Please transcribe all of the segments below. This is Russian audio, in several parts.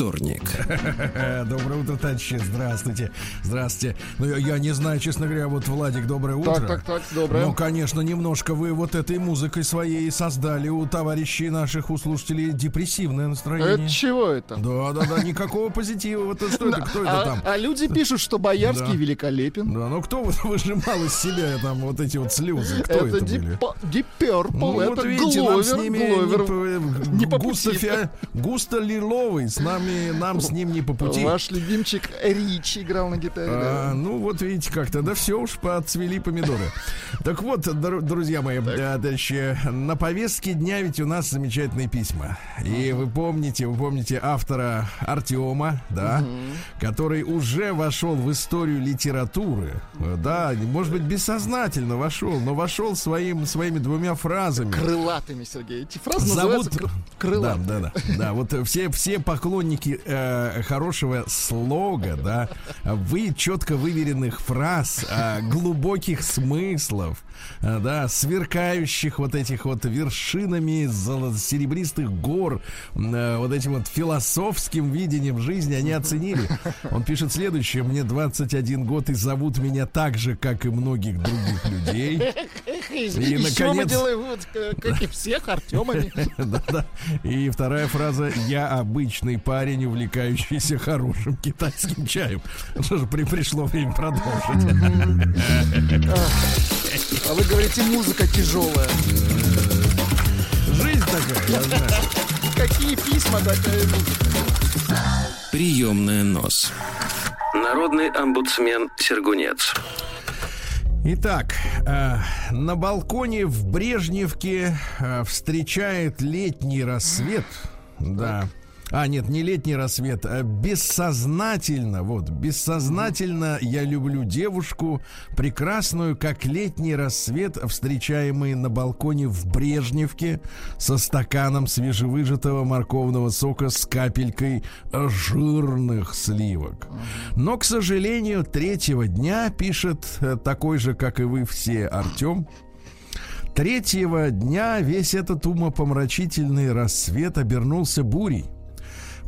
вторник. Доброе утро, товарищи. Здравствуйте. Здравствуйте. Ну, я, я не знаю, честно говоря, вот, Владик, доброе утро. Так, так, так, доброе. Ну, конечно, немножко вы вот этой музыкой своей создали у товарищей наших, у слушателей депрессивное настроение. Это чего это? Да, да, да, никакого позитива. Вот это что это, кто это А, там? а люди пишут, что Боярский великолепен. Да, ну кто вот выжимал из себя там вот эти вот слезы? Кто это, были? Deep, Purple, Ну, это Гловер, не, густо лиловый, с нами, нам с ним не по пути. Ваш любимчик Ричи играл на гитаре. А, да. ну вот видите как-то, да все уж поцвели помидоры. Так вот, друзья мои, да, товарищи, на повестке дня ведь у нас замечательные письма. И вы помните, вы помните автора Артема, да, который уже вошел в историю литературы. Да, может быть, бессознательно вошел, но вошел своим, своими двумя фразами. Крылатыми, Сергей. Эти фразы Зовут... называются кр- крылатыми. Да, да, да. Да, вот э, все, все поклонники э, хорошего слога, да, вы четко выверенных фраз, э, глубоких смыслов, э, да, сверкающих вот этих вот вершинами серебристых гор, э, вот этим вот философским видением жизни они оценили. Он пишет следующее. Мне 21 год и зовут меня так же, как и многих других людей. И, наконец- как и всех, Артемами. И вторая фраза «Я обычный парень, увлекающийся хорошим китайским чаем». Что же, при, пришло время продолжить. А вы говорите, музыка тяжелая. Жизнь такая, я знаю. Какие письма, такая музыка. Приемная нос. Народный омбудсмен Сергунец. Итак, э, на балконе в Брежневке э, встречает летний рассвет. Да. А, нет, не летний рассвет, а бессознательно, вот, бессознательно я люблю девушку, прекрасную, как летний рассвет, встречаемый на балконе в Брежневке со стаканом свежевыжатого морковного сока с капелькой жирных сливок. Но, к сожалению, третьего дня, пишет э, такой же, как и вы все, Артем, Третьего дня весь этот умопомрачительный рассвет обернулся бурей.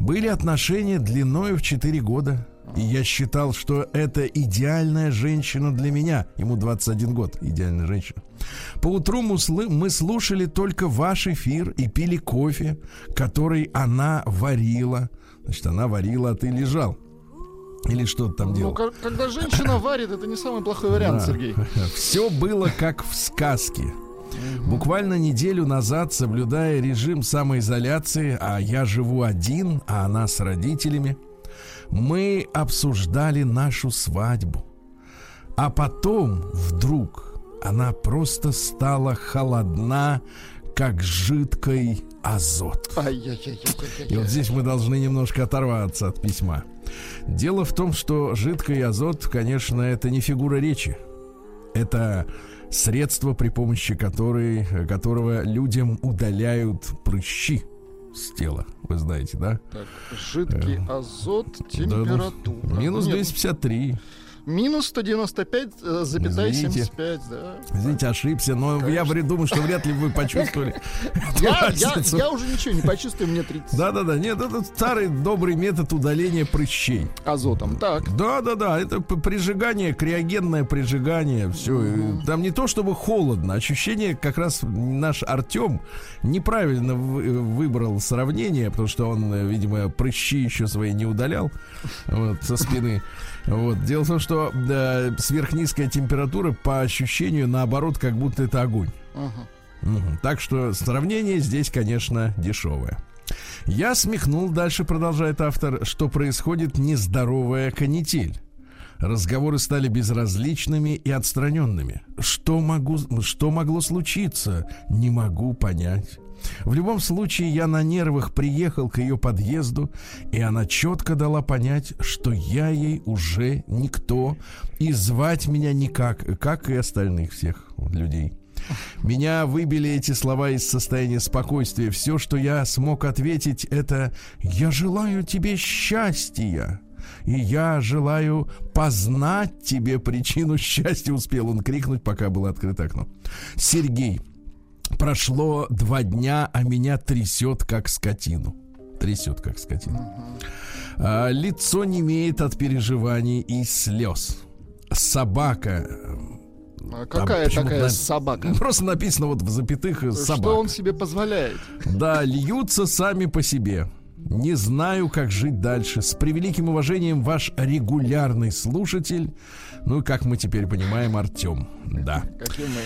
Были отношения длиною в 4 года. И я считал, что это идеальная женщина для меня. Ему 21 год, идеальная женщина. По утру мы, слушали только ваш эфир и пили кофе, который она варила. Значит, она варила, а ты лежал. Или что-то там Ну, делал. ка- когда женщина варит, это не самый плохой вариант, Да. Сергей. Все было как в сказке. Буквально неделю назад, соблюдая режим самоизоляции, а я живу один, а она с родителями, мы обсуждали нашу свадьбу. А потом вдруг она просто стала холодна, как жидкий азот. И вот здесь мы должны немножко оторваться от письма. Дело в том, что жидкий азот, конечно, это не фигура речи. Это средство, при помощи которой, которого людям удаляют прыщи с тела. Вы знаете, да? Так, жидкий азот, температура. Да, Минус Нет, 253. Минус 195,75, Извините. 75, да. Извините, ошибся, но я вре- думаю, что вряд ли вы почувствовали. Я, я, я уже ничего не почувствую, мне 30 Да-да-да, нет, это старый добрый метод удаления прыщей. азотом. Так, Да, да, да, это прижигание, криогенное прижигание, все. Там не то чтобы холодно, ощущение как раз наш Артем неправильно вы- выбрал сравнение, потому что он, э, видимо, прыщи еще свои не удалял вот, со спины. Вот. Дело в том, что да, сверхнизкая температура по ощущению наоборот, как будто это огонь. ага. Мгм. Так что сравнение здесь, конечно, дешевое. Я смехнул, дальше продолжает автор, что происходит нездоровая канитель. Разговоры стали безразличными и отстраненными. Что, могу, что могло случиться? Не могу понять. В любом случае, я на нервах приехал к ее подъезду, и она четко дала понять, что я ей уже никто, и звать меня никак, как и остальных всех людей. Меня выбили эти слова из состояния спокойствия. Все, что я смог ответить, это «Я желаю тебе счастья». И я желаю познать тебе причину счастья, успел он крикнуть, пока было открыто окно. Сергей, прошло два дня, а меня трясет, как скотину. Трясет, как скотину. А, лицо не имеет от переживаний и слез. Собака а какая Там, такая собака? Просто написано вот в запятых собака. Что он себе позволяет? Да, льются сами по себе. Не знаю, как жить дальше. С превеликим уважением, ваш регулярный слушатель. Ну, как мы теперь понимаем, Артем. Да. Как и мы.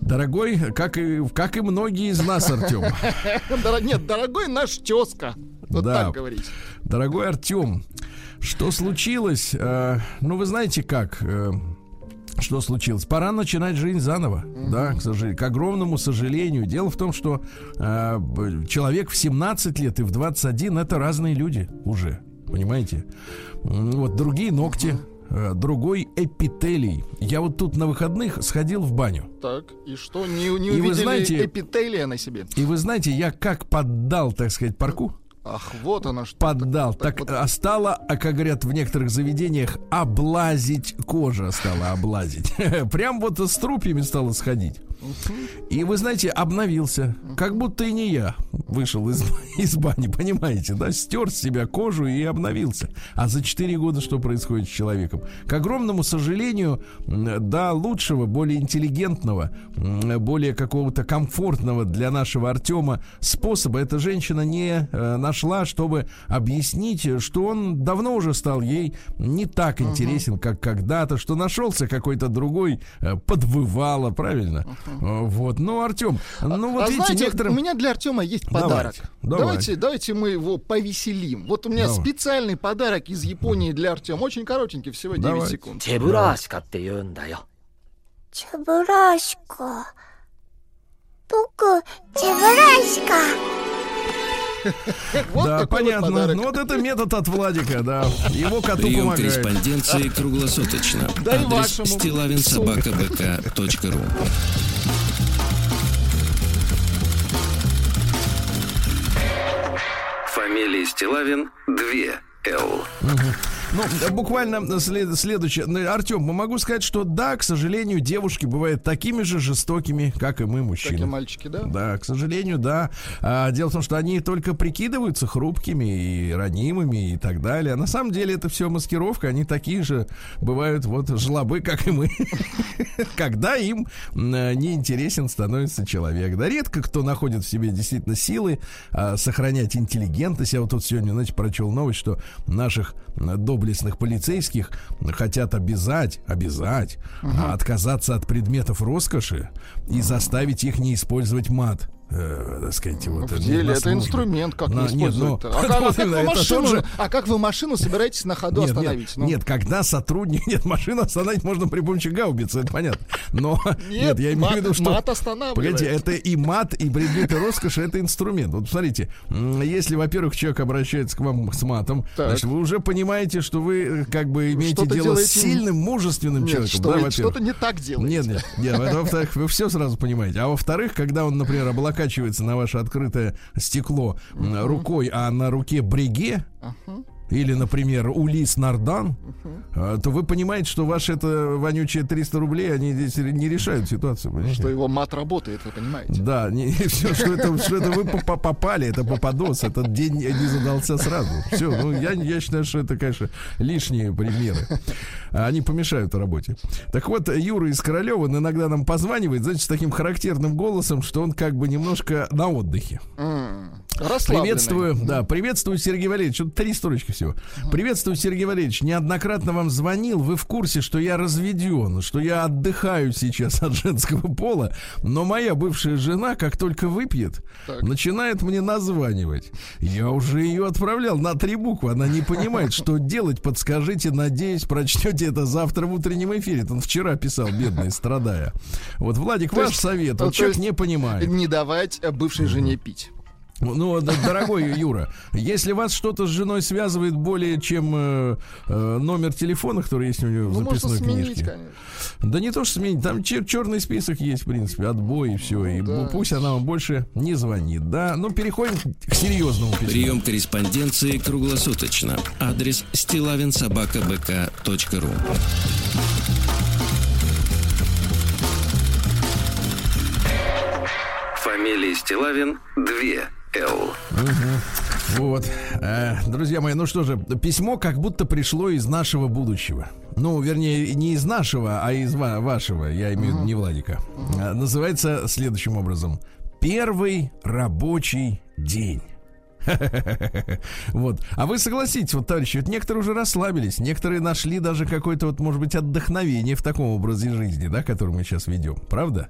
Дорогой, как и, как и многие из нас, Артем. Нет, дорогой наш тезка. Вот да. так говорить. Дорогой Артем, что случилось? Э, ну, вы знаете как? Э, что случилось? Пора начинать жизнь заново, mm-hmm. да, к, сожалению, к огромному сожалению. Дело в том, что э, человек в 17 лет и в 21 это разные люди уже, понимаете? Вот другие ногти. Другой эпителий. Я вот тут на выходных сходил в баню. Так, и что, не, не и вы знаете, эпителия на себе? И вы знаете, я как поддал, так сказать, парку. Ах, вот она что. Поддал. Так, так, так вот... а стала, а как говорят в некоторых заведениях, облазить кожа стала облазить. Прям вот с трупьями стала сходить. И вы знаете, обновился. Как будто и не я вышел из, из бани, понимаете, да? Стер с себя кожу и обновился. А за 4 года что происходит с человеком? К огромному сожалению, да, лучшего, более интеллигентного, более какого-то комфортного для нашего Артема способа эта женщина не э, нашла, чтобы объяснить, что он давно уже стал ей не так интересен, как когда-то, что нашелся какой-то другой э, подвывало, правильно? А, вот, ну, Артем, ну вот а, видите, знаете, некоторым... у меня для Артема есть подарок. Давайте, давайте, давайте, мы его повеселим. Вот у меня Давай. специальный подарок из Японии для Артема. Очень коротенький, всего 9 Давай. секунд. Чебурашка ты Чебурашка. Буку, чебурашка. Вот да, понятно. Вот ну вот это метод от Владика, да. Его коту Прием помогает. корреспонденции круглосуточно. Да Адрес стилавинсобакабк.ру Фамилия Стилавин 2 Л. Ну, буквально след, следующее. Ну, Артем, могу сказать, что да, к сожалению, девушки бывают такими же жестокими, как и мы, мужчины. Как и мальчики, да? Да, к сожалению, да. А, дело в том, что они только прикидываются хрупкими и ранимыми и так далее. А на самом деле это все маскировка. Они такие же бывают вот жлобы, как и мы. Когда им неинтересен становится человек. Да, редко кто находит в себе действительно силы а, сохранять интеллигентность. Я вот тут сегодня, знаете, прочел новость, что наших доблестных полицейских хотят обязать, обязать угу. отказаться от предметов роскоши и заставить их не использовать мат э, так сказать, вот, в деле это инструмент, как на, не нет, ну, а, как, а, как вы машину, же... а как вы машину собираетесь на ходу нет, остановить? Нет, ну? нет, когда сотрудник... Нет, машину остановить можно при помощи гаубицы, это понятно. Но нет, нет я имею в виду, что... Мат останавливает. Погодите, это и мат, и предметы роскоши, это инструмент. Вот смотрите, если, во-первых, человек обращается к вам с матом, так. значит, вы уже понимаете, что вы э, как бы имеете дело делаете... с сильным, мужественным нет, человеком. Что да, что-то не так делаете. Нет, нет, нет. Во-вторых, вы все сразу понимаете. А во-вторых, когда он, например, облака накачивается на ваше открытое стекло рукой, а на руке бреге, или, например, Улис Нардан, uh-huh. то вы понимаете, что ваши это вонючие 300 рублей, они здесь не решают ситуацию. Понимаете? Что его мат работает, вы понимаете? Да, не, все, что это, что это вы попали, это попадос, этот день не задался сразу. Все, ну я, я считаю, что это, конечно, лишние примеры. Они помешают работе. Так вот, Юра из Королева иногда нам позванивает, знаете, с таким характерным голосом, что он как бы немножко на отдыхе. Mm. Приветствую, да, приветствую, Сергей Валерьевич. Тут три строчки всего. Приветствую, Сергей Валерьевич. Неоднократно вам звонил. Вы в курсе, что я разведен, что я отдыхаю сейчас от женского пола. Но моя бывшая жена, как только выпьет, так. начинает мне названивать. Я уже ее отправлял на три буквы. Она не понимает, что делать. Подскажите, надеюсь, прочтете это завтра в утреннем эфире. Он вчера писал, бедный, страдая. Вот, Владик, ваш совет. Вот человек не понимает. Не давать бывшей жене пить. Ну, дорогой Юра, если вас что-то с женой связывает более чем э, э, номер телефона, который есть у нее в ну, записной сменить, книжке. Конечно. Да не то, что сменить, там чер- черный список есть, в принципе, отбой и все. Ну, и да. пусть она вам больше не звонит. Да, ну переходим к серьезному письму. Прием корреспонденции круглосуточно. Адрес стилавинсобакабк.ру Фамилия Стилавин 2 Л. Угу. Вот. Э, друзья мои, ну что же, письмо как будто пришло из нашего будущего. Ну, вернее, не из нашего, а из ва- вашего, я имею в виду не Владика. Э, называется следующим образом. Первый рабочий день. Вот. А вы согласитесь, вот, товарищи, вот некоторые уже расслабились, некоторые нашли даже какое-то, вот, может быть, отдохновение в таком образе жизни, да, который мы сейчас ведем. Правда?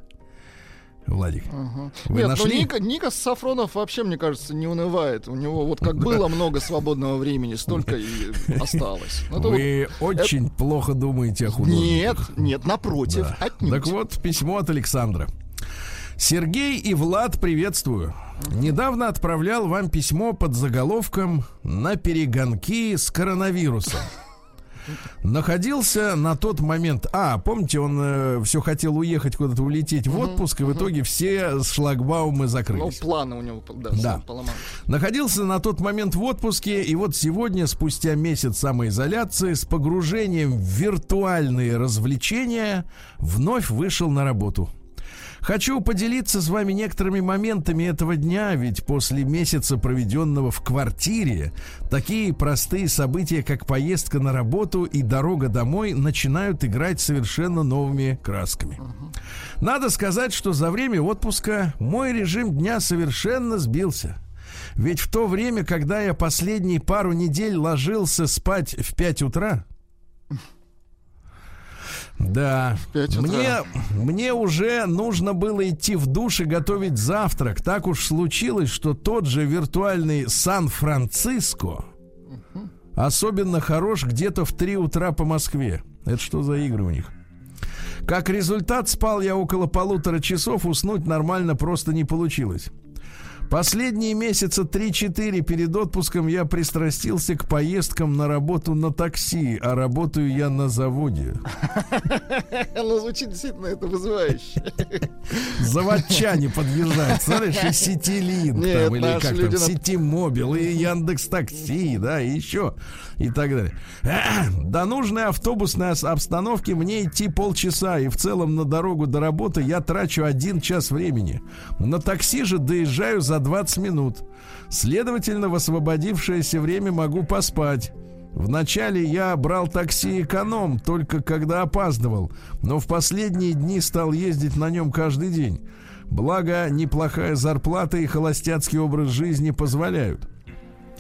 Владик. Угу. Вы Нет, ну, нашли? ну Ника, Ника Сафронов вообще, мне кажется, не унывает. У него вот как было много свободного времени, столько и осталось. Ну, Вы вот, очень это... плохо думаете о художниках. Нет, нет, напротив, да. отнюдь. Так вот, письмо от Александра. Сергей и Влад, приветствую. Недавно отправлял вам письмо под заголовком «На перегонки с коронавирусом». Находился на тот момент... А, помните, он э, все хотел уехать куда-то, улететь в отпуск, и в итоге все шлагбаумы закрылись. Ну, планы у него, да, да. Находился на тот момент в отпуске, и вот сегодня, спустя месяц самоизоляции, с погружением в виртуальные развлечения, вновь вышел на работу. Хочу поделиться с вами некоторыми моментами этого дня, ведь после месяца, проведенного в квартире, такие простые события, как поездка на работу и дорога домой, начинают играть совершенно новыми красками. Надо сказать, что за время отпуска мой режим дня совершенно сбился. Ведь в то время, когда я последние пару недель ложился спать в 5 утра, да. Мне, мне уже нужно было идти в душ и готовить завтрак. Так уж случилось, что тот же виртуальный Сан-Франциско особенно хорош где-то в 3 утра по Москве. Это что за игры у них? Как результат, спал я около полутора часов, уснуть нормально просто не получилось. Последние месяца 3-4 перед отпуском я пристрастился к поездкам на работу на такси, а работаю я на заводе. Ну, звучит действительно это вызывающе. Заводчане подъезжают, смотришь, и Ситилин там, или как там, Ситимобил, и Яндекс Такси, да, и еще, и так далее. До нужной автобусной обстановки мне идти полчаса, и в целом на дорогу до работы я трачу один час времени. На такси же доезжаю за 20 минут. Следовательно, в освободившееся время могу поспать. Вначале я брал такси эконом, только когда опаздывал, но в последние дни стал ездить на нем каждый день. Благо, неплохая зарплата и холостяцкий образ жизни позволяют.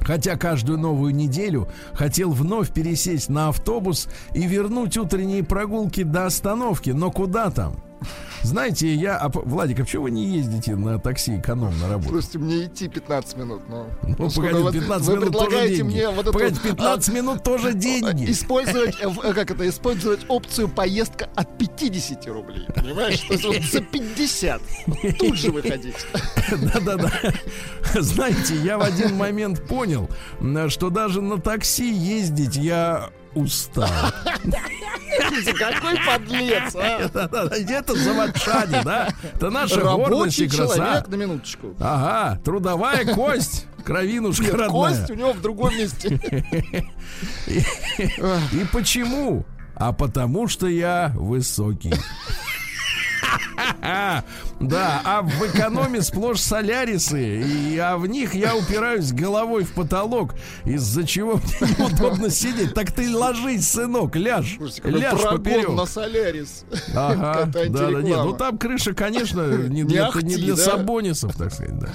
Хотя каждую новую неделю хотел вновь пересесть на автобус и вернуть утренние прогулки до остановки, но куда там? Знаете, я... А, Владик, а почему вы не ездите на такси эконом на работу? Слушайте, мне идти 15 минут, но... Ну, ну погоди, 15 вы минут тоже деньги. Мне вот эту, погоди, 15 а, минут тоже деньги. Использовать, э, э, как это, использовать опцию поездка от 50 рублей, понимаешь? То есть вот за 50. Тут же выходить. Да-да-да. Знаете, я в один момент понял, что даже на такси ездить я устал. Какой подлец, а? Это заводчане, да? Это наша гордость и краса. человек, на минуточку. Ага, трудовая кость. Кровинушка Нет, родная. кость у него в другом месте. И почему? А потому что я высокий. Да, а в экономе сплошь солярисы, и, а в них я упираюсь головой в потолок, из-за чего мне неудобно сидеть. Так ты ложись, сынок, ляжь. ляжь поперек. на солярис. Ага, да, да, нет, ну там крыша, конечно, не для, не для сабонисов, так сказать, да.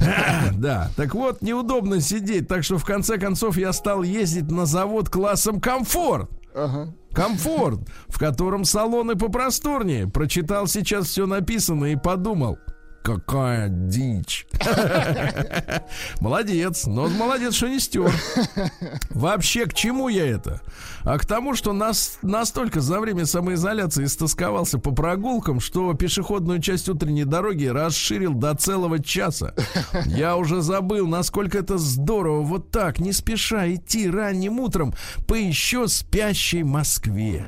Да, так вот, неудобно сидеть, так что в конце концов я стал ездить на завод классом комфорт. Ага. Комфорт, в котором салоны попросторнее. Прочитал сейчас все написано и подумал, какая дичь. Молодец, но молодец, что не стер. Вообще, к чему я это? А к тому, что нас настолько за время самоизоляции истосковался по прогулкам, что пешеходную часть утренней дороги расширил до целого часа. Я уже забыл, насколько это здорово вот так, не спеша идти ранним утром по еще спящей Москве.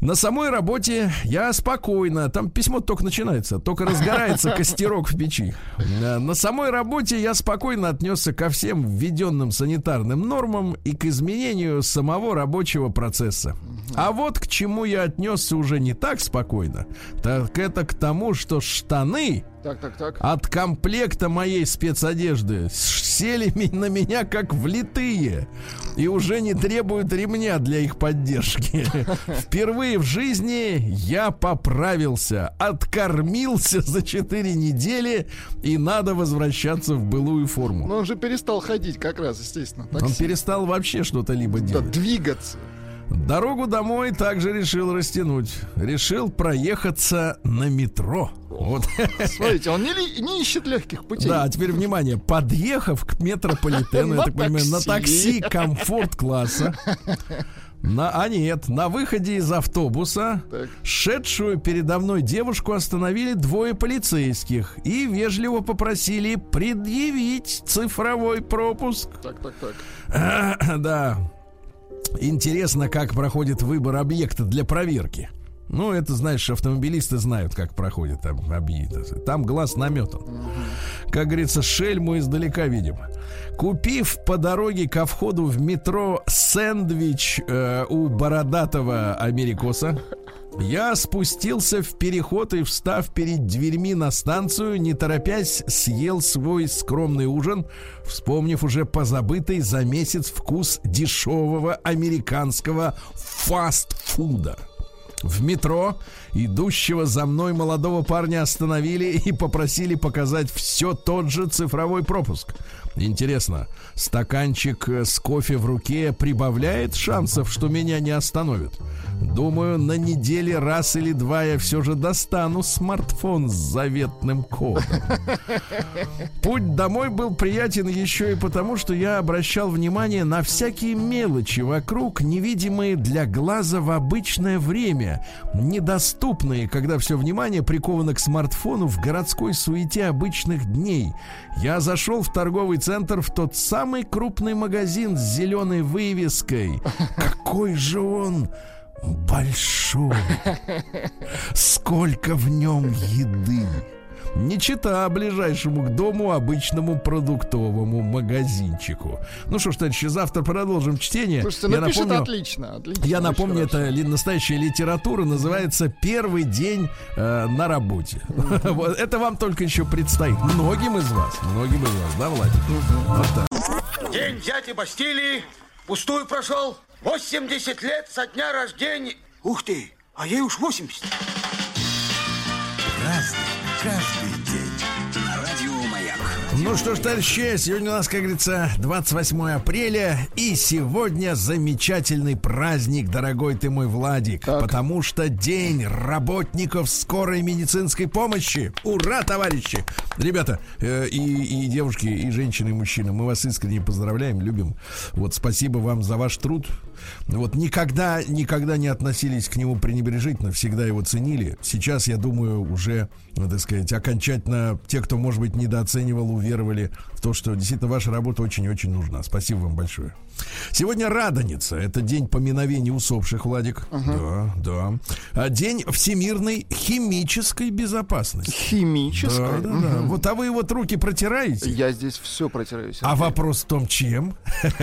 На самой работе я спокойно, там письмо только начинается, только разгорается костерок в печи. Э, на самой работе я спокойно отнесся ко всем введенным санитарным нормам и к изменению самого рабочего процесса. А вот к чему я отнесся уже не так спокойно, так это к тому, что штаны так, так, так. От комплекта моей спецодежды сели на меня как влитые и уже не требуют ремня для их поддержки. Впервые в жизни я поправился, откормился за 4 недели и надо возвращаться в былую форму. Но он же перестал ходить как раз, естественно. Он перестал вообще что-то либо делать. Да, двигаться. Дорогу домой также решил растянуть. Решил проехаться на метро. Вот. Смотрите, он не, не ищет легких путей. Да, теперь внимание. Подъехав к метрополитену, я так понимаю, на такси комфорт-класса, на, а нет, на выходе из автобуса так. шедшую передо мной девушку остановили двое полицейских и вежливо попросили предъявить цифровой пропуск. Так, так, так. А, да. Интересно, как проходит выбор объекта для проверки. Ну, это, знаешь, автомобилисты знают, как проходит там объект. Там глаз наметан. Как говорится, шельму издалека видим. Купив по дороге ко входу в метро сэндвич э, у бородатого америкоса, я спустился в переход и, встав перед дверьми на станцию, не торопясь, съел свой скромный ужин, вспомнив уже позабытый за месяц вкус дешевого американского фастфуда. В метро идущего за мной молодого парня остановили и попросили показать все тот же цифровой пропуск. Интересно, стаканчик с кофе в руке прибавляет шансов, что меня не остановят? Думаю, на неделе раз или два я все же достану смартфон с заветным кодом. Путь домой был приятен еще и потому, что я обращал внимание на всякие мелочи вокруг, невидимые для глаза в обычное время, недоступные, когда все внимание приковано к смартфону в городской суете обычных дней. Я зашел в торговый центр в тот самый крупный магазин с зеленой вывеской. Какой же он большой! Сколько в нем еды! Не чита ближайшему к дому обычному продуктовому магазинчику. Ну что ж, товарищи, завтра продолжим чтение. Слушайте, я напомню, отлично, отлично. Я напомню, это ли, настоящая литература, называется «Первый день э, на работе». это вам только еще предстоит. Многим из вас, многим из вас, да, вот так. День дяди Бастилии пустую прошел. 80 лет со дня рождения. Ух ты, а ей уж 80. Разный, каждый ну что ж, товарищи, сегодня у нас, как говорится, 28 апреля, и сегодня замечательный праздник, дорогой ты мой Владик, так. потому что День работников скорой медицинской помощи. Ура, товарищи! Ребята, э, и, и девушки, и женщины, и мужчины, мы вас искренне поздравляем, любим. Вот спасибо вам за ваш труд. Вот никогда, никогда не относились к нему пренебрежительно, всегда его ценили. Сейчас, я думаю, уже, так сказать, окончательно те, кто, может быть, недооценивал, уверовали в то, что действительно ваша работа очень-очень нужна. Спасибо вам большое. Сегодня Радоница. Это день поминовения усопших, Владик. Uh-huh. Да, да. А день всемирной химической безопасности. Химической? Да, да, да. Uh-huh. Вот, а вы вот руки протираете? Я здесь все протираю. А вопрос в том, чем?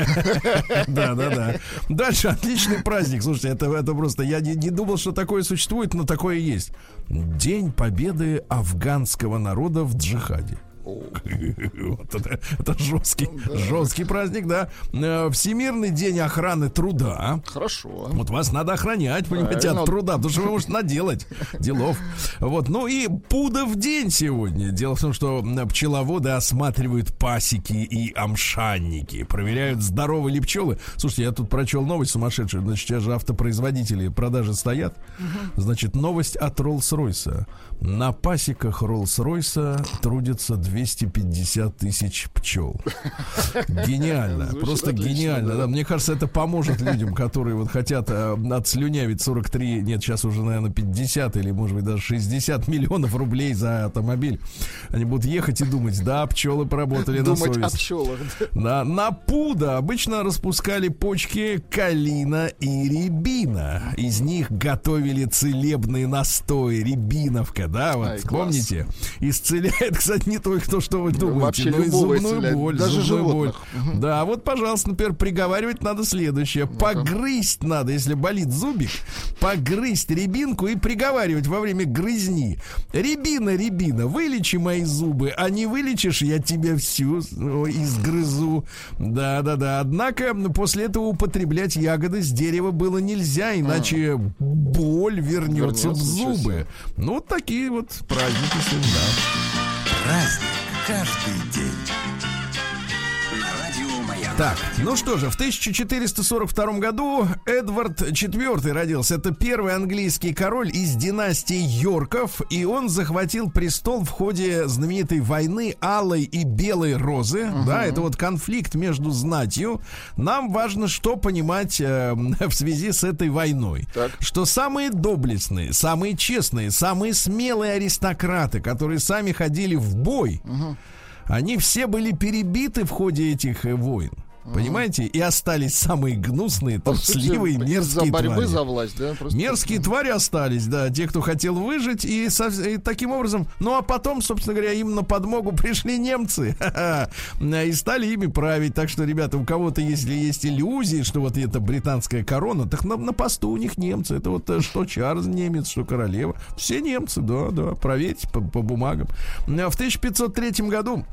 Да, да, да. Дальше отличный праздник. Слушайте, это, это просто... Я не, не думал, что такое существует, но такое есть. День победы афганского народа в джихаде. Вот это, это жесткий, да. жесткий праздник, да. Э, Всемирный день охраны труда. Хорошо. Вот вас надо охранять, понимаете, Правильно. от труда, потому что вы можете наделать делов. Вот, ну и пудов день сегодня. Дело в том, что пчеловоды осматривают пасеки и амшанники, проверяют, здоровы ли пчелы. Слушайте, я тут прочел новость сумасшедшую. Значит, сейчас же автопроизводители продажи стоят. Значит, новость от Роллс-Ройса. На пасеках Роллс-Ройса трудятся 250 тысяч пчел. Гениально. Звучит просто отлично, гениально. Да. Да, мне кажется, это поможет людям, которые вот хотят э, отслюнявить 43, нет, сейчас уже, наверное, 50 или, может быть, даже 60 миллионов рублей за автомобиль. Они будут ехать и думать, да, пчелы поработали думать на совесть. о пчелах. Да. На пуда обычно распускали почки калина и рябина. Из них готовили целебные настои. Рябиновка, да, вот Ай, помните? Исцеляет, кстати, не только то, что вы думаете, Вообще но и зубную исцеляет. боль. Даже зубную животных. боль. Да, вот, пожалуйста, например, приговаривать надо следующее. Погрызть надо, если болит зубик, погрызть рябинку и приговаривать во время грызни. Рябина, рябина, вылечи мои зубы, а не вылечишь, я тебя всю изгрызу. Да, да, да. Однако после этого употреблять ягоды с дерева было нельзя, иначе а. боль вернется, вернется в зубы. Ну, вот такие такие вот праздники всегда. Праздник каждый день. Так, ну что же, в 1442 году Эдвард IV родился. Это первый английский король из династии Йорков, и он захватил престол в ходе знаменитой войны Алой и Белой Розы. Угу. Да, это вот конфликт между знатью. Нам важно, что понимать э, в связи с этой войной. Так. Что самые доблестные, самые честные, самые смелые аристократы, которые сами ходили в бой, угу. Они все были перебиты в ходе этих э, войн. Понимаете? И остались самые гнусные, трусливые, мерзкие борьбы твари. за власть, да? Просто... Мерзкие твари остались, да, те, кто хотел выжить, и, со... и таким образом, ну а потом, собственно говоря, им на подмогу пришли немцы и стали ими править. Так что, ребята, у кого-то, если есть иллюзии, что вот это британская корона, так на, на посту у них немцы. Это вот э, что Чарльз немец, что королева. Все немцы, да, да, проверьте по, по бумагам. В 1503 году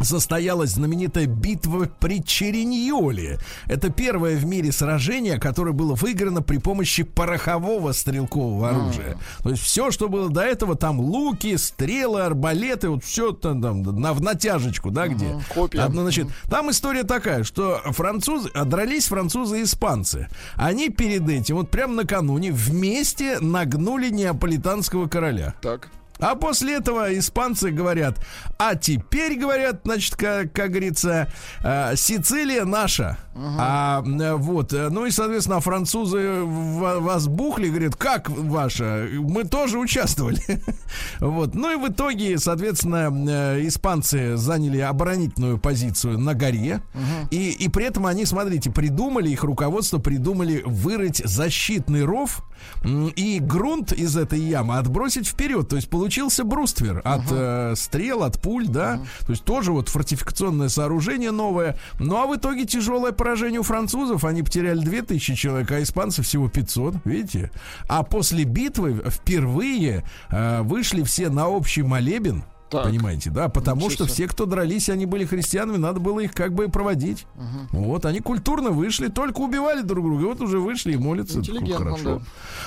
состоялась знаменитая битва при Череньоле. Это первое в мире сражение, которое было выиграно при помощи порохового стрелкового оружия. Mm. То есть все, что было до этого, там луки, стрелы, арбалеты, вот все там, там на, в натяжечку, да, где? Mm-hmm. Копия. Одно, значит, там история такая, что французы, дрались французы и испанцы. Они перед этим, вот прямо накануне, вместе нагнули неаполитанского короля. Так. А после этого испанцы говорят, а теперь, говорят, значит, как, как говорится, э, Сицилия наша. Uh-huh. А вот, э, ну и, соответственно, французы возбухли, говорят, как ваша? Мы тоже участвовали. вот, ну и в итоге, соответственно, э, испанцы заняли оборонительную позицию на горе. Uh-huh. И, и при этом они, смотрите, придумали, их руководство придумали вырыть защитный ров и грунт из этой ямы отбросить вперед. То есть получился бруствер от uh-huh. э, стрел, от пуль, да. Uh-huh. То есть тоже вот фортификационное сооружение новое. Ну а в итоге тяжелое поражение у французов. Они потеряли 2000 человек, а испанцы всего 500. Видите? А после битвы впервые э, вышли все на общий молебен. Так. Понимаете, да? Потому что все, кто дрались, они были христианами, надо было их как бы проводить. Угу. Вот, они культурно вышли, только убивали друг друга, вот уже вышли и молятся. Хорошо.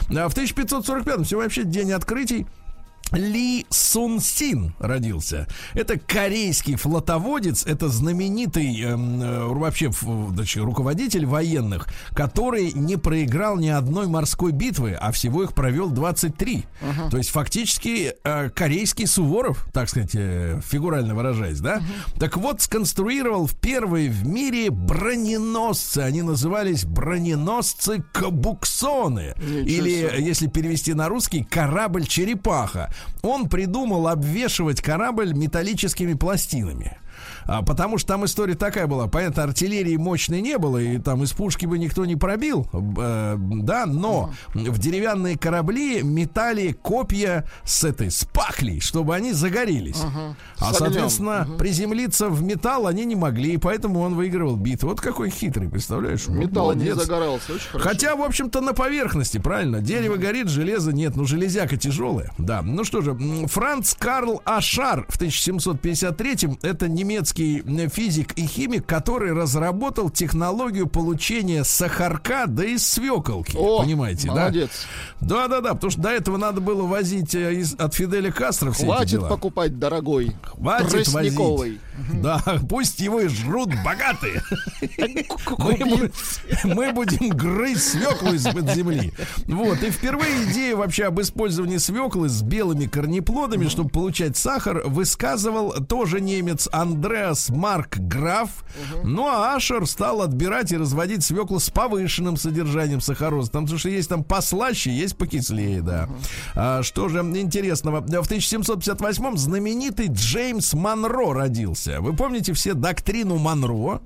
Да. А в 1545-м все вообще день открытий. Ли Сун Син родился. Это корейский флотоводец, это знаменитый эм, э, вообще значит, руководитель военных, который не проиграл ни одной морской битвы, а всего их провел 23. Uh-huh. То есть фактически э, корейский Суворов, так сказать, э, фигурально выражаясь, да? Uh-huh. Так вот, сконструировал в первые в мире броненосцы. Они назывались броненосцы Кабуксоны. Или, если перевести на русский, корабль-черепаха он придумал обвешивать корабль металлическими пластинами. А, потому что там история такая была. Понятно, артиллерии мощной не было, и там из пушки бы никто не пробил, э, да, но в деревянные корабли метали копья с этой, с паклей, чтобы они загорелись. Uh-huh. А, соответственно, uh-huh. приземлиться в металл они не могли, и поэтому он выигрывал битву. Вот какой хитрый, представляешь? Металл Молодец. не загорался, очень хорошо. Хотя, в общем-то, на поверхности, правильно? Дерево uh-huh. горит, железо нет, ну железяка тяжелая. Да, ну что же, Франц Карл Ашар в 1753-м, это немецкий физик и химик, который разработал технологию получения сахарка, да из свеколки. О, понимаете, молодец. да? Да-да-да, потому что до этого надо было возить э, из, от Фиделя Кастро все Хватит эти дела. покупать дорогой. Хватит возить. Да, пусть его и жрут богатые. Мы будем грызть свеклу из-под земли. Вот, и впервые идея вообще об использовании свеклы с белыми корнеплодами, чтобы получать сахар, высказывал тоже немец Андреас Марк Граф. Ну, а Ашер стал отбирать и разводить свеклу с повышенным содержанием сахароза. Там, потому что есть там послаще, есть покислее, да. А, что же интересного? В 1758-м знаменитый Джеймс Монро родился. Вы помните все доктрину Монро?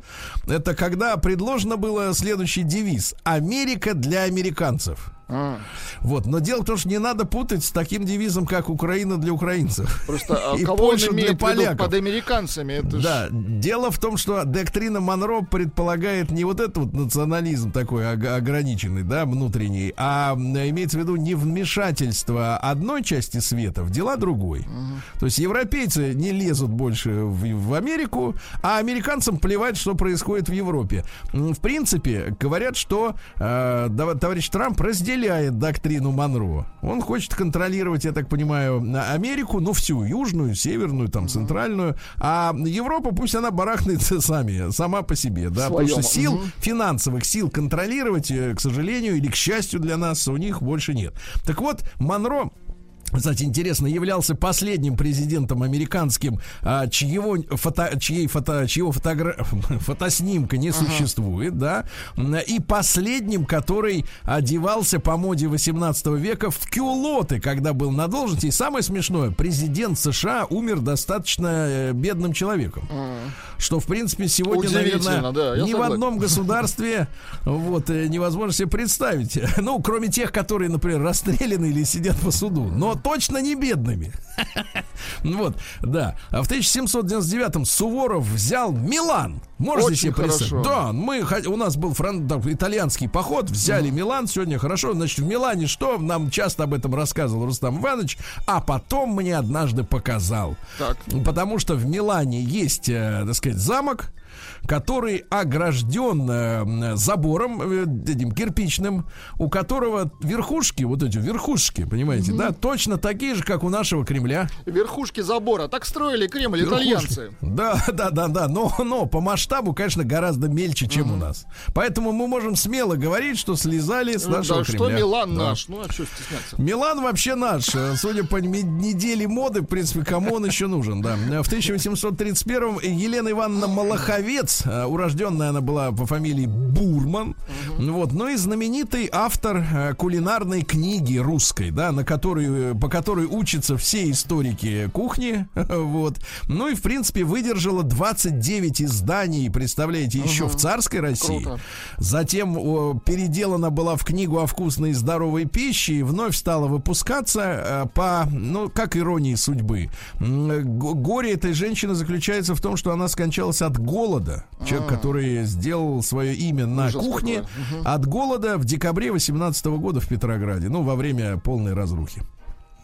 Это когда предложено было следующий девиз. Америка для американцев. А. Вот, но дело в том, что не надо путать с таким девизом, как Украина для украинцев. Просто а и кого Польша он для поляков. под американцами? Это да, ж... дело в том, что доктрина Монро предполагает не вот этот вот национализм такой ограниченный, да, внутренний, а имеется в виду не вмешательство одной части света в дела другой. Угу. То есть европейцы не лезут больше в, в Америку, а американцам плевать, что происходит в Европе. В принципе, говорят, что э, товарищ Трамп разделяет разделяет доктрину Монро. Он хочет контролировать, я так понимаю, Америку, ну, всю, южную, северную, там, центральную, а Европа, пусть она барахнется сами, сама по себе, да, Своем. потому что сил, угу. финансовых сил контролировать, э, к сожалению, или к счастью для нас, у них больше нет. Так вот, Монро кстати, интересно, являлся последним президентом американским, а, чьего фото, чьей фото, чьего фотогра... фотоснимка не существует, ага. да, и последним, который одевался по моде 18 века в кюлоты, когда был на должности. И самое смешное, президент США умер достаточно э, бедным человеком. Ага. Что, в принципе, сегодня, наверное, да, ни в одном государстве вот, э, невозможно себе представить. Ну, кроме тех, которые, например, расстреляны или сидят по суду. Но точно не бедными. Вот, да. А в 1799-м Суворов взял Милан. Можете Очень себе представить? Да, мы, у нас был фран, там, итальянский поход, взяли mm. Милан, сегодня хорошо. Значит, в Милане что? Нам часто об этом рассказывал Рустам Иванович, а потом мне однажды показал. Так. Потому что в Милане есть, э, так сказать, замок, который огражден э, забором э, этим кирпичным, у которого верхушки, вот эти верхушки, понимаете, угу. да, точно такие же, как у нашего Кремля. Верхушки забора. Так строили Кремль верхушки. итальянцы. Да, да, да, да. Но, но по масштабу, конечно, гораздо мельче, чем угу. у нас. Поэтому мы можем смело говорить, что слезали с нашего да, Кремля. что Милан да. наш. Ну, а что стесняться? Милан вообще наш. Судя по неделе моды, в принципе, кому он еще нужен, да. В 1831 Елена Ивановна Малаховец Немец, э, урожденная она была по фамилии Бурман, угу. вот, но и знаменитый автор э, кулинарной книги русской, да, на которой, по которой учатся все историки кухни, вот, ну и, в принципе, выдержала 29 изданий, представляете, угу. еще в царской России. Круто. Затем о, переделана была в книгу о вкусной и здоровой пище и вновь стала выпускаться э, по, ну, как иронии судьбы. Горе этой женщины заключается в том, что она скончалась от голода Человек, а. который сделал свое имя на кухне от голода в декабре 18 года в Петрограде. Ну, во время полной разрухи.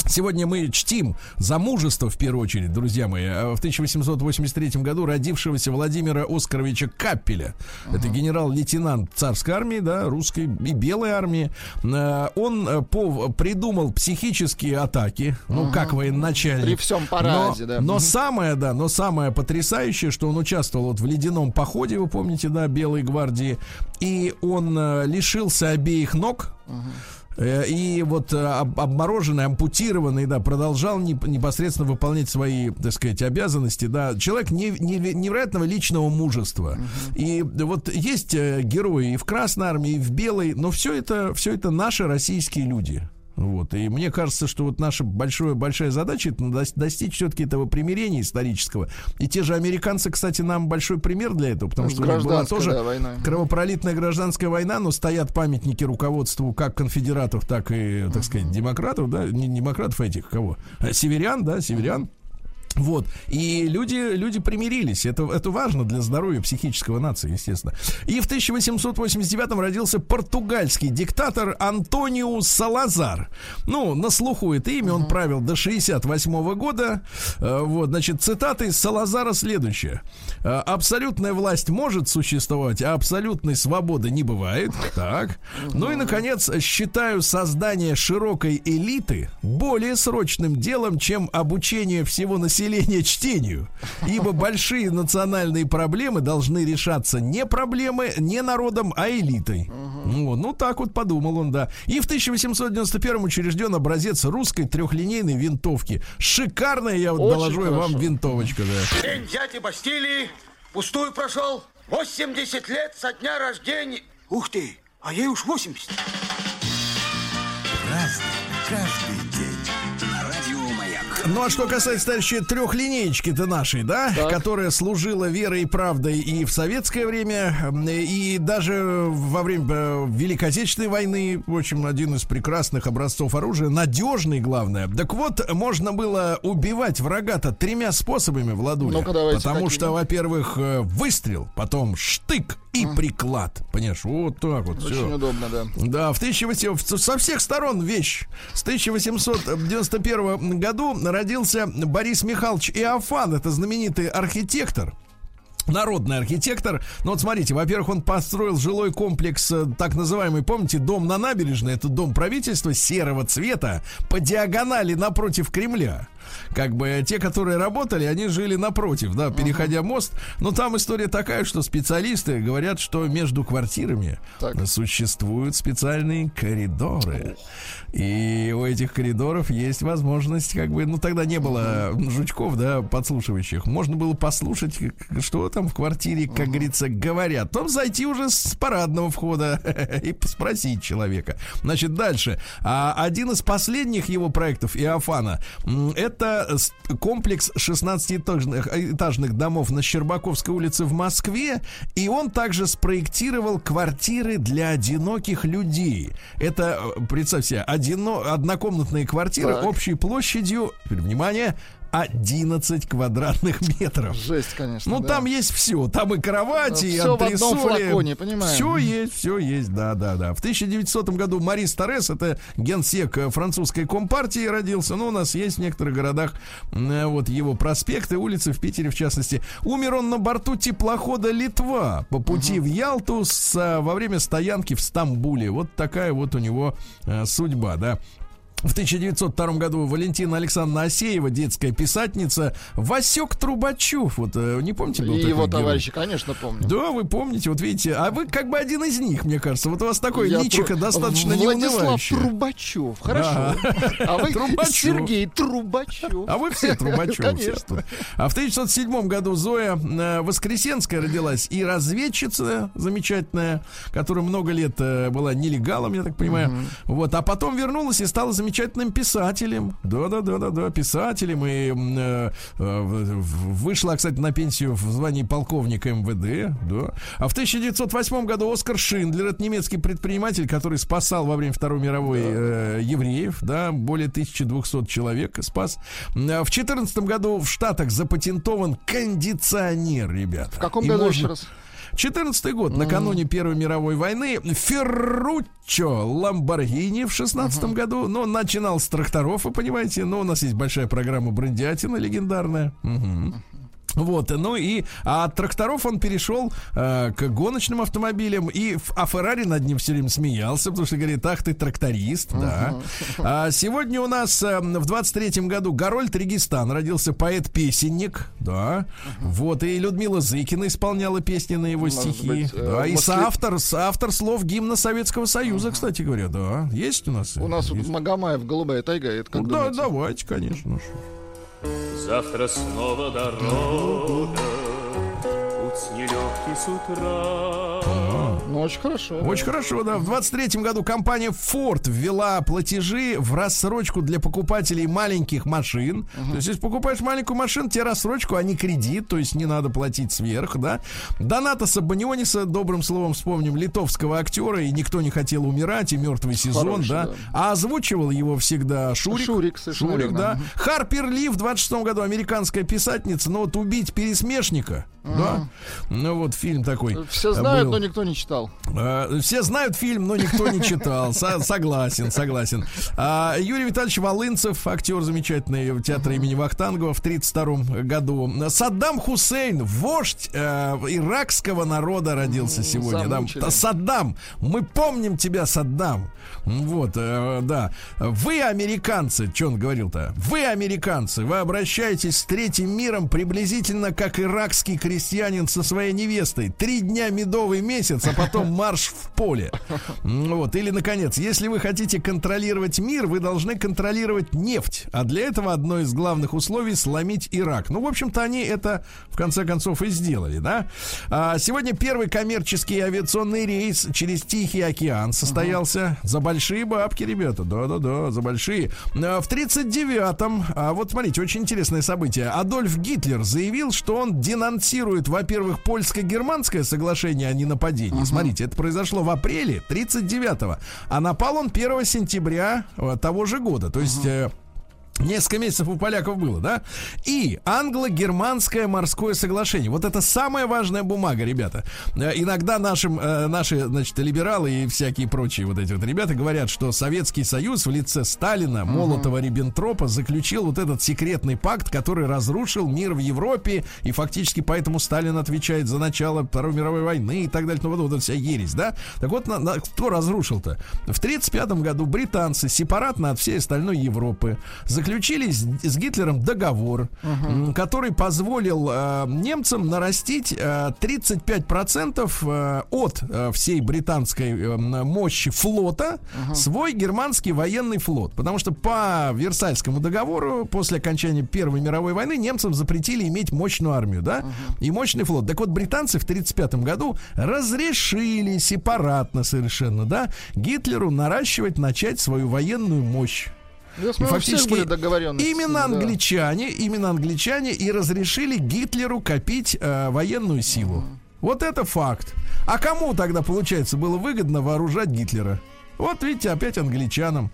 Сегодня мы чтим за мужество, в первую очередь, друзья мои, а в 1883 году родившегося Владимира Оскаровича Каппеля. Uh-huh. Это генерал-лейтенант царской армии, да, русской и белой армии. А, он э, по, придумал психические атаки, ну, uh-huh. как военачальник. При всем параде, но, да. Но uh-huh. самое, да, но самое потрясающее, что он участвовал вот в ледяном походе, вы помните, да, Белой гвардии, и он э, лишился обеих ног. Uh-huh Э, и вот э, обмороженный, ампутированный, да, продолжал непосредственно выполнять свои, так сказать, обязанности, да. Человек не, не, невероятного личного мужества. И вот есть э, герои и в Красной армии, и в Белой, но все это, все это наши российские люди. Вот. И мне кажется, что вот наша большая, большая задача это достичь все-таки этого примирения исторического. И те же американцы, кстати, нам большой пример для этого, потому что у них была тоже да, война. кровопролитная гражданская война, но стоят памятники руководству как конфедератов, так и, так сказать, демократов, да, не демократов этих, кого? Северян, да, северян. Вот. И люди, люди примирились. Это, это важно для здоровья психического нации, естественно. И в 1889 родился португальский диктатор Антонио Салазар. Ну, на слуху это имя. Он правил до 68 года. Э, вот, значит, цитаты из Салазара следующие. «Э, абсолютная власть может существовать, а абсолютной свободы не бывает. Так. Ну и, наконец, считаю создание широкой элиты более срочным делом, чем обучение всего населения населения чтению. Ибо большие национальные проблемы должны решаться не проблемы, не народом, а элитой. Ну, ну, так вот подумал он, да. И в 1891 учрежден образец русской трехлинейной винтовки. Шикарная, я вот Очень доложу хорошо. вам, винтовочка, да. День дяди Бастилии пустую прошел. 80 лет со дня рождения. Ух ты, а ей уж 80. Разный, каждый ну а что касается, товарищи, трехлинеечки-то нашей, да, так. которая служила верой и правдой и в советское время, и даже во время э, Великой Отечественной войны, в общем, один из прекрасных образцов оружия, надежный, главное. Так вот, можно было убивать врага-то тремя способами, Владуля. Ну потому какие? что, во-первых, э, выстрел, потом штык и приклад. Понимаешь, вот так вот. Очень все. удобно, да. Да, в 1800, со всех сторон вещь. С 1891 году родился Борис Михайлович Иофан. Это знаменитый архитектор народный архитектор. Ну вот смотрите, во-первых, он построил жилой комплекс, э, так называемый, помните, дом на набережной, это дом правительства серого цвета по диагонали напротив Кремля как бы те, которые работали, они жили напротив, да, переходя мост. Но там история такая, что специалисты говорят, что между квартирами так. существуют специальные коридоры. И у этих коридоров есть возможность, как бы, ну тогда не было жучков, да, подслушивающих. Можно было послушать, что там в квартире, как говорится, говорят. Потом зайти уже с парадного входа и спросить человека. Значит, дальше. А один из последних его проектов Иофана это комплекс 16-этажных этажных домов на Щербаковской улице в Москве. И он также спроектировал квартиры для одиноких людей. Это, э, представьте себе, одино, однокомнатные квартиры так. общей площадью, внимание, 11 квадратных метров. Жесть, конечно. Ну, да. там есть все. Там и кровати, и все антресоли. в одном флаконе? Все есть, все есть, да, да, да. В 1900 году Марис Торрес, это генсек французской компартии, родился. Ну, у нас есть в некоторых городах э, вот его проспекты, улицы, в Питере в частности. Умер он на борту теплохода «Литва» по пути угу. в Ялту с, во время стоянки в Стамбуле. Вот такая вот у него э, судьба, да. В 1902 году Валентина Александровна Асеева, детская писательница, Васек Трубачев, вот э, не помните, был И его герой? товарищи, конечно, помню. Да, вы помните, вот видите, а вы как бы один из них, мне кажется. Вот у вас такое Я личико тру... достаточно Владислав Трубачев, хорошо. А вы Трубачев. Сергей Трубачев. А вы все Трубачев. Конечно. А в 1907 году Зоя э, Воскресенская родилась и разведчица замечательная, которая много лет э, была нелегалом, я так понимаю. Вот, а потом вернулась и стала замечательной замечательным писателем. Да-да-да-да-да, писателем. И э, э, вышла, кстати, на пенсию в звании полковника МВД. Да. А в 1908 году Оскар Шиндлер, это немецкий предприниматель, который спасал во время Второй мировой э, евреев. Да, более 1200 человек спас. А в 2014 году в Штатах запатентован кондиционер, ребята. В каком году еще раз? 14 год, накануне Первой мировой войны, Ферруччо Ламборгини в 16 uh-huh. году, но ну, начинал с тракторов, вы понимаете, но у нас есть большая программа Брендиатина легендарная. Угу. Вот, ну и от тракторов он перешел э, к гоночным автомобилям, и а Феррари над ним все время смеялся, потому что говорит, ах ты тракторист, uh-huh. да. А сегодня у нас э, в 23-м году Гарольд Регистан, родился поэт-песенник, да. Uh-huh. Вот, и Людмила Зыкина исполняла песни на его Может стихи. Быть, э, да, и Москве... соавтор, соавтор слов гимна Советского Союза, uh-huh. кстати говоря, да. Есть у нас? У нас есть. Магомаев, Голубая тайга, это как ну, Да, давайте, конечно. Завтра снова дорога, путь нелегкий с утра. Очень хорошо. Очень да. хорошо, да. В 23 году компания Ford ввела платежи в рассрочку для покупателей маленьких машин. Uh-huh. То есть, если покупаешь маленькую машину, тебе рассрочку, а не кредит, то есть не надо платить сверх, да. Доната Сабаниониса, добрым словом вспомним, литовского актера, и никто не хотел умирать, и мертвый сезон, Хороший, да. да. А озвучивал его всегда Шурик. Шурик, Шурик, да. Uh-huh. Харпер Ли в 26 году, американская писательница, но вот убить пересмешника. Да. Ну вот фильм такой. Все знают, был. но никто не читал. А, все знают фильм, но никто не читал. Согласен, согласен. А, Юрий Витальевич Волынцев, актер замечательный в театре имени Вахтангова в 1932 году. Саддам Хусейн, вождь э, иракского народа родился сегодня. Да? Саддам, мы помним тебя, Саддам. Вот, э, да. Вы, американцы, что он говорил-то? Вы, американцы, вы обращаетесь с третьим миром приблизительно как иракский крестьянин со своей невестой. Три дня медовый месяц, а потом марш в поле. Вот. Или, наконец, если вы хотите контролировать мир, вы должны контролировать нефть. А для этого одно из главных условий сломить Ирак. Ну, в общем-то, они это, в конце концов, и сделали, да? А, сегодня первый коммерческий авиационный рейс через Тихий океан состоялся. За большие бабки, ребята. Да-да-да, за большие. А, в 39-м, а вот смотрите, очень интересное событие. Адольф Гитлер заявил, что он денонсирует, во-первых, польско-германское соглашение о ненападении. Uh-huh. Смотрите, это произошло в апреле 39-го, а напал он 1 сентября э, того же года. То есть... Uh-huh Несколько месяцев у поляков было, да? И англо-германское морское соглашение. Вот это самая важная бумага, ребята. Э, иногда нашим, э, наши, значит, либералы и всякие прочие вот эти вот ребята говорят, что Советский Союз в лице Сталина, Молотова, Риббентропа заключил вот этот секретный пакт, который разрушил мир в Европе, и фактически поэтому Сталин отвечает за начало Второй мировой войны и так далее. Ну, вот, вот вся ересь, да? Так вот, на, на, кто разрушил-то? В 1935 году британцы сепаратно от всей остальной Европы заключили заключили с, с Гитлером договор, uh-huh. который позволил э, немцам нарастить э, 35% э, от э, всей британской э, мощи флота uh-huh. свой германский военный флот. Потому что по Версальскому договору после окончания Первой мировой войны немцам запретили иметь мощную армию, да, uh-huh. и мощный флот. Так вот, британцы в 1935 году разрешили сепаратно совершенно, да, Гитлеру наращивать, начать свою военную мощь. Я смотрю, фактически именно англичане, да. именно англичане и разрешили Гитлеру копить э, военную силу. Вот это факт. А кому тогда, получается, было выгодно вооружать Гитлера? Вот видите, опять англичанам.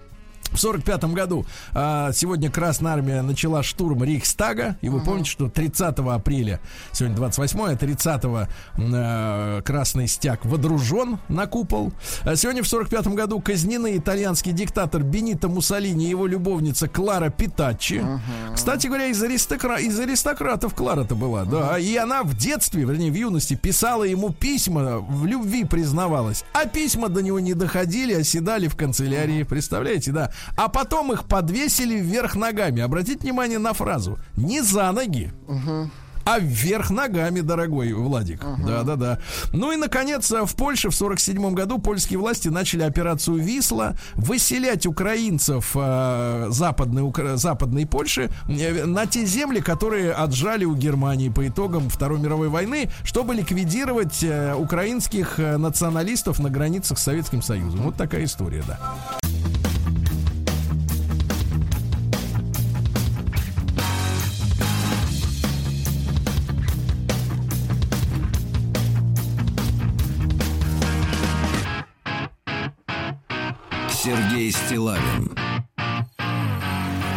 В 1945 году а, сегодня Красная Армия начала штурм Рейхстага. И вы uh-huh. помните, что 30 апреля, сегодня 28 а 30 а, Красный Стяг водружен на купол. А сегодня в 1945 году казнены итальянский диктатор Бенито Муссолини и его любовница Клара Питаччи. Uh-huh. Кстати говоря, из, аристокра... из аристократов Клара-то была, uh-huh. да. И она в детстве, вернее, в юности писала ему письма, в любви признавалась. А письма до него не доходили, оседали в канцелярии. Представляете, да? А потом их подвесили вверх ногами. Обратите внимание на фразу. Не за ноги. Угу а вверх ногами, дорогой Владик. Да, да, да. Ну и, наконец, в Польше в 47 году польские власти начали операцию «Висла», выселять украинцев э, западной, Укра... западной Польши э, на те земли, которые отжали у Германии по итогам Второй мировой войны, чтобы ликвидировать э, украинских э, националистов на границах с Советским Союзом. Вот такая история, да. Сергей Стилавин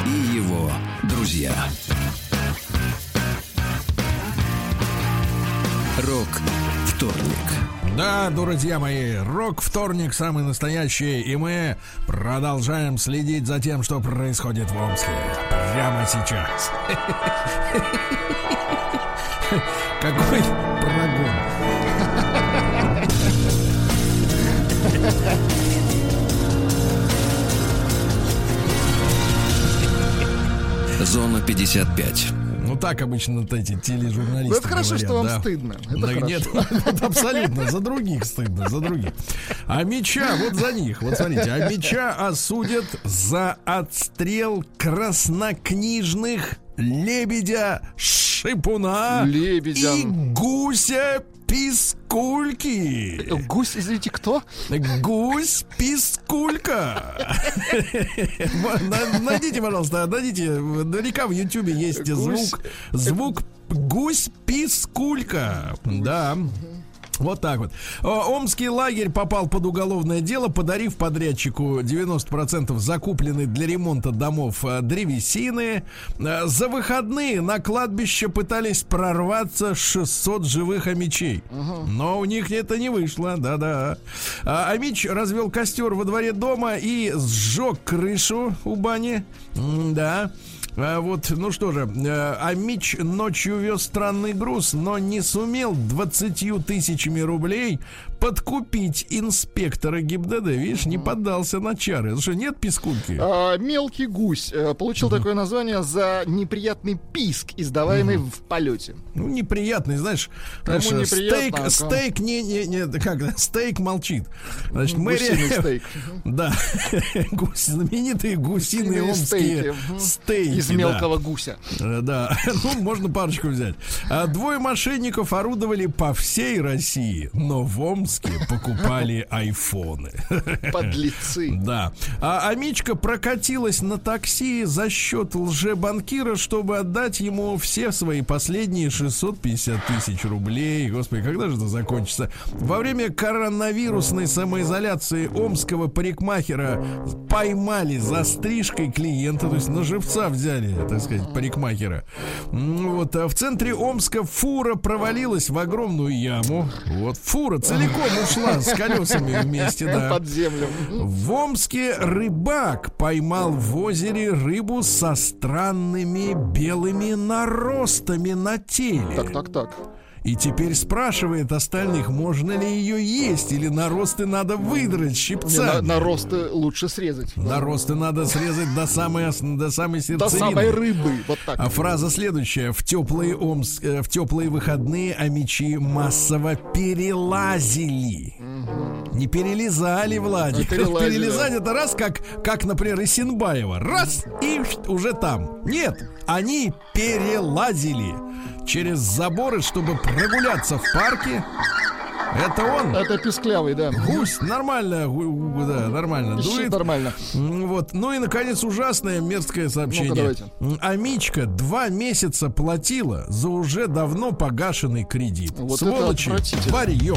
и его друзья. Рок вторник. Да, друзья мои, рок вторник самый настоящий, и мы продолжаем следить за тем, что происходит в Омске прямо сейчас. Какой Зона 55. Ну так обычно вот эти тележурналисты. Ну, это хорошо, говорят, что вам да. стыдно. Это да, нет, это абсолютно за других стыдно, за других. А меча вот за них. Вот смотрите, а меча осудят за отстрел краснокнижных лебедя Шипуна Лебедя. и гуся Пискульки. Гусь, извините, кто? Гусь Пискулька. Найдите, пожалуйста, найдите. Наверняка в Ютубе есть звук. Звук гусь Пискулька. Да. Вот так вот. Омский лагерь попал под уголовное дело, подарив подрядчику 90% закупленной для ремонта домов э, древесины. Э, за выходные на кладбище пытались прорваться 600 живых амичей. Но у них это не вышло, да-да. Амич развел костер во дворе дома и сжег крышу у бани. Да. А вот, ну что же, э, а Мич ночью вез странный груз, но не сумел 20 тысячами рублей подкупить инспектора ГИБДД. Видишь, не поддался на чары. Что, нет пискульки? А, мелкий гусь э, получил такое название за неприятный писк, издаваемый в полете. Ну, неприятный, знаешь, знаешь стейк, а стейк не, не, не, как, стейк молчит. Значит, мэрия... стейк. Да, гусь, знаменитые гусиные омские стейки. Из мелкого гуся. Э, да, ну, можно парочку взять. А двое мошенников орудовали по всей России, но в Омске Омске покупали айфоны. Подлецы. Да. А Амичка прокатилась на такси за счет лжебанкира, чтобы отдать ему все свои последние 650 тысяч рублей. Господи, когда же это закончится? Во время коронавирусной самоизоляции омского парикмахера поймали за стрижкой клиента, то есть на живца взяли, так сказать, парикмахера. Вот, а в центре Омска фура провалилась в огромную яму. Вот, фура целиком целиком ушла с колесами вместе, да. Под землю. В Омске рыбак поймал в озере рыбу со странными белыми наростами на теле. Так, так, так. И теперь спрашивает остальных, можно ли ее есть, или наросты надо выдрать щипцами. На, наросты лучше срезать. Наросты надо срезать до самой, до самой сердцевины. До самой рыбы, вот так. А фраза следующая. В теплые, омск, э, в теплые выходные амичи массово перелазили. Угу. Не перелезали, Владик. А Перелезать это раз, как, как, например, Исинбаева. Раз, и уже там. Нет, они перелазили через заборы, чтобы прогуляться в парке. Это он? Это писклявый, да. Гусь, нормально, да, нормально. Дует. нормально. Вот. Ну и, наконец, ужасное мерзкое сообщение. ну Амичка два месяца платила за уже давно погашенный кредит. Вот Сволочи, варье.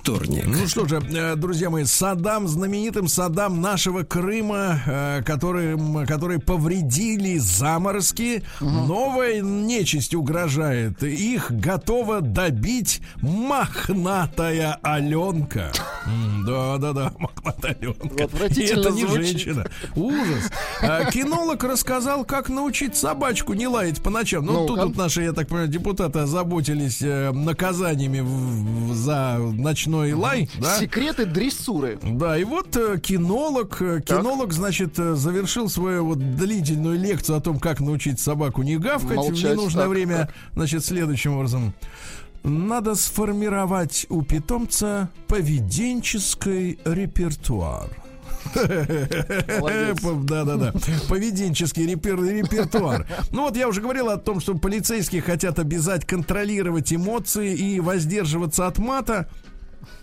вторник. Ну что же, э, друзья мои, Саддам, знаменитым Саддам нашего Крыма, э, которым, которые повредили заморозки, угу. новая нечисть угрожает. Их готова добить мохнатая Аленка. Да-да-да, мохнатая Аленка. И это не звучит. женщина. Ужас. А, кинолог рассказал, как научить собачку не лаять по ночам. Ну, тут, тут наши, я так понимаю, депутаты озаботились э, наказаниями за ночной ночной лай. Да? Секреты дрессуры. Да, и вот э, кинолог, э, кинолог, так. значит, э, завершил свою вот длительную лекцию о том, как научить собаку не гавкать Молчать, в ненужное так, время, так. значит, следующим образом. Надо сформировать у питомца поведенческий репертуар. Да-да-да. Поведенческий репер репертуар. Ну вот я уже говорил о том, что полицейские хотят обязать контролировать эмоции и воздерживаться от мата.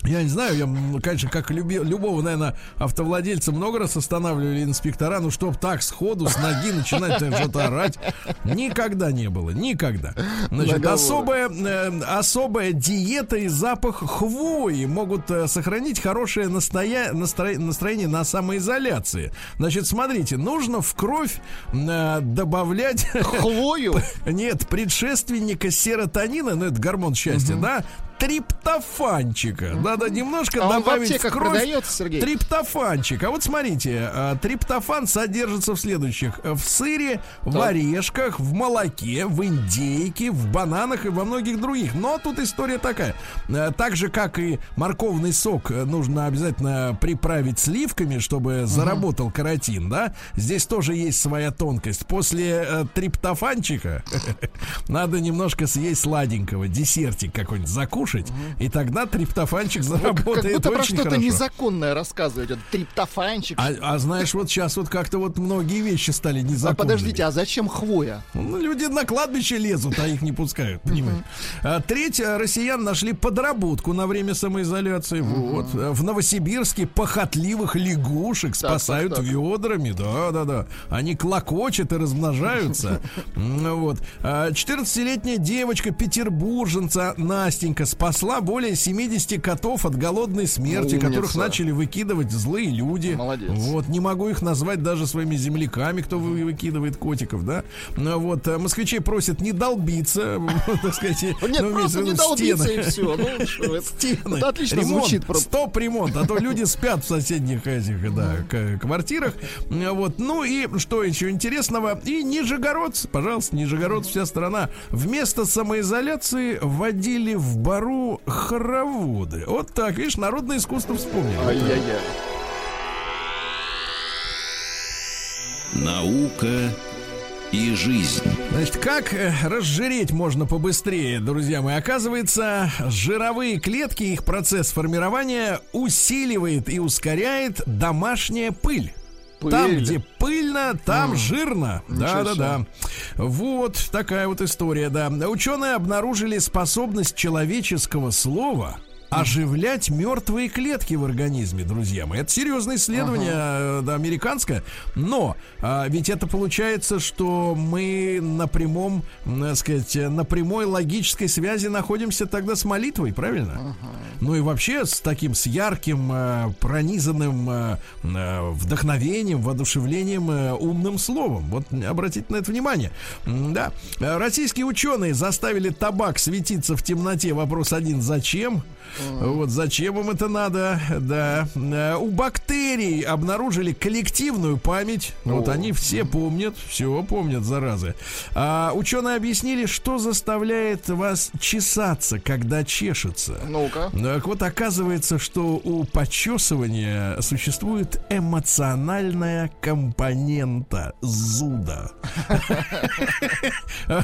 Я не знаю, я, конечно, как люби, любого, наверное, автовладельца много раз останавливали инспектора, ну, чтоб так сходу, с ноги начинать что-то орать. Никогда не было, никогда. Значит, особая, э, особая диета и запах хвои могут э, сохранить хорошее настоя... настро... настроение на самоизоляции. Значит, смотрите, нужно в кровь э, добавлять... Хвою? Нет, предшественника серотонина, ну, это гормон счастья, угу. да, триптофанчика. Надо немножко а добавить в, в кровь продается, Сергей? триптофанчик. А вот смотрите, э, триптофан содержится в следующих. В сыре, так. в орешках, в молоке, в индейке, в бананах и во многих других. Но тут история такая. Э, так же, как и морковный сок, нужно обязательно приправить сливками, чтобы заработал каротин, да? Здесь тоже есть своя тонкость. После э, триптофанчика надо немножко съесть сладенького, десертик какой-нибудь закушать, и тогда триптофанчик заработает как будто про что-то незаконное рассказывать. Триптофанчик. А, а знаешь, вот сейчас вот как-то вот многие вещи стали незаконными. А подождите, а зачем хвоя? Ну, люди на кладбище лезут, а их не пускают, понимаешь? А, треть россиян нашли подработку на время самоизоляции. Вот. В Новосибирске похотливых лягушек спасают так, так, так. ведрами. Да, да, да. Они клокочут и размножаются. Вот. 14-летняя а, девочка петербурженца Настенька спасла более 70 котов от голодной смерти, Умница. которых начали выкидывать злые люди. Молодец. Вот. Не могу их назвать даже своими земляками, кто выкидывает котиков, да. Вот. А, москвичей просят не долбиться, так сказать. Нет, ну, просто не долбиться и все. Ну, стены. Отлично звучит. Стоп ремонт, а то люди спят в соседних этих, да, квартирах. Вот. Ну и что еще интересного? И Нижегородцы, пожалуйста, Нижегород, вся страна. Вместо самоизоляции вводили в бару хороводы. Вот так, видишь, народное искусство вспомнил. Ай-яй-яй. Наука и жизнь. Значит, как э, разжиреть можно побыстрее, друзья мои? Оказывается, жировые клетки, их процесс формирования усиливает и ускоряет домашняя пыль. Пыль. Там, где пыльно, там mm. жирно. Да, да, да. Вот такая вот история, да. Ученые обнаружили способность человеческого слова оживлять мертвые клетки в организме, друзья мои. Это серьезное исследование, ага. Э, да, американское. Но а, ведь это получается, что мы на прямом, так сказать, на прямой логической связи находимся тогда с молитвой, правильно? Ага. Ну и вообще с таким, с ярким, э, пронизанным э, вдохновением, воодушевлением, умным словом. Вот обратите на это внимание. Да. Российские ученые заставили табак светиться в темноте. Вопрос один. Зачем? Вот зачем им это надо? Да. Э, у бактерий обнаружили коллективную память. Вот они все помнят, все помнят, заразы. А ученые объяснили, что заставляет вас чесаться, когда чешется. Ну-ка. Так вот, оказывается, что у почесывания существует эмоциональная компонента зуда.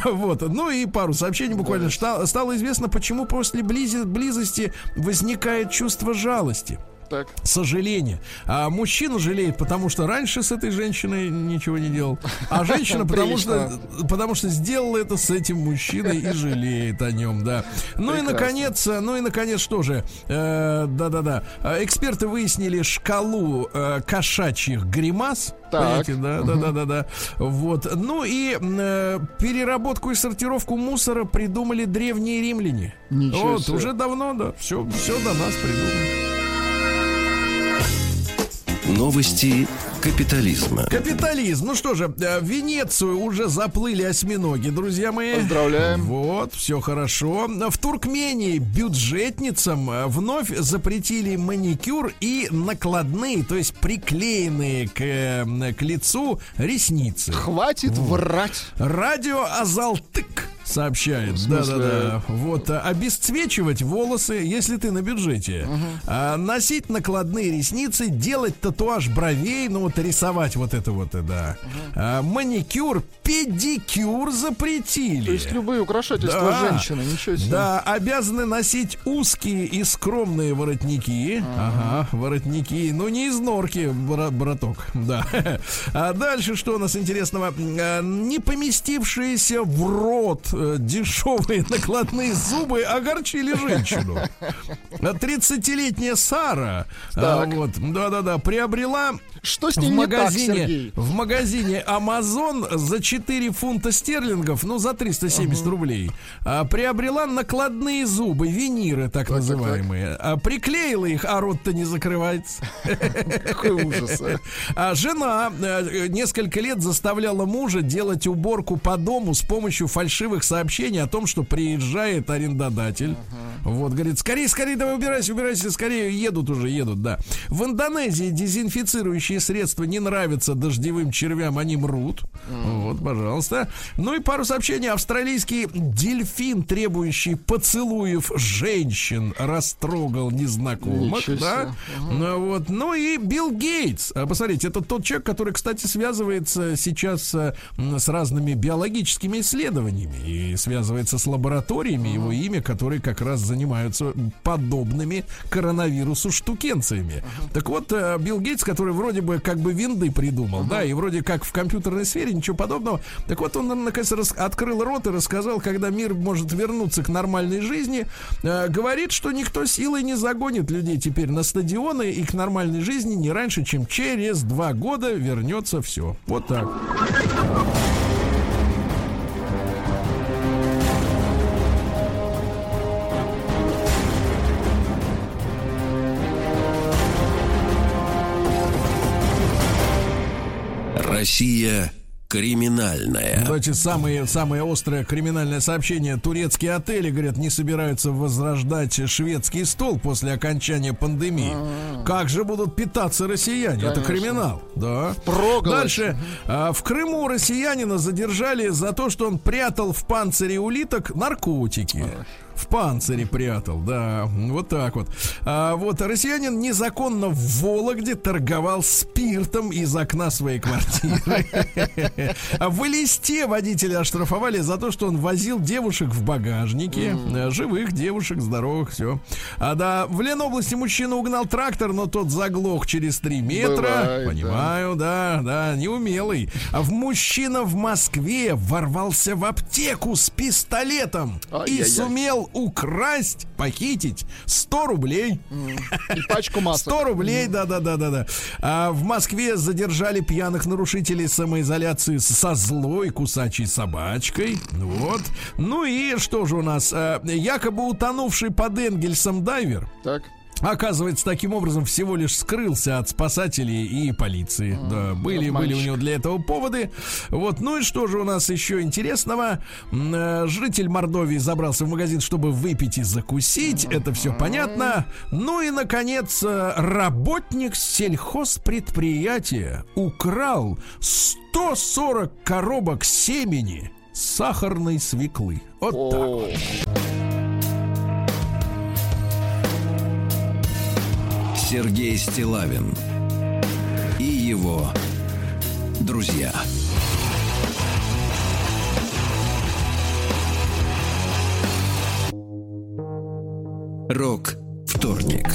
Вот. Ну и пару сообщений буквально. Стало известно, почему после близости возникает чувство жалости так. Сожаление. А мужчину жалеет, потому что раньше с этой женщиной ничего не делал. А женщина, потому что, потому что сделала это с этим мужчиной и жалеет о нем, да. Ну Прекрасно. и наконец, ну и наконец, что же? Э, да-да-да. Э, эксперты выяснили шкалу э, кошачьих гримас. Так. да, да, да, да, да. Вот. Ну и э, переработку и сортировку мусора придумали древние римляне. Ничего вот, себе. уже давно, да. Все, все до нас придумали. Новости капитализма. Капитализм. Ну что же, в э, Венецию уже заплыли осьминоги, друзья мои. Поздравляем. Вот, все хорошо. В Туркмении бюджетницам э, вновь запретили маникюр и накладные, то есть приклеенные к, э, к лицу ресницы. Хватит вот. врать. Радио Азалтык сообщает. Да-да-да. Вот, а, обесцвечивать волосы, если ты на бюджете. Угу. А, носить накладные ресницы, делать татуаж бровей, ну вот рисовать вот это вот, да. А, маникюр, педикюр запретили. То есть любые украшательства да. женщины, ничего себе. Да, обязаны носить узкие и скромные воротники. Угу. Ага, воротники. Ну, не из норки, браток. Да. А дальше что у нас интересного? А, не поместившиеся в рот э, дешевые накладные зубы огорчили женщину. 30-летняя Сара, а, вот, да-да-да, приобрела что с ним в магазине, так, Сергей? В магазине Amazon за 4 фунта стерлингов, ну, за 370 uh-huh. рублей, а, приобрела накладные зубы, виниры так, так называемые. Так, так. А, приклеила их, а рот-то не закрывается. Какой ужас. А. а жена а, несколько лет заставляла мужа делать уборку по дому с помощью фальшивых сообщений о том, что приезжает арендодатель. Uh-huh Вот, говорит, скорее, скорее, давай убирайся, убирайся, скорее, едут уже, едут, да. В Индонезии дезинфицирующие средства не нравятся дождевым червям, они мрут. Вот, пожалуйста. Ну и пару сообщений. Австралийский дельфин, требующий поцелуев женщин, растрогал незнакомых. Да? Ну, вот. ну и Билл Гейтс. А, посмотрите, это тот человек, который, кстати, связывается сейчас э, с разными биологическими исследованиями и связывается с лабораториями, его имя, которые как раз занимаются подобными коронавирусу штукенциями. Так вот, э, Билл Гейтс, который вроде бы как бы винды придумал, да, и вроде как в компьютерной сфере, ничего подобного. Так вот, он, наконец, рас- открыл рот и рассказал, когда мир может вернуться к нормальной жизни, э, говорит, что никто силой не загонит людей теперь на стадионы и к нормальной жизни не раньше, чем через два года вернется все. Вот так. Россия криминальная. Давайте самые, самое острое криминальное сообщение. Турецкие отели, говорят, не собираются возрождать шведский стол после окончания пандемии. Как же будут питаться россияне? Это криминал. Да. Дальше. А, В Крыму россиянина задержали за то, что он прятал в панцире улиток наркотики. В панцире прятал, да, вот так вот. А, вот россиянин незаконно в Вологде торговал спиртом из окна своей квартиры. А в Элисте водителя оштрафовали за то, что он возил девушек в багажнике. Э, Живых девушек, здоровых, все. А да, в Ленобласти мужчина угнал трактор, но тот заглох через 3 метра. Понимаю, да, да, неумелый. А в мужчина в Москве ворвался в аптеку с пистолетом и сумел украсть, похитить 100 рублей. И пачку масок. 100 рублей, да, да, да, да, да. А в Москве задержали пьяных нарушителей самоизоляции со злой кусачей собачкой. Вот. Ну и что же у нас? А, Якобы утонувший под Энгельсом дайвер Так. Оказывается, таким образом всего лишь скрылся от спасателей и полиции. Да, были, вот были у него для этого поводы. Вот, ну и что же у нас еще интересного? Э, Житель Мордовии забрался в магазин, чтобы выпить и закусить. Это все понятно. Ну и, наконец, э, работник сельхозпредприятия украл 140 коробок семени сахарной свеклы. Вот так. О, Сергей Стилавин и его друзья. Рок вторник.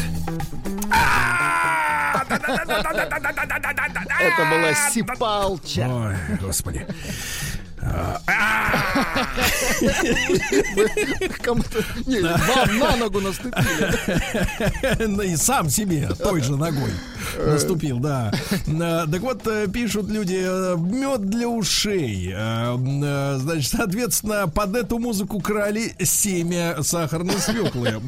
Это была Сипалча. Ой, господи. Кому-то... На ногу наступили. Ну и сам себе той же ногой наступил, да. А, Так вот, э, пишут люди, э, мед для ушей. Э, Значит, соответственно, под эту музыку крали семя сахарной свеклы.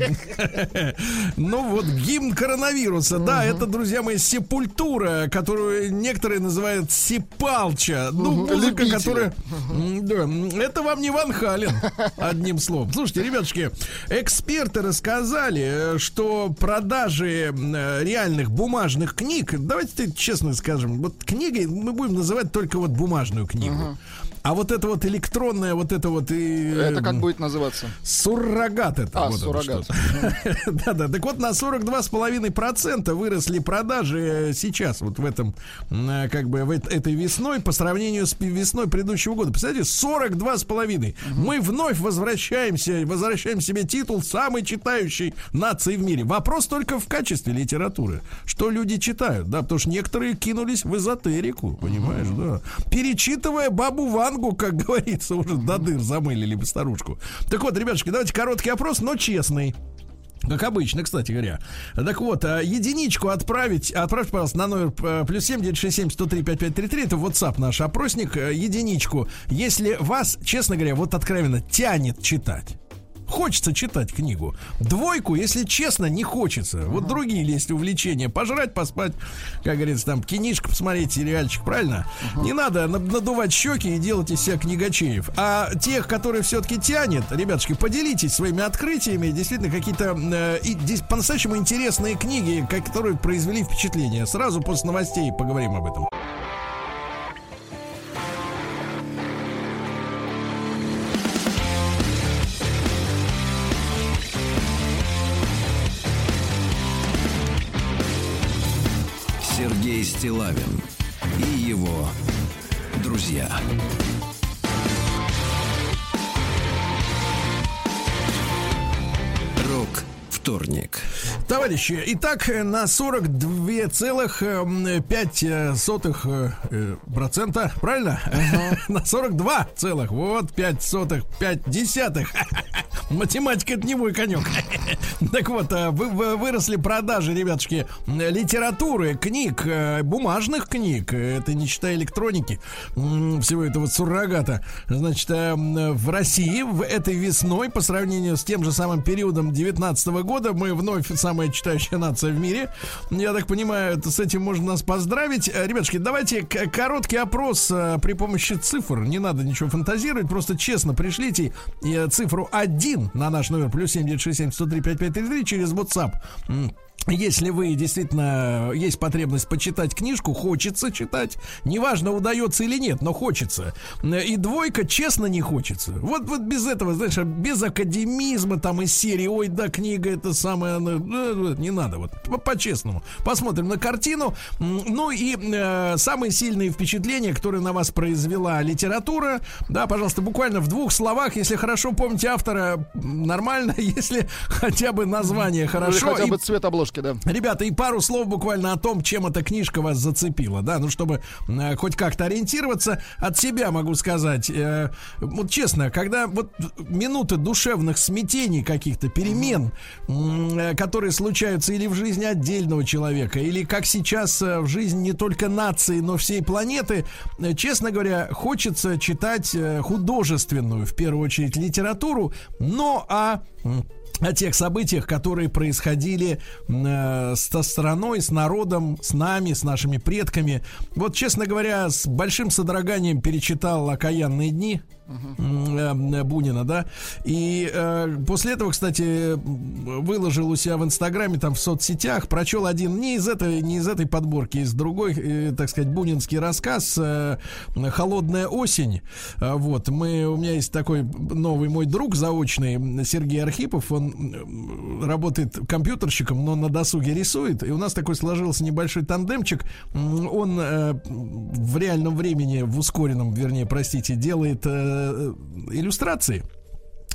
Ну вот, гимн коронавируса. Да, это, друзья мои, сепультура, которую некоторые называют сепалча. Ну, музыка, которая... Да, это вам не Ван Хален, одним словом. Слушайте, ребятушки, эксперты рассказали, э, что продажи э, реальных бумажных книг, давайте честно скажем, вот книгой мы будем называть только вот бумажную книгу. А вот это вот электронное, вот это вот и... Это как будет называться? Суррогат это. А, вот суррогат. Да-да. Так вот, на 42,5% выросли продажи э, сейчас, вот в этом, э, как бы, в эт- этой весной по сравнению с весной предыдущего года. Представляете, 42,5%. Мы вновь возвращаемся, возвращаем себе титул самой читающей нации в мире. Вопрос только в качестве литературы. Что люди читают, да, потому что некоторые кинулись в эзотерику, понимаешь, да. Перечитывая бабу Вангу, как говорится, уже до дыр замылили бы старушку. Так вот, ребятушки, давайте короткий опрос, но честный. Как обычно, кстати говоря. Так вот, а, единичку отправить, отправьте, пожалуйста, на номер э, плюс семь девять шесть семь сто три пять пять три три. Это WhatsApp наш опросник. Э, Единичку. Если вас, честно говоря, вот откровенно тянет читать. Хочется читать книгу. Двойку, если честно, не хочется. Вот другие есть увлечения. Пожрать, поспать, как говорится, там кинишка посмотреть, сериальчик, правильно? Не надо надувать щеки и делать из себя книгачеев. А тех, которые все-таки тянет, ребятушки, поделитесь своими открытиями. Действительно, какие-то э, по-настоящему интересные книги, которые произвели впечатление. Сразу после новостей поговорим об этом. Товарищи, итак, на 42,5 э, процента, правильно? На 42 целых, вот 5 сотых, 5 десятых. Математика это не мой конек. Так вот, э, вы, выросли продажи, ребятушки, литературы, книг, э, бумажных книг, это не считая электроники, всего этого суррогата. Значит, в России в этой весной, по сравнению с тем же самым периодом 19 года, мы вновь самая читающая нация в мире. Я так понимаю, с этим можно нас поздравить. Э, ребятушки, давайте короткий опрос э, при помощи цифр. Не надо ничего фантазировать, просто честно пришлите э, цифру 1 на наш номер плюс 7967 103 5533 через WhatsApp. Если вы действительно есть потребность почитать книжку, хочется читать, неважно, удается или нет, но хочется. И двойка, честно, не хочется. Вот, вот без этого, знаешь, без академизма там из серии, ой, да, книга это самое, ну, не надо, вот, по-честному. Посмотрим на картину. Ну и э, самые сильные впечатления, которые на вас произвела литература, да, пожалуйста, буквально в двух словах, если хорошо помните автора, нормально, если хотя бы название хорошо. Или хотя бы цвет обложки обложки, да. Ребята, и пару слов буквально о том, чем эта книжка вас зацепила, да, ну, чтобы э, хоть как-то ориентироваться. От себя могу сказать, э, вот честно, когда вот минуты душевных смятений каких-то, перемен, э, которые случаются или в жизни отдельного человека, или как сейчас э, в жизни не только нации, но всей планеты, э, честно говоря, хочется читать э, художественную, в первую очередь, литературу, но о о тех событиях, которые происходили э, со страной, с народом, с нами, с нашими предками. Вот, честно говоря, с большим содроганием перечитал «Окаянные дни» uh Бунина, да. И э, после этого, кстати, выложил у себя в Инстаграме, там в соцсетях, прочел один не из этой, не из этой подборки, из другой, э, так сказать, бунинский рассказ э, "Холодная осень". Э, вот мы, у меня есть такой новый мой друг заочный Сергей Архипов, он работает компьютерщиком, но на досуге рисует, и у нас такой сложился небольшой тандемчик. Он э, в реальном времени, в ускоренном, вернее, простите, делает э, Э, иллюстрации.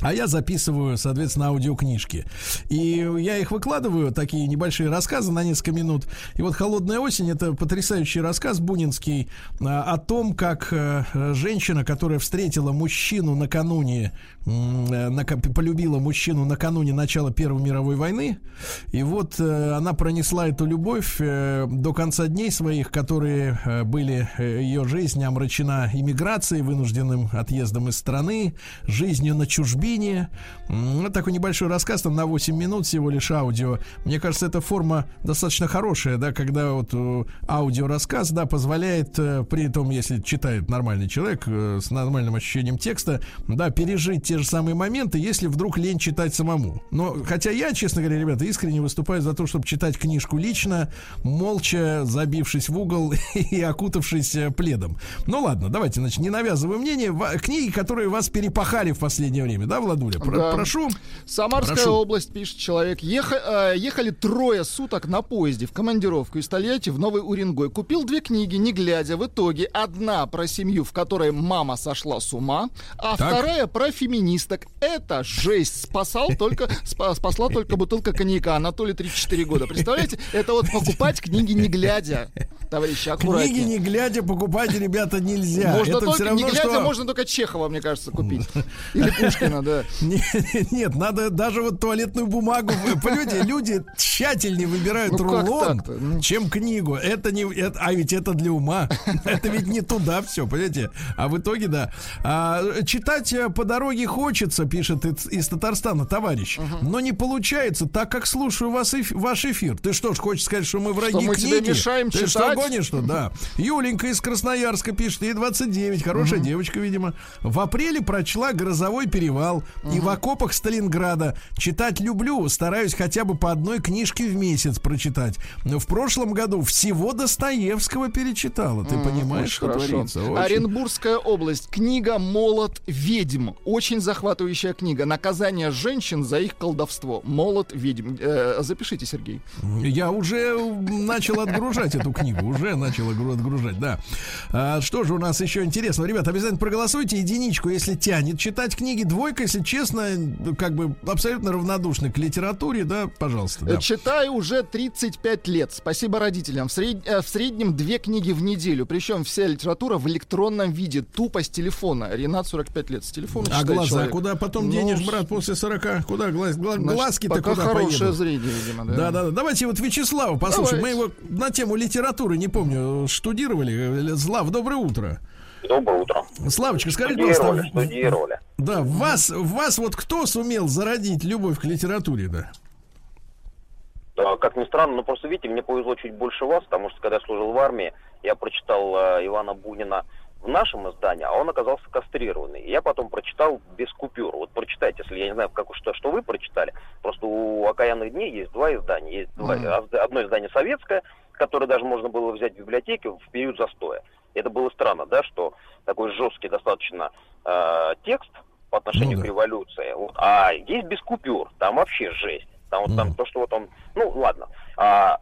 А я записываю, соответственно, аудиокнижки. И я их выкладываю, такие небольшие рассказы на несколько минут. И вот «Холодная осень» — это потрясающий рассказ бунинский а, о том, как а, женщина, которая встретила мужчину накануне, на, полюбила мужчину накануне начала Первой мировой войны, и вот а, она пронесла эту любовь до конца дней своих, которые были, ее жизнь омрачена иммиграцией, вынужденным отъездом из страны, жизнью на чужбине, Альбине. Вот такой небольшой рассказ, там на 8 минут всего лишь аудио. Мне кажется, эта форма достаточно хорошая, да, когда вот э, аудиорассказ, да, позволяет, э, при том, если читает нормальный человек э, с нормальным ощущением текста, да, пережить те же самые моменты, если вдруг лень читать самому. Но, хотя я, честно говоря, ребята, искренне выступаю за то, чтобы читать книжку лично, молча забившись в угол и окутавшись пледом. Ну ладно, давайте, значит, не навязываю мнение. Книги, которые вас перепахали в последнее время, да, да, Владуля? Про- да. Прошу. Самарская прошу. область, пишет человек. Еха, э, ехали трое суток на поезде в командировку из Тольятти в Новый Уренгой. Купил две книги, не глядя. В итоге одна про семью, в которой мама сошла с ума, а так. вторая про феминисток. Это жесть. Спасал только, спасла только бутылка коньяка. Анатолий 34 года. Представляете? Это вот покупать книги не глядя. Товарищи, Книги аккуратнее. не глядя покупать, ребята, нельзя. Можно Это только, все равно, не глядя, что... можно только Чехова, мне кажется, купить. Или Пушкина, да. Не- Нет, надо даже вот туалетную бумагу. Люди, люди тщательнее выбирают Ну, рулон? Ну. чем книгу. Это не, это- а ведь это для ума. Это ведь не туда все, понимаете? А в итоге, да. А, читать э, по дороге хочется, пишет из, из Татарстана товарищ, но не получается, так как слушаю вас эф- ваш эфир. Ты что ж хочешь сказать, что мы враги мы тебе книги? мешаем Ты что читать? Что? Да. Юленька из Красноярска пишет, ей 29, хорошая девочка, видимо. В апреле прочла «Грозовой перевал» и в окопах Сталинграда. Читать люблю, стараюсь хотя бы по одной книжке в месяц прочитать. Но в прошлом году всего Достоевского перечитала. Ты понимаешь, Очень что хорошо. творится? Очень. Оренбургская область. Книга «Молот ведьм». Очень захватывающая книга. Наказание женщин за их колдовство. «Молот ведьм». Э, запишите, Сергей. Я уже начал отгружать эту книгу. Уже начал огру- отгружать, да. А, что же у нас еще интересного? Ребята, обязательно проголосуйте. Единичку, если тянет читать книги. Двойка, если честно, как бы абсолютно равнодушны к литературе, да, пожалуйста. Да. Читаю уже 35 лет. Спасибо родителям. В, сред- э, в среднем две книги в неделю. Причем вся литература в электронном виде. Тупо с телефона. Ренат 45 лет. С телефона А глаза человек. куда потом Ну, денешь, брат, после 40? Куда глаз, гла- Значит, глазки-то куда хорошее поедут? зрение, видимо, да. Да, да, да. Давайте вот Вячеслава послушаем. Мы Давайте. его на тему литературы, не помню, штудировали. Слав, доброе утро. Доброе утро. Славочка, скажите, пожалуйста, студировали. Да, вас, вас вот кто сумел зародить любовь к литературе, да? Да, как ни странно, но просто видите, мне повезло чуть больше вас, потому что когда я служил в армии, я прочитал э, Ивана Бунина в нашем издании, а он оказался кастрированный. И я потом прочитал без купюр. Вот прочитайте, если я не знаю, как, что, что вы прочитали. Просто у «Окаянных дней» есть два издания. Есть два- одно издание советское, которое даже можно было взять в библиотеке в период застоя. Это было странно, да, что такой жесткий достаточно э, текст по отношению Ну к да. революции. Вот. А есть без купюр, там вообще жесть. Там вот там то, что вот он, ну ладно. А,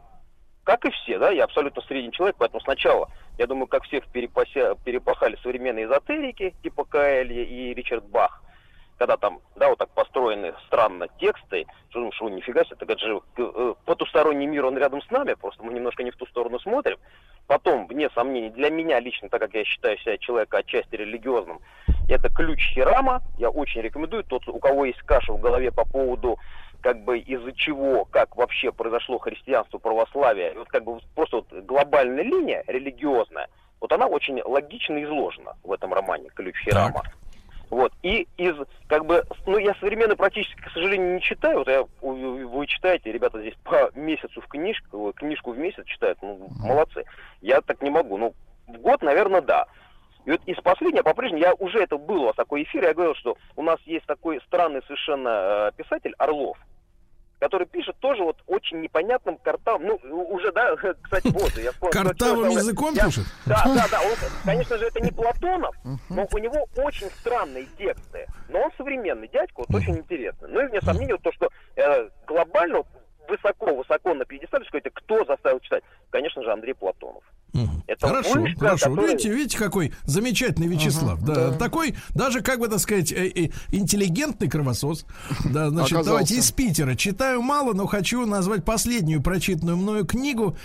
как и все, да, я абсолютно средний человек, поэтому сначала, я думаю, как всех перепася- перепахали современные эзотерики, типа Каэлья и Ричард Бах, когда там, да, вот так построены странно тексты, что, ну, что нифига себе, так это же э, потусторонний мир, он рядом с нами, просто мы немножко не в ту сторону смотрим. Потом, вне сомнений, для меня лично, так как я считаю себя человека отчасти религиозным, это ключ Хирама. Я очень рекомендую. Тот, у кого есть каша в голове по поводу как бы из-за чего, как вообще произошло христианство, православие, вот как бы просто вот глобальная линия религиозная, вот она очень логично изложена в этом романе «Ключ Хирама». Вот. И из, как бы, ну, я современный практически, к сожалению, не читаю. Вот я, вы вы читаете, ребята здесь по месяцу в книжку, книжку в месяц читают, ну, молодцы. Я так не могу. Ну, в год, наверное, да. И вот из последнего, по-прежнему, я уже это был у вас такой эфир, я говорил, что у нас есть такой странный совершенно э, писатель Орлов, который пишет тоже вот очень непонятным картам, ну, уже, да, кстати, вот, я вспомнил, что- Картавым что- языком я- пишет? Да, да, да, он, конечно же, это не Платонов, но у него очень странные тексты, но он современный дядька, вот очень интересный. Ну и вне сомнения, вот то, что э, глобально высоко-высоко на пьедестале, сказать, кто заставил читать, конечно же, Андрей Платонов. Это Хорошо, вышка, хорошо. которая- Видите, видите, какой замечательный Вячеслав. да, Такой, даже, как бы так сказать, э, э, интеллигентный кровосос. Да, значит, Оказался. давайте из Питера. Читаю мало, но хочу назвать последнюю прочитанную мною книгу.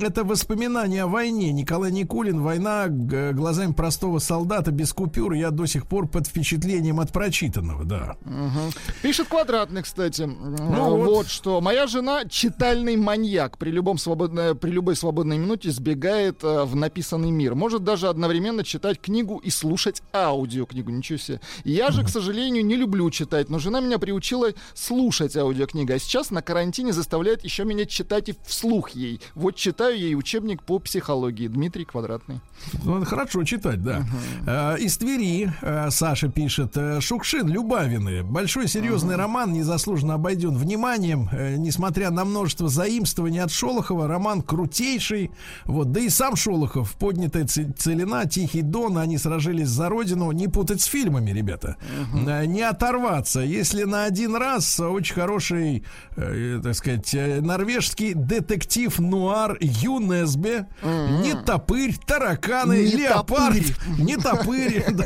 Это воспоминания о войне. Николай Никулин «Война глазами простого солдата без купюр». Я до сих пор под впечатлением от прочитанного, да. Мгм. Пишет квадратный, кстати. Ну вот. вот. что. Моя жена читальный маньяк. При, любом свободно, при любой свободной минуте сбегает э, в написанный мир. Может даже одновременно читать книгу и слушать аудиокнигу. Ничего себе. Я же, к сожалению, не люблю читать, но жена меня приучила слушать аудиокнигу. А сейчас на карантине заставляет еще меня читать и вслух ей. Вот читаю ей учебник по психологии. Дмитрий Квадратный. Ну, хорошо читать, да. Э, Из Твери э, Саша пишет. Шукшин, Любавины. Большой серьезный роман, незаслуженно обойден вниманием. Несмотря на множество заимствований от Шолохова, роман крутейший. Вот, да и сам Шолохов поднят знаменитая ц- целина Тихий Дон, они сражались за родину. Не путать с фильмами, ребята. Э, Не оторваться. Если на один раз очень хороший, э, так сказать, э, норвежский детектив нуар ЮНЕСБе, не топырь, тараканы, Не леопард, топырь. не топырь.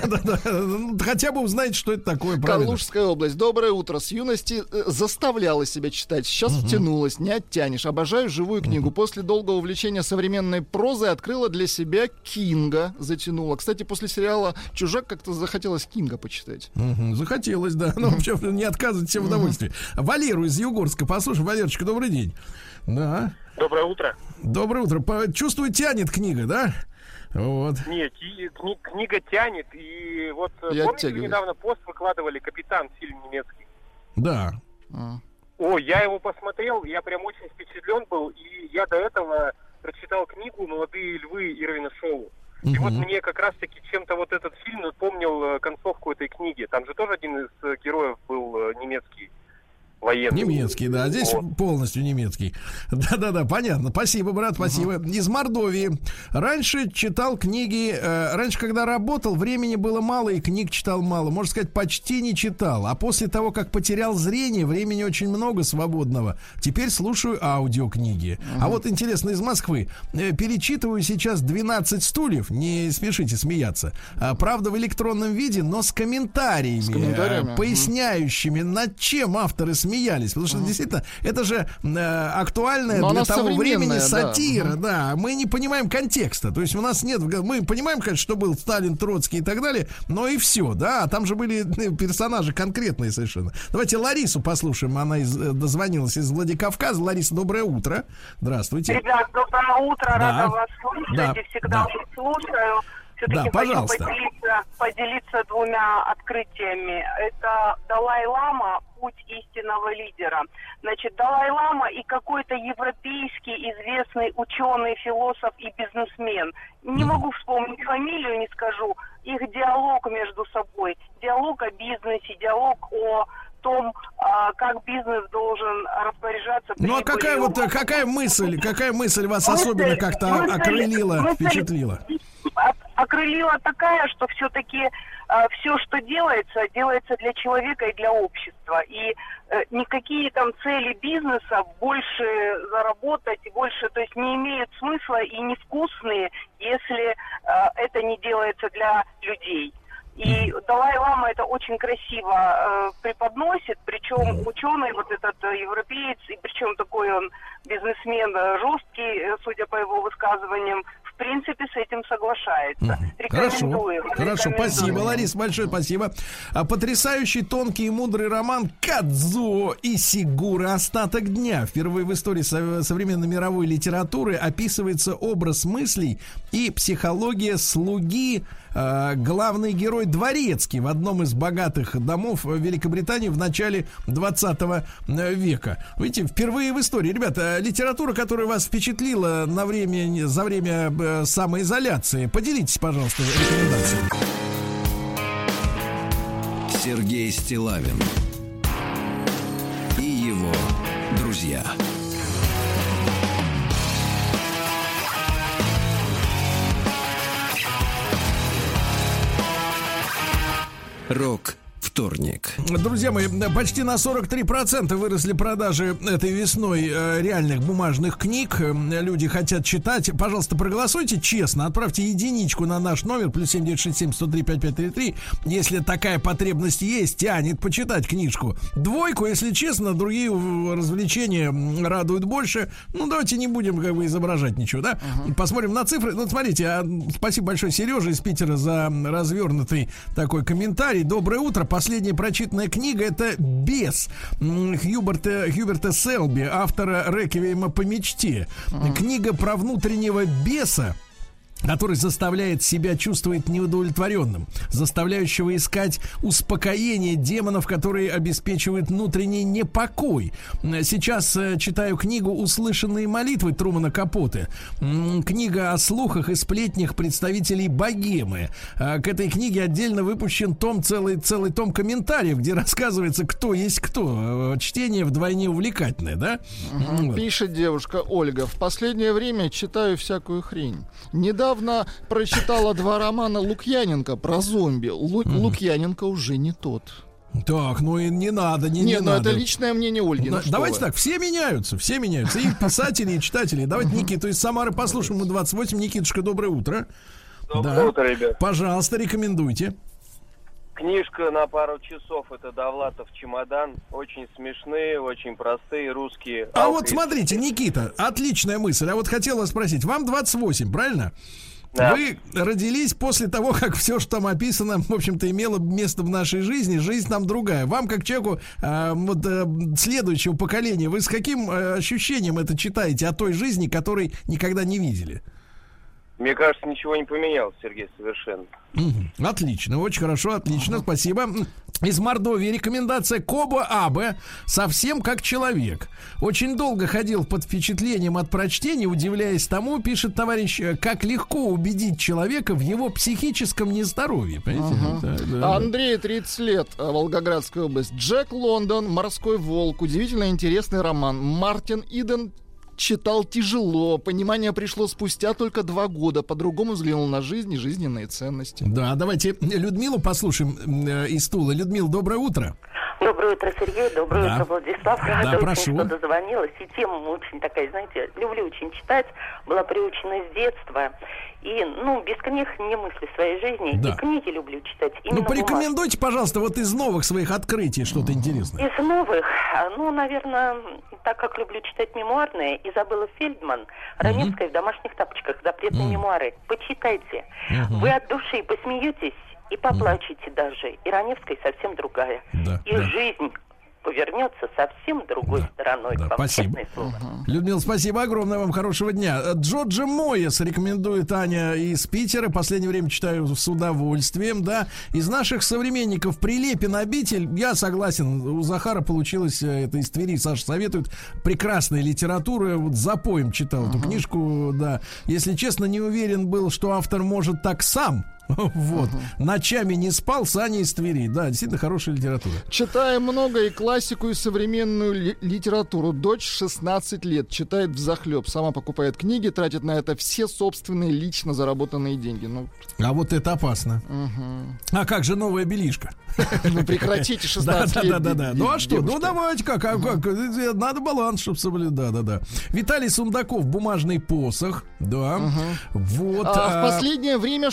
Ну, Хотя бы узнаете, что это такое? Калужская область. Доброе утро. С юности э, заставляла себя читать. Сейчас втянулась, не оттянешь. Обожаю живую книгу. После долгого увлечения современной прозой открыла для себя Кинга. Затянула. Кстати, после сериала «Чужак» как-то захотелось Кинга почитать. Мгм, захотелось, да. Ну, в общем, не отказывать себе в удовольствии. Валеру из Югорска. Послушай, Валерочка, добрый день. Да. Доброе утро. Доброе утро. По- Чувствую, тянет книга, да? Вот. Нет, и кни- книга тянет, и вот Я помните, оттягиваюсь. недавно пост выкладывали «Капитан» фильм немецкий? Да. А. О, я его посмотрел, я прям очень впечатлен был, и я до этого прочитал книгу «Молодые львы» Ирвина Шоу. И вот Мгм. мне как раз-таки чем-то вот этот фильм напомнил э, концовку этой книги. Там же тоже один из э, героев был э, немецкий военный. Немецкий, да. Здесь Вот. полностью немецкий. Да-да-да, понятно. Спасибо, брат, спасибо. Из Мордовии. Раньше читал книги... э, раньше, когда работал, времени было мало, и книг читал мало. Можно сказать, почти не читал. А после того, как потерял зрение, времени очень много свободного. Теперь слушаю аудиокниги. А вот интересно, из Москвы. Э, перечитываю сейчас 12 стульев. Не спешите смеяться. А, правда, в электронном виде, но с комментариями. С комментариями, э, поясняющими, над чем авторы смеялись. Потому что действительно, это же э, актуальная Но для того времени современная, да. сатира, да. Мы не понимаем контекста. То есть у нас нет, мы понимаем, конечно, что был Сталин, Троцкий и так далее, но и все, да. А там же были э, персонажи конкретные совершенно. Давайте Ларису послушаем. Она из, э, дозвонилась из Владикавказа. Лариса, доброе утро. Здравствуйте. Ребят, доброе утро, Да. рада вас слушать Да. и всегда Да. вас слушаю. Все-таки Да, хочу пожалуйста. поделиться, поделиться двумя открытиями. Это Далай-Лама «Путь истинного лидера». Значит, Далай-Лама и какой-то европейский известный ученый, философ и бизнесмен. Не могу вспомнить фамилию, не скажу. Их диалог между собой. Диалог о бизнесе, диалог о том, а, как бизнес должен распоряжаться Ну а какая вот э, какая мысль, какая мысль вас Мысль- особенно как-то мысль- окрылила, мысль- впечатлила? Окрылила такая, что все-таки все, что делается, делается для человека и для общества. И э, никакие там цели бизнеса больше заработать, больше, то есть не имеют смысла и невкусные, если э, это не делается для людей. И Далай-Лама это очень красиво э, преподносит, причем ученый, вот этот э, европеец, и причем такой он бизнесмен э, жесткий, э, судя по его высказываниям, принципе с этим соглашается. Хорошо, Рекомендую. хорошо, рекомендую. спасибо, Ларис, большое спасибо. А, потрясающий, тонкий и мудрый роман Кадзо и Сигура «Остаток дня». Впервые в истории со- современной мировой литературы описывается образ мыслей и психология слуги. А, главный герой Дворецкий в одном из богатых домов Великобритании в начале 20 века. Видите, впервые в истории. Ребята, литература, которая вас впечатлила на время, за время э, самоизоляции, поделитесь, пожалуйста, рекомендациями. Сергей Стилавин и его друзья. Рок вторник. Друзья мои, почти на 43% выросли продажи этой весной э, реальных бумажных книг. Э, Люди хотят читать. Пожалуйста, проголосуйте честно. Отправьте единичку на наш номер плюс 7967 103 5533. Если такая потребность есть, тянет почитать книжку. Двойку, если честно, другие развлечения радуют больше. Ну, давайте не будем как бы изображать ничего, да? Посмотрим на цифры. Ну, смотрите, а, спасибо большое Сереже из Питера за развернутый такой комментарий. Доброе утро. Последняя прочитанная книга это «Бес» Хьюберта, Хьюберта Селби, автора «Реквиема по мечте». Книга про внутреннего беса, который заставляет себя чувствовать неудовлетворенным, заставляющего искать успокоение демонов, которые обеспечивают внутренний непокой. Сейчас э, читаю книгу «Услышанные молитвы» Трумана Капоты. М, Книга о слухах и сплетнях представителей богемы. А, К этой книге отдельно выпущен том, целый, целый том комментариев, где рассказывается, кто есть кто. Э, Чтение вдвойне увлекательное, да? Вот. Пишет девушка Ольга. В последнее время читаю всякую хрень. Недавно недавно прочитала два романа Лукьяненко про зомби. Лу- Лукьяненко уже не тот. Так, ну и не надо, не, не Не, ну надо. это личное мнение Ольги. ну Да, давайте вы. так, все меняются, все меняются. И писатели, и читатели. Давайте Никиту из Самары послушаем. Мы 28. Никитушка, доброе утро. Доброе утро, ребят. Пожалуйста, рекомендуйте. Книжка на пару часов это Довлатов чемодан. Очень смешные, очень простые русские. А вот Алфавит. смотрите, Никита, отличная мысль. А вот хотел вас спросить, вам 28, правильно? Да. Вы родились после того, как все, что там описано, в общем-то, имело место в нашей жизни. Жизнь там другая. Вам, как человеку э, вот, э, следующего поколения, вы с каким э, ощущением это читаете о той жизни, которой никогда не видели? Мне кажется, ничего не поменялось, Сергей, совершенно. Отлично, очень хорошо, отлично, спасибо. Из Мордовии рекомендация Кобо Абе «Совсем как человек». Очень долго ходил под впечатлением от прочтения, удивляясь тому, пишет товарищ, э, как легко убедить человека в его психическом нездоровье. Понимаете? Ага. Да, да, да. Андрей, 30 лет, э, Волгоградская область. Джек Лондон, «Морской волк». Удивительно интересный роман. Мартин Иден читал тяжело. Понимание пришло спустя только два года. По-другому взглянул на жизнь и жизненные ценности. Да, давайте Людмилу послушаем э, из Тула. Людмил, доброе утро. Доброе утро, Сергей. Доброе Да. утро, Владислав. Рада Да, очень, прошу. что дозвонилась. И тема очень такая, знаете, люблю очень читать. Была приучена с детства. И, ну, без книг не мысли своей жизни. Да. И книги люблю читать. Ну, порекомендуйте, пожалуйста, вот из новых своих открытий что-то интересное. Из новых, а, ну, наверное, так как люблю читать мемуарные, Изабелла Фельдман, Раневская в домашних тапочках, запретные Мгм. мемуары. Почитайте. Мгм. Вы от души посмеетесь и поплачете даже. И Раневская совсем другая. Да, и да. жизнь повернется совсем другой стороной. к вам, спасибо. слово. Людмила, спасибо огромное вам, хорошего дня. Джорджа Моэс рекомендует Аня из Питера. Последнее время читаю с удовольствием, да. Из наших современников Прилепин обитель, я согласен, у Захара получилось, э, это из Твери, Саша советует, прекрасная литература, вот запоем читал эту книжку, да. Если честно, не уверен был, что автор может так сам. Вот. Ночами не спал, Саня из Твери. Да, действительно хорошая литература. Читаем много и классику, и современную ли- литературу. Дочь 16 лет, читает в захлеб, сама покупает книги, тратит на это все собственные лично заработанные деньги. Ну, А вот это опасно. А как же новая белишка? Ну, прекратите, 16 да, лет, Да, да, да. Ну а что? Ну давайте как, а как? Э, Надо баланс, чтобы соблюдать. Да, да, да. Виталий Сундаков, бумажный посох. Да. Вот. А, а, в последнее время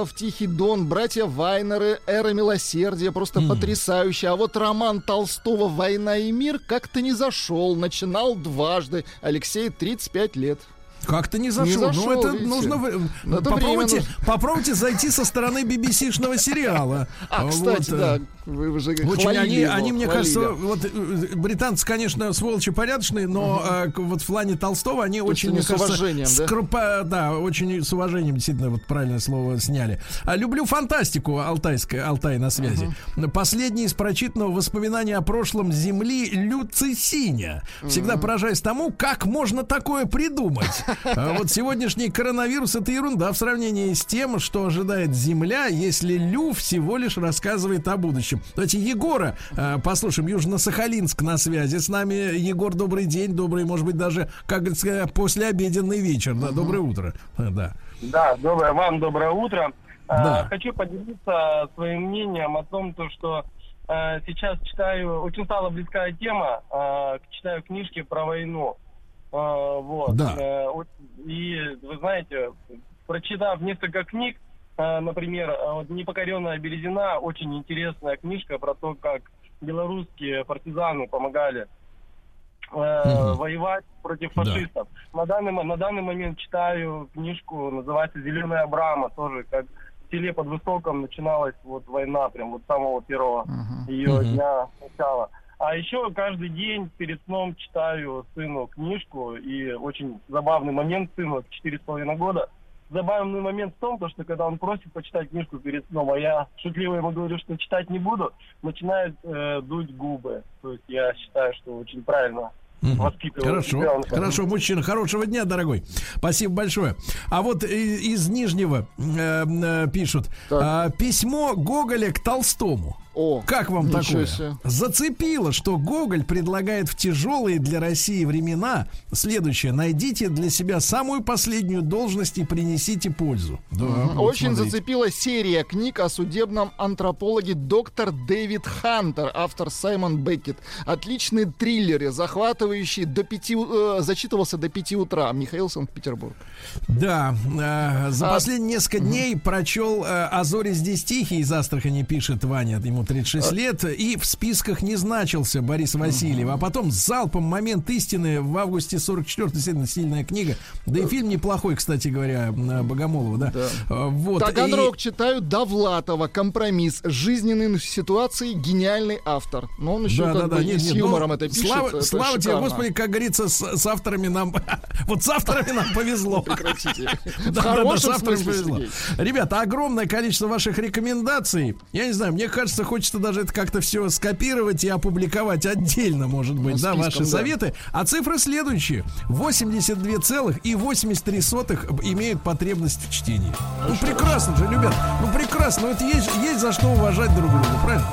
Шолохов, Тихий Дон, братья Вайнеры, Эра Милосердия, просто потрясающе. А вот роман Толстого «Война и мир» как-то не зашел, начинал дважды. Алексей 35 лет. Как-то не зашел. зашел, ну, это видите. нужно... Ну, это попробуйте, время попробуйте зайти со стороны BBC-шного сериала. А, кстати, Вот, да, э, вы уже Очень хвалили они, его, они, мне хвалили. кажется, вот э, британцы, конечно, сволочи порядочные, но э, к- вот в плане Толстого они То очень, мне с кажется, уважением, да? скрупа- да, очень с уважением, действительно, вот правильное слово сняли. А люблю фантастику алтайская, Алтай на связи. Последнее из прочитанного воспоминания о прошлом Земли Люцисиня. Всегда поражаюсь тому, как можно такое придумать. А вот сегодняшний коронавирус это ерунда в сравнении с тем, что ожидает Земля, если Лю всего лишь рассказывает о будущем. Давайте Егора э, послушаем. Южно-Сахалинск на связи с нами. Егор, добрый день, добрый, может быть, даже, как говорится, послеобеденный вечер. Да, доброе утро. Э, Да. Да, доброе, вам доброе утро. А, Да. Хочу поделиться своим мнением о том, то, что э, сейчас читаю, очень стала близкая тема, э, читаю книжки про войну. Э, вот. Да. Э, и вы знаете, прочитав несколько книг, э, например, э, вот «Непокоренная Березина», очень интересная книжка про то, как белорусские партизаны помогали Мгм. воевать против Да. фашистов. На данный, на данный момент читаю книжку, называется «Зеленая Брама», тоже как в селе под Высоком начиналась вот война, прям вот с самого первого ее Мгм. дня начала. А еще каждый день перед сном читаю сыну книжку, и очень забавный момент сыну, четыре с половиной года. Забавный момент в том, то, что когда он просит почитать книжку перед сном, а я шутливо ему говорю, что читать не буду, начинает э, дуть губы. То есть я считаю, что очень правильно воспитываю Хорошо, ребенка. хорошо, мужчина, хорошего дня, дорогой. Спасибо большое. А вот и- из Нижнего э, э, пишут а, письмо Гоголя к Толстому. О, как вам такое? Себе. Зацепило, что Гоголь предлагает в тяжелые для России времена следующее. Найдите для себя самую последнюю должность и принесите пользу. Да, вот Очень смотрите. зацепила серия книг о судебном антропологе доктор Дэвид Хантер, автор Саймон Беккет. Отличные триллеры, захватывающие до пяти, э, зачитывался до пяти утра. Михаил Санкт-Петербург. Да, э, за а... последние несколько дней прочел э, «А зори здесь тихие» из Астрахани, пишет Ваня, ему 36 а... лет, и в списках не значился Борис Васильев. А потом залпом «Момент истины» в августе 44 действительно сильная книга. Да и фильм неплохой, кстати говоря, Богомолова, да. да. А, вот. Таганрог и... читаю Довлатова «Компромисс. Жизненные ситуации. Гениальный автор». Но он еще да, как да, бы да, нет, с юмором ну, это пишет. Слава, это слава тебе, Господи, как говорится, с, с авторами нам... вот с авторами нам повезло. Прекратите. Да, да, да, с авторами повезло. Ребята, огромное количество ваших рекомендаций. Я не знаю, мне кажется, хочется даже это как-то все скопировать и опубликовать отдельно, может быть, ну, да, ваши советы. А цифры следующие. 82,83 имеют потребность в чтении. Ну, прекрасно же, ребят. Ну, прекрасно. Это есть, есть за что уважать друг друга, правильно?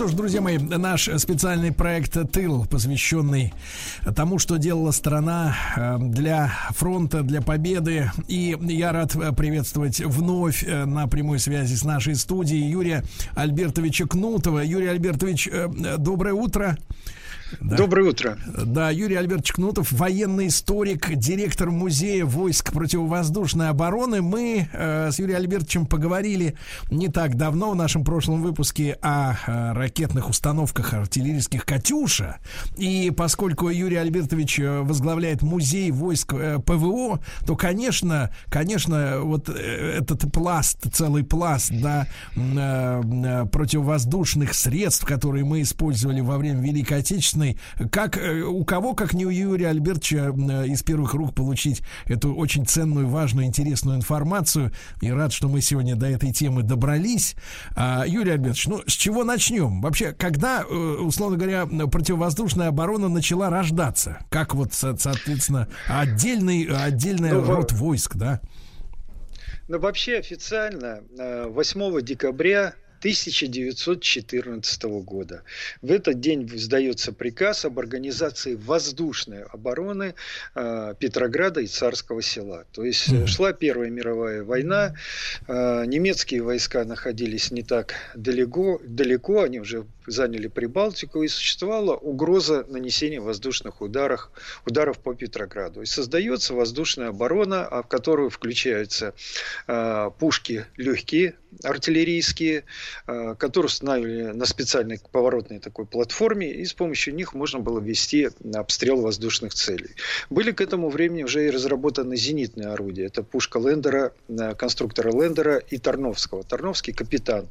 что ж, друзья мои, наш специальный проект «Тыл», посвященный тому, что делала страна э, для фронта, для победы. И я рад приветствовать вновь э, на прямой связи с нашей студией Юрия Альбертовича Кнутова. Юрий Альбертович, э, доброе утро. Да. Доброе утро. Да, Юрий Альбертович Кнутов, военный историк, директор музея войск противовоздушной обороны. Мы э, с Юрием Альбертовичем поговорили не так давно в нашем прошлом выпуске о э, ракетных установках артиллерийских «Катюша». И поскольку Юрий Альбертович э, возглавляет музей войск э, ПВО, то, конечно, конечно, вот э, этот пласт, целый пласт, да, э, э, противовоздушных средств, которые мы использовали во время Великой Отечественной интересный. Как э, у кого, как не у Юрия Альбертовича, э, из первых рук получить эту очень ценную, важную, интересную информацию. И рад, что мы сегодня до этой темы добрались. А, Юрий Альбертович, ну с чего начнем? Вообще, когда, э, условно говоря, противовоздушная оборона начала рождаться? Как вот, соответственно, отдельный, отдельный ну, род войск, да? Ну, вообще официально 8 декабря 1914 года. В этот день издается приказ об организации воздушной обороны э, Петрограда и Царского села. То есть mm-hmm. шла Первая мировая война, э, немецкие войска находились не так далеко, далеко, они уже заняли Прибалтику, и существовала угроза нанесения воздушных ударов, ударов по Петрограду. И создается воздушная оборона, в которую включаются э, пушки легкие, артиллерийские, э, которые устанавливали на специальной поворотной такой платформе, и с помощью них можно было вести обстрел воздушных целей. Были к этому времени уже и разработаны зенитные орудия. Это пушка Лендера, конструктора Лендера и Тарновского. Тарновский капитан.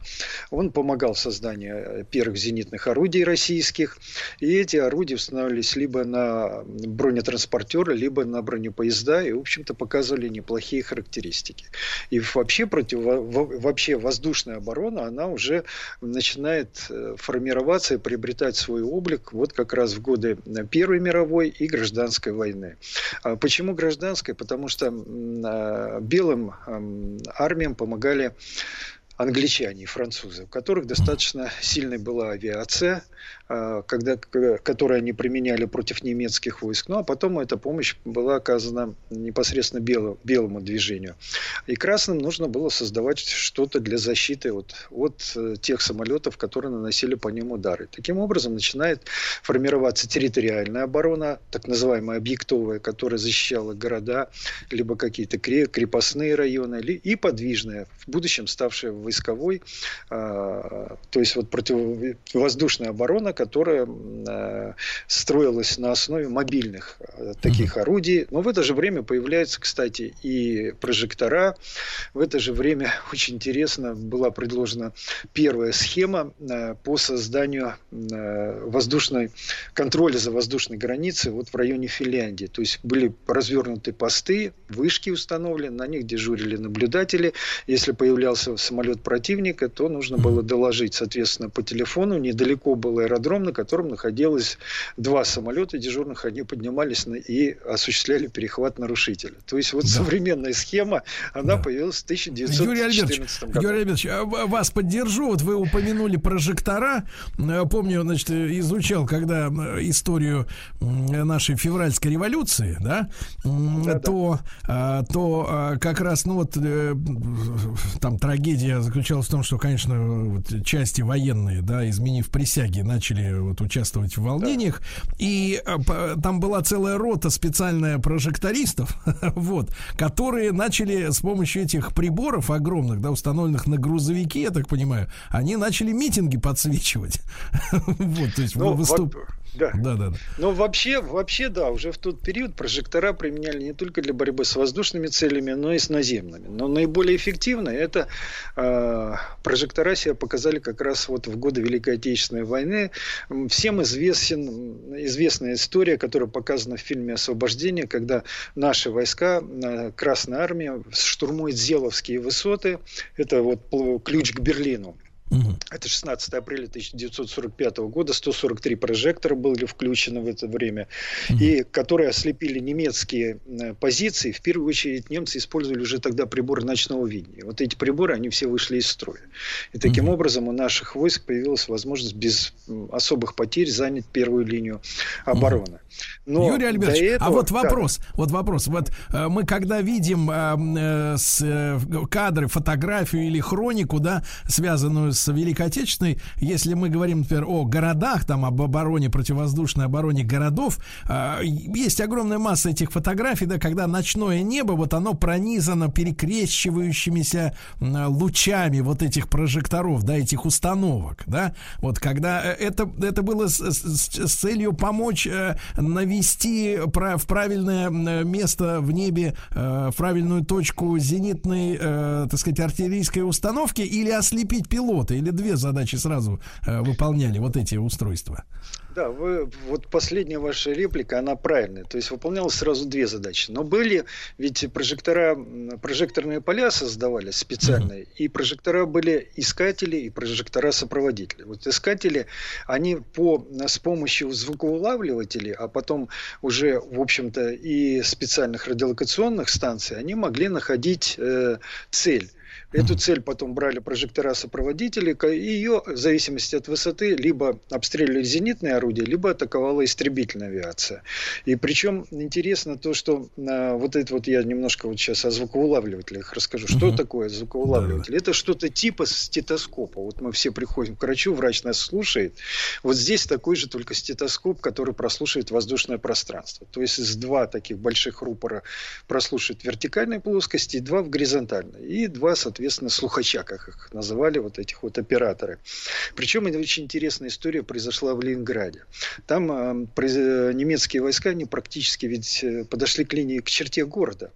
Он помогал в создании э, первых зенитных орудий российских, и эти орудия устанавливались либо на бронетранспортеры, либо на бронепоезда, и, в общем-то, показывали неплохие характеристики. И вообще против вообще воздушная оборона, она уже начинает э, формироваться и приобретать свой облик вот как раз в годы Первой мировой и гражданской войны. А почему гражданской? Потому что а, белым армиям помогали англичане и французы, у которых достаточно сильной была авиация, когда, которую они применяли против немецких войск. Ну, а потом эта помощь была оказана непосредственно белому, белому движению. И красным нужно было создавать что-то для защиты от, от э, тех самолетов, которые наносили по ним удары. Таким образом, начинает формироваться территориальная оборона, так называемая объектовая, которая защищала города, либо какие-то крепостные районы, и подвижная, в будущем ставшая войсковой, а, то есть вот противовоздушная оборона, которая а, строилась на основе мобильных а, таких mm-hmm. орудий. Но в это же время появляются, кстати, и прожектора. В это же время очень интересно была предложена первая схема по созданию воздушной контроля за воздушной границей вот в районе Финляндии. То есть были развернуты посты, вышки установлены, на них дежурили наблюдатели. Если появлялся самолет противника, то нужно было доложить, соответственно, по телефону. Недалеко был аэродром, на котором находилось два самолета дежурных. Они поднимались на, и осуществляли перехват нарушителя. То есть вот да. современная схема, она да. появилась в 1914 Юрий году. Юрий Альбертович, а вас поддержу. Вот вы упомянули прожектора. Помню, значит, изучал, когда историю нашей февральской революции, да, да то, да. то а, как раз, ну вот, э, там трагедия заключалась в том, что, конечно, вот, части военные, да, изменив присяги, начали вот участвовать в волнениях, да. и а, там была целая рота специальная прожектористов, вот, которые начали с помощью этих приборов огромных, да, установленных на грузовики, я так понимаю, они начали митинги подсвечивать, вот, то есть ну, выступ... Да. да, да, да. Но вообще, вообще, да, уже в тот период прожектора применяли не только для борьбы с воздушными целями, но и с наземными. Но наиболее эффективно это э, прожектора себя показали как раз вот в годы Великой Отечественной войны. Всем известен, известная история, которая показана в фильме «Освобождение», когда наши войска, э, Красная Армия, штурмует Зеловские высоты. Это вот ключ к Берлину. Угу. Это 16 апреля 1945 года. 143 прожектора были включены в это время. Угу. И которые ослепили немецкие э, позиции. В первую очередь немцы использовали уже тогда приборы ночного видения. Вот эти приборы, они все вышли из строя. И таким угу. образом у наших войск появилась возможность без особых потерь занять первую линию обороны. Но Юрий Альбертович, а этого... а вот вопрос, да. вот вопрос. Вот э, мы когда видим э, с, э, кадры, фотографию или хронику, да, связанную с Великой Отечественной, если мы говорим, например, о городах, там, об обороне, противовоздушной обороне городов, э, есть огромная масса этих фотографий, да, когда ночное небо, вот оно пронизано перекрещивающимися э, лучами вот этих прожекторов, да, этих установок, да, вот когда э, это, это было с, с, с целью помочь э, навести в правильное место в небе, э, в правильную точку зенитной, э, так сказать, артиллерийской установки или ослепить пилота, или две задачи сразу э, выполняли вот эти устройства? Да, вы, вот последняя ваша реплика, она правильная. То есть выполнялось сразу две задачи. Но были, ведь прожектора, прожекторные поля создавались специальные, mm-hmm. и прожектора были искатели и прожектора сопроводители. Вот искатели, они по, с помощью звукоулавливателей, а потом уже, в общем-то, и специальных радиолокационных станций, они могли находить э, цель. Эту цель потом брали прожектора-сопроводители, и ее, в зависимости от высоты, либо обстреливали зенитные орудия, либо атаковала истребительная авиация. И причем интересно то, что а, вот это вот я немножко вот сейчас о звукоулавливателях расскажу. Что угу. такое звукоулавливатель? Да. Это что-то типа стетоскопа. Вот мы все приходим к врачу, врач нас слушает. Вот здесь такой же только стетоскоп, который прослушивает воздушное пространство. То есть из два таких больших рупора прослушивает вертикальной плоскости, два в горизонтальной. И два, соответственно, соответственно, слухача, как их называли вот этих вот операторы. Причем очень интересная история произошла в Ленинграде. Там э, немецкие войска, они практически ведь э, подошли к линии, к черте города.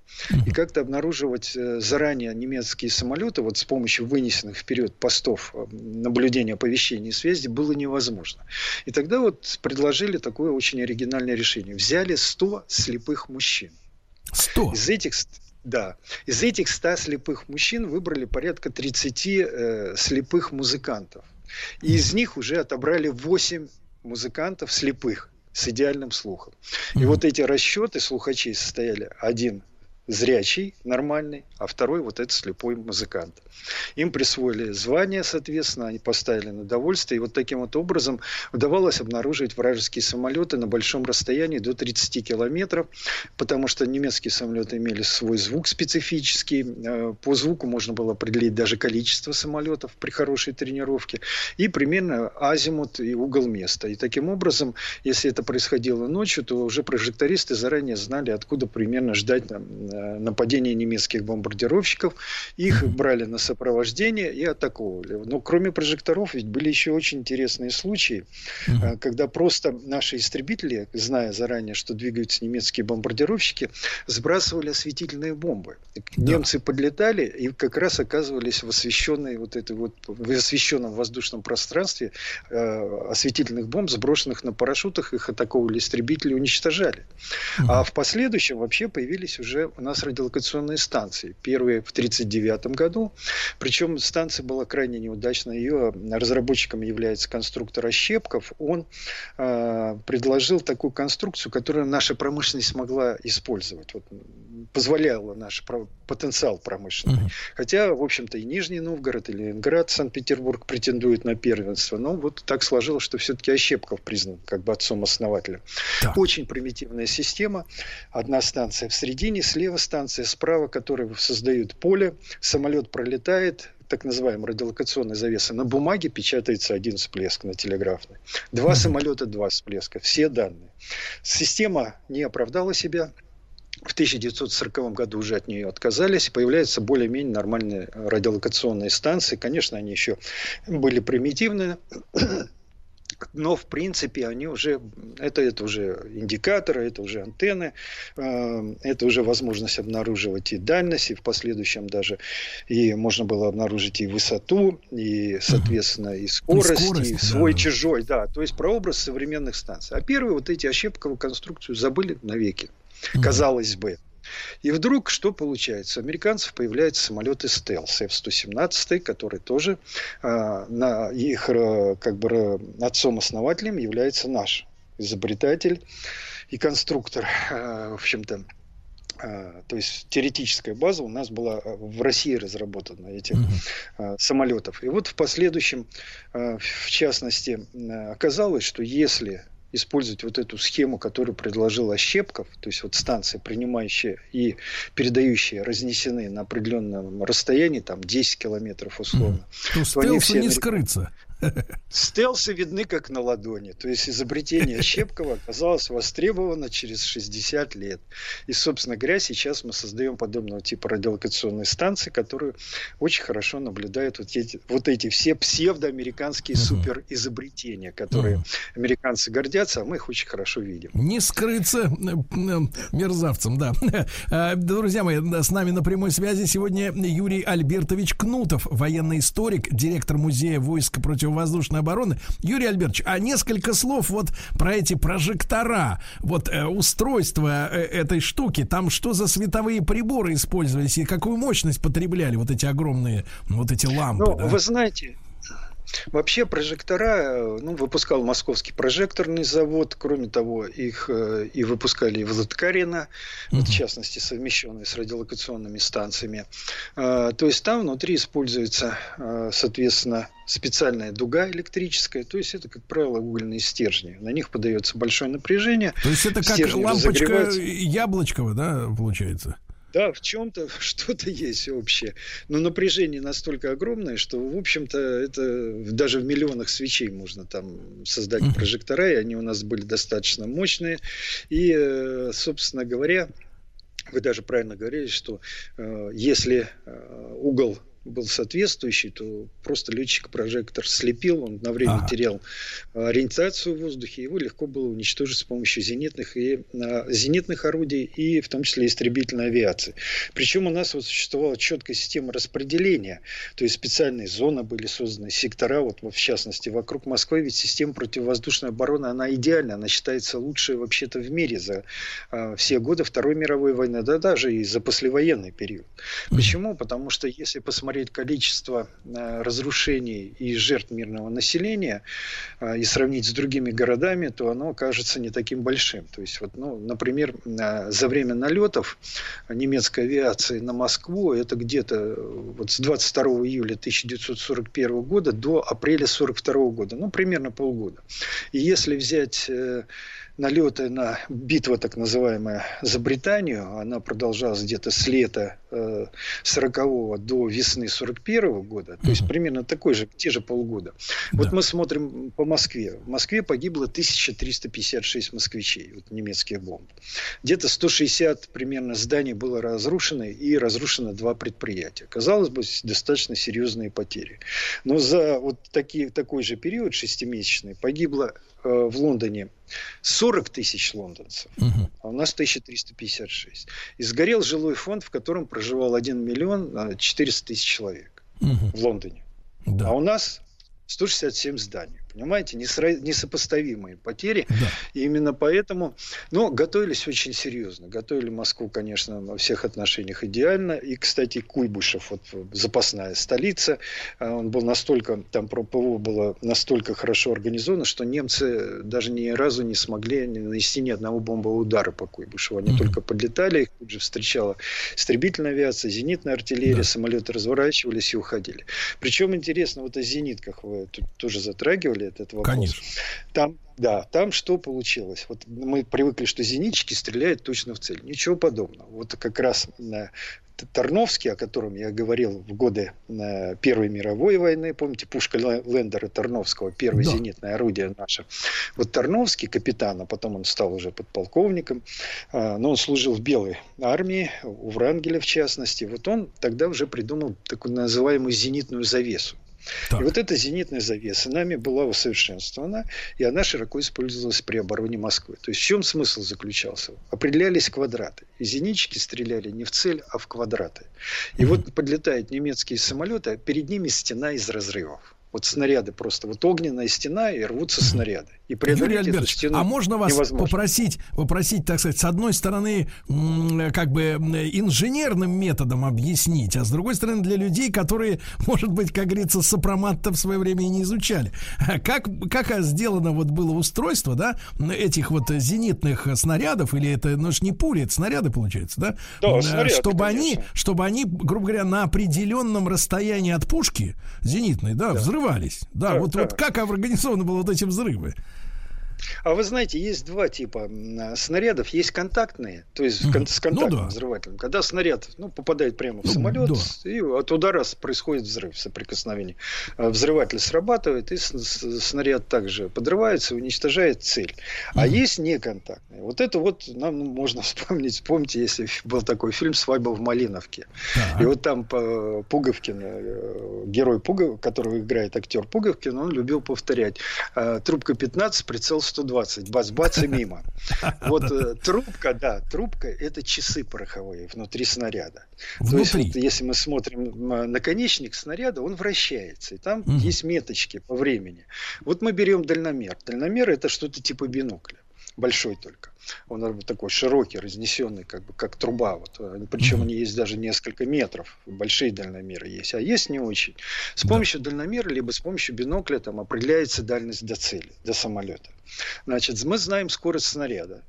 И как-то обнаруживать э, заранее немецкие самолеты вот с помощью вынесенных вперед постов э, наблюдения, оповещения и связи было невозможно. И тогда вот предложили такое очень оригинальное решение. Взяли 100 слепых мужчин. 100? Из этих да. Из этих 100 слепых мужчин выбрали порядка 30 э, слепых музыкантов. И из них уже отобрали 8 музыкантов слепых с идеальным слухом. И вот эти расчеты слухачей состояли один зрячий, нормальный, а второй вот этот слепой музыкант. Им присвоили звание, соответственно, они поставили на довольствие, и вот таким вот образом удавалось обнаруживать вражеские самолеты на большом расстоянии до 30 километров, потому что немецкие самолеты имели свой звук специфический, э, по звуку можно было определить даже количество самолетов при хорошей тренировке, и примерно азимут и угол места. И таким образом, если это происходило ночью, то уже прожектористы заранее знали, откуда примерно ждать Э, нападения немецких бомбардировщиков. Их брали на сопровождение и атаковывали. Но кроме прожекторов ведь были еще очень интересные случаи, mm когда просто наши истребители, зная заранее, что двигаются немецкие бомбардировщики, сбрасывали осветительные бомбы. Да. Немцы подлетали и как раз оказывались в освещенной вот этой вот в освещенном воздушном пространстве э, осветительных бомб, сброшенных на парашютах, их атаковывали истребители, уничтожали. А в последующем вообще появились уже нас радиолокационные станции. Первые в 1939 году. Причем станция была крайне неудачна. Ее разработчиком является конструктор Ощепков. Он э, предложил такую конструкцию, которую наша промышленность смогла использовать. Вот, позволяла наш потенциал промышленный. Uh-huh. Хотя, в общем-то, и Нижний Новгород, и Ленинград, Санкт-Петербург претендуют на первенство. Но вот так сложилось, что все-таки Ощепков признан как бы отцом-основателем. Да. Очень примитивная система. Одна станция в середине, слева станция, справа, которые создают поле, самолет пролетает, так называемая радиолокационная завеса, на бумаге печатается один всплеск на телеграфной. Два самолета, два всплеска. Все данные. Система не оправдала себя. В 1940 году уже от нее отказались. Появляются более-менее нормальные радиолокационные станции. Конечно, они еще были примитивные но в принципе они уже, это, это уже индикаторы, это уже антенны, э, это уже возможность обнаруживать и дальность, и в последующем даже, и можно было обнаружить и высоту, и, соответственно, и скорость, и, скорость, и свой, да. чужой, да, то есть прообраз современных станций. А первые вот эти ощепковые конструкцию забыли навеки, казалось бы. И вдруг что получается? У американцев появляются самолеты стелс F-117, который тоже э, на их э, как бы отцом-основателем является наш изобретатель и конструктор, э, в общем-то, то есть теоретическая база у нас была в России разработана этих mm-hmm. самолетов. И вот в последующем, в частности, оказалось, что если использовать вот эту схему, которую предложил Ощепков, то есть вот станции, принимающие и передающие, разнесены на определенном расстоянии, там 10 километров условно. Mm. То стелсу все не скрыться. Стелсы видны как на ладони. То есть изобретение Щепкова оказалось востребовано через 60 лет. И, собственно говоря, сейчас мы создаем подобного типа радиолокационные станции, которые очень хорошо наблюдают вот эти, вот эти все псевдоамериканские суперизобретения, которые американцы гордятся, а мы их очень хорошо видим. Не скрыться мерзавцам, да. А, друзья мои, с нами на прямой связи сегодня Юрий Альбертович Кнутов, военный историк, директор музея войск против воздушной обороны. Юрий Альбертович, а несколько слов вот про эти прожектора, вот э, устройство э, этой штуки, там что за световые приборы использовались и какую мощность потребляли вот эти огромные, вот эти лампы? Ну, да? вы знаете, Вообще прожектора, э, ну, выпускал Московский прожекторный завод, кроме того, их э, и выпускали и в Латкарина, uh-huh. в частности, совмещенные с радиолокационными станциями. Э, то есть там внутри используется, соответственно, специальная дуга электрическая, то есть это, как правило, угольные стержни. На них подается большое напряжение. То есть это как лампочка яблочковая, да, получается? Да, в чем-то что-то есть общее. Но напряжение настолько огромное, что, в общем-то, это даже в миллионах свечей можно там создать прожектора, и они у нас были достаточно мощные. И, э, собственно говоря, вы даже правильно говорили, что э, если э, угол был соответствующий, то просто летчик-прожектор слепил, он на время ага. терял а, ориентацию в воздухе, его легко было уничтожить с помощью зенитных, и, а, зенитных орудий и в том числе истребительной авиации. Причем у нас вот существовала четкая система распределения, то есть специальные зоны были созданы, сектора, вот в частности вокруг Москвы, ведь система противовоздушной обороны, она идеальна, она считается лучшей вообще-то в мире за а, все годы Второй мировой войны, да даже и за послевоенный период. Почему? Потому что если посмотреть посмотреть количество э, разрушений и жертв мирного населения э, и сравнить с другими городами, то оно кажется не таким большим. То есть, вот, ну, например, э, за время налетов немецкой авиации на Москву это где-то вот с 22 июля 1941 года до апреля 1942 года, ну, примерно полгода. И если взять налеты на битва так называемая за Британию, она продолжалась где-то с лета 40 до весны 41 года, то есть примерно такой же, те же полгода. Да. Вот мы смотрим по Москве. В Москве погибло 1356 москвичей, вот немецкие бомбы. Где-то 160 примерно зданий было разрушено и разрушено два предприятия. Казалось бы, достаточно серьезные потери. Но за вот такие, такой же период, шестимесячный, погибло э, в Лондоне 40 тысяч лондонцев, угу. а у нас 1356. И сгорел жилой фонд, в котором проживал 1 миллион 400 тысяч человек угу. в Лондоне. Да. А у нас 167 зданий. Понимаете, несопоставимые потери. Да. И именно поэтому, но готовились очень серьезно. Готовили Москву, конечно, во всех отношениях идеально. И, кстати, Куйбышев, вот запасная столица, а, он был настолько, там ПВО было настолько хорошо организовано, что немцы даже ни разу не смогли нанести ни одного бомбового удара по Куйбышеву. Они mm-hmm. только подлетали, их тут же встречала истребительная авиация, зенитная артиллерия, да. самолеты разворачивались и уходили. Причем интересно, вот о зенитках вы тут тоже затрагивали, ли этот вопрос. Конечно. Там, да, там что получилось? Вот мы привыкли, что зенитчики стреляют точно в цель. Ничего подобного. Вот как раз Тарновский, о котором я говорил в годы э, Первой мировой войны, помните, пушка Лендера Тарновского, первое да. зенитное орудие наше. Вот Тарновский, капитан, а потом он стал уже подполковником, э, но он служил в Белой армии, у Врангеля в частности. Вот он тогда уже придумал такую называемую зенитную завесу. Так. И вот эта зенитная завеса нами была усовершенствована, и она широко использовалась при обороне Москвы. То есть в чем смысл заключался? Определялись квадраты. И зенитчики стреляли не в цель, а в квадраты. И mm-hmm. вот подлетают немецкие самолеты, а перед ними стена из разрывов. Вот снаряды просто. Вот огненная стена, и рвутся снаряды. И Юрий Альбертович, стену а можно вас невозможно. попросить, попросить, так сказать, с одной стороны, как бы инженерным методом объяснить, а с другой стороны, для людей, которые, может быть, как говорится, сопромат в свое время и не изучали. Как, как сделано вот было устройство, да, этих вот зенитных снарядов, или это, ну, не пули, это снаряды, получается, да? Да, снаряды, чтобы они, чтобы они, грубо говоря, на определенном расстоянии от пушки зенитной, да, да. Взрывались. Да, да вот, да. вот как организованы были вот эти взрывы? А вы знаете, есть два типа снарядов. Есть контактные, то есть mm-hmm. с контактным ну, да. взрывателем. Когда снаряд ну, попадает прямо в ну, самолет, да. и от удара происходит взрыв, соприкосновение. А взрыватель срабатывает, и снаряд также подрывается уничтожает цель. Mm-hmm. А есть неконтактные. Вот это вот нам можно вспомнить. Помните, если был такой фильм «Свадьба в Малиновке». Да. И вот там Пуговкин, э, герой Пугов, которого играет актер Пуговкин, он любил повторять. «А, трубка 15, прицел 120, бац-бац и мимо. Вот э, трубка, да, трубка – это часы пороховые внутри снаряда. То есть, вот, если мы смотрим наконечник снаряда, он вращается, и там есть меточки по времени. Вот мы берем дальномер. Дальномер – это что-то типа бинокля большой только. Он такой широкий, разнесенный, как бы как труба. Вот. Причем mm-hmm. они есть даже несколько метров. Большие дальномеры есть, а есть не очень. С помощью да. дальномера, либо с помощью бинокля там определяется дальность до цели, до самолета. Значит, мы знаем скорость снаряда.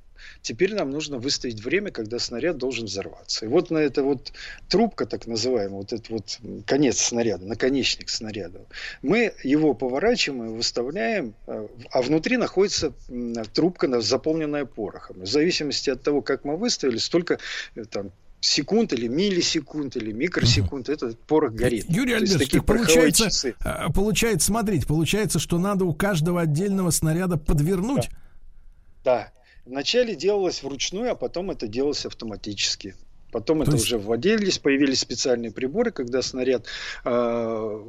Теперь нам нужно выставить время, когда снаряд должен взорваться. И вот на это вот трубка, так называемая, вот этот вот конец снаряда, наконечник снаряда, мы его поворачиваем и выставляем, э, а внутри находится трубка, заполненная порохом. В зависимости от того, как мы выставили, столько э, там, секунд или миллисекунд или микросекунд, угу. этот порох горит. Юрий Альбертович, получается, часы. Э, получается, смотрите, получается, что надо у каждого отдельного снаряда подвернуть. Да. да. Вначале делалось вручную, а потом это делалось автоматически. Потом То это есть... уже вводились, появились специальные приборы, когда снаряд, э,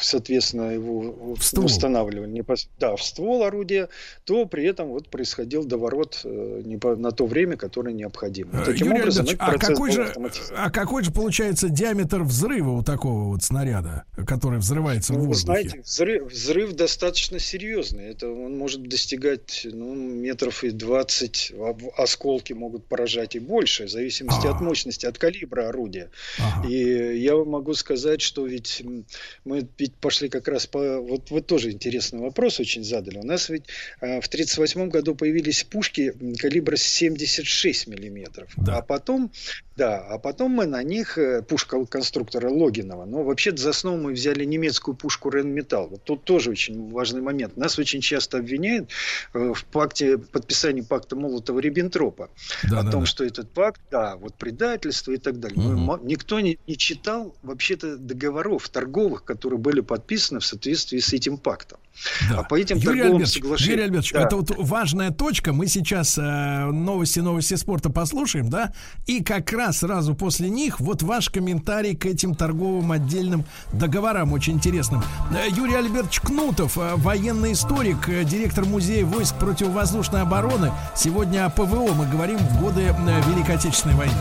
соответственно, его в ствол. устанавливали не по, да, в ствол орудия, то при этом вот происходил доворот э, не по, на то время, которое необходимо. Э, Таким Юрий образом, а какой, же, а какой же получается диаметр взрыва у такого вот снаряда, который взрывается ну, в воздухе? Вы знаете, взрыв, взрыв достаточно серьезный. Это он может достигать ну, метров и 20, осколки могут поражать и больше, в зависимости а. от мощности точности от калибра орудия. Ага. И я могу сказать, что ведь мы ведь пошли как раз по... Вот вы тоже интересный вопрос очень задали. У нас ведь э, в 1938 году появились пушки калибра 76 миллиметров. Да. А потом да, а потом мы на них, э, пушка конструктора Логинова, но вообще за основу мы взяли немецкую пушку Ренметалл. Вот тут тоже очень важный момент. Нас очень часто обвиняют э, в пакте, подписании пакта Молотова-Риббентропа. Да, о да, том, да. что этот пакт, да, вот предательство и так далее. Угу. никто не, не читал вообще-то договоров торговых, которые были подписаны в соответствии с этим пактом. Да. А по этим Юрий торговым Альбертович, соглашениям... Юрий Альбертович, да. это вот важная точка. Мы сейчас э, новости, новости спорта послушаем, да? И как раз сразу после них вот ваш комментарий к этим торговым отдельным договорам очень интересным. Э, Юрий Альбертович Кнутов, э, военный историк, э, директор музея войск противовоздушной обороны. Сегодня о ПВО мы говорим в годы Великой Отечественной войны.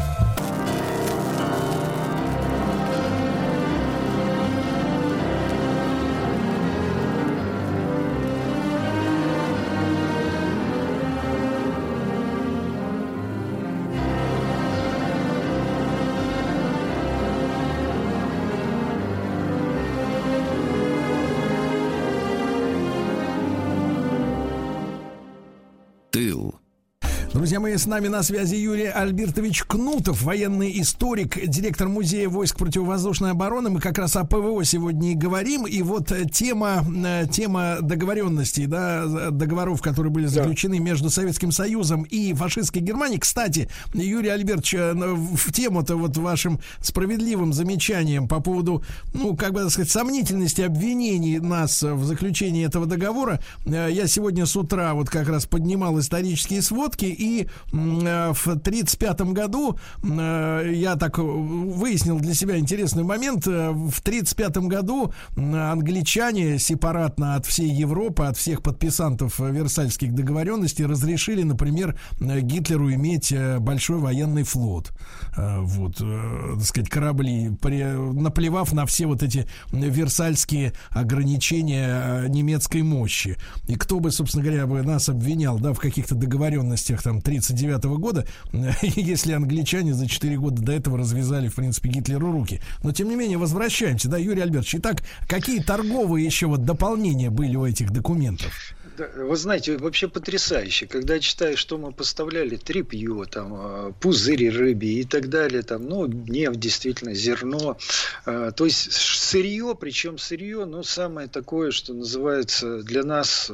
Друзья мои, с нами на связи Юрий Альбертович Кнутов, военный историк, директор музея войск противовоздушной обороны. Мы как раз о ПВО сегодня и говорим. И вот э, тема, э, тема договоренностей, да, договоров, которые были заключены да. между Советским Союзом и фашистской Германией. Кстати, Юрий Альбертович, э, в тему-то вот вашим справедливым замечанием по поводу, ну, как бы так сказать, сомнительности обвинений нас в заключении этого договора, я сегодня с утра вот как раз поднимал исторические сводки и и э, в 1935 году э, я так выяснил для себя интересный момент. Э, в 1935 году англичане сепаратно от всей Европы, от всех подписантов Версальских договоренностей разрешили, например, Гитлеру иметь большой военный флот. Вот, так сказать, корабли, наплевав на все вот эти версальские ограничения немецкой мощи. И кто бы, собственно говоря, бы нас обвинял, да, в каких-то договоренностях там 1939 года, если англичане за 4 года до этого развязали, в принципе, Гитлеру руки. Но, тем не менее, возвращаемся, да, Юрий Альбертович. Итак, какие торговые еще вот дополнения были у этих документов? Вы знаете, вообще потрясающе. Когда читаешь, что мы поставляли, трепье, там, а, пузыри рыбьи и так далее, там, ну, нефть, действительно, зерно. А, то есть сырье, причем сырье, ну, самое такое, что называется для нас,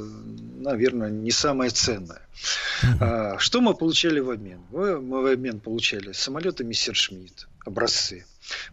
наверное, не самое ценное. А, что мы получали в обмен? Мы в обмен получали самолеты Мессершмитт, образцы.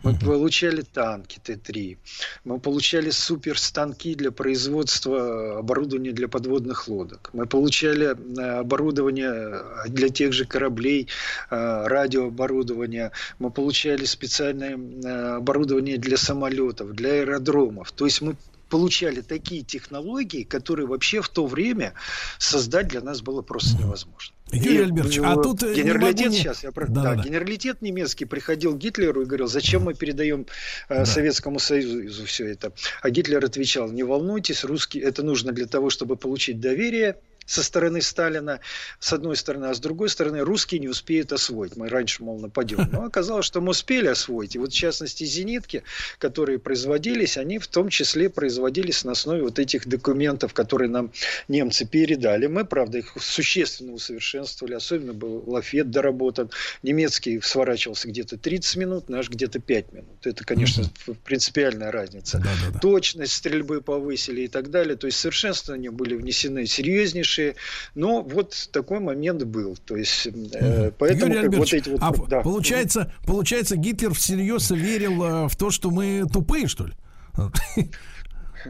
Мы получали танки Т-3. Мы получали суперстанки для производства оборудования для подводных лодок. Мы получали э, оборудование для тех же кораблей, э, радиооборудование. Мы получали специальное э, оборудование для самолетов, для аэродромов. То есть мы получали такие технологии, которые вообще в то время создать для нас было просто невозможно. Юрий Альбертович, а тут э, генералитет не... сейчас, я про... да, да, да, генералитет немецкий приходил к Гитлеру и говорил, зачем мы передаем э, да. Советскому Союзу все это. А Гитлер отвечал, не волнуйтесь, русские, это нужно для того, чтобы получить доверие со стороны Сталина, с одной стороны, а с другой стороны, русские не успеют освоить. Мы раньше, мол, нападем. Но оказалось, что мы успели освоить. И вот, в частности, зенитки, которые производились, они в том числе производились на основе вот этих документов, которые нам немцы передали. Мы, правда, их существенно усовершенствовали. Особенно был лафет доработан. Немецкий сворачивался где-то 30 минут, наш где-то 5 минут. Это, конечно, принципиальная разница. Да, да, да. Точность стрельбы повысили и так далее. То есть совершенствования были внесены серьезнейшие дальше. Но вот такой момент был. То есть, э, поэтому Юрий как вот эти вот... А да. получается, получается, Гитлер всерьез верил э, в то, что мы тупые, что ли?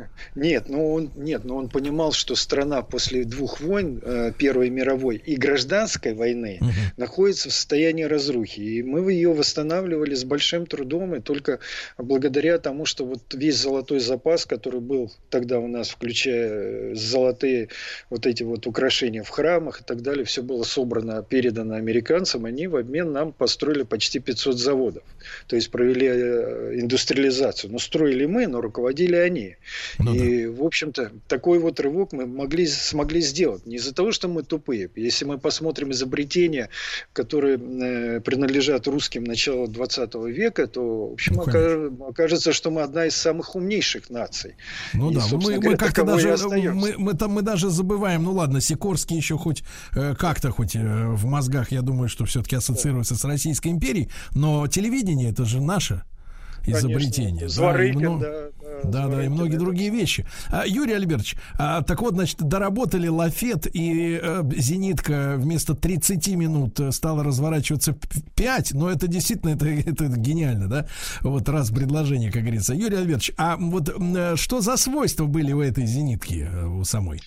Нет, ну он, нет, но он понимал, что страна после двух войн, э, Первой мировой и гражданской войны, угу. находится в состоянии разрухи. И мы ее восстанавливали с большим трудом, и только благодаря тому, что вот весь золотой запас, который был тогда у нас, включая э, золотые вот эти вот украшения в храмах и так далее, все было собрано, передано американцам, они в обмен нам построили почти 500 заводов. То есть провели э, индустриализацию. Но строили мы, но руководили они. Ну, и, да. в общем-то, такой вот рывок мы могли, смогли сделать. Не из-за того, что мы тупые. Если мы посмотрим изобретения, которые э, принадлежат русским начала 20 века, то, в общем, ну, окажется, что мы одна из самых умнейших наций. Ну и, да, мы, мы как-то даже, мы, мы, там, мы даже забываем, ну ладно, Сикорский еще хоть э, как-то, хоть э, в мозгах, я думаю, что все-таки ассоциируется с Российской империей, но телевидение это же наше изобретение. Зворыкин, да, да, да, да, и многие другие вещи. А, Юрий Альбертович, а, так вот, значит, доработали лафет, и э, зенитка вместо 30 минут стала разворачиваться 5, но это действительно, это, это гениально, да? Вот раз предложение, как говорится. Юрий Альбертович, а вот э, что за свойства были у этой зенитки э, у самой?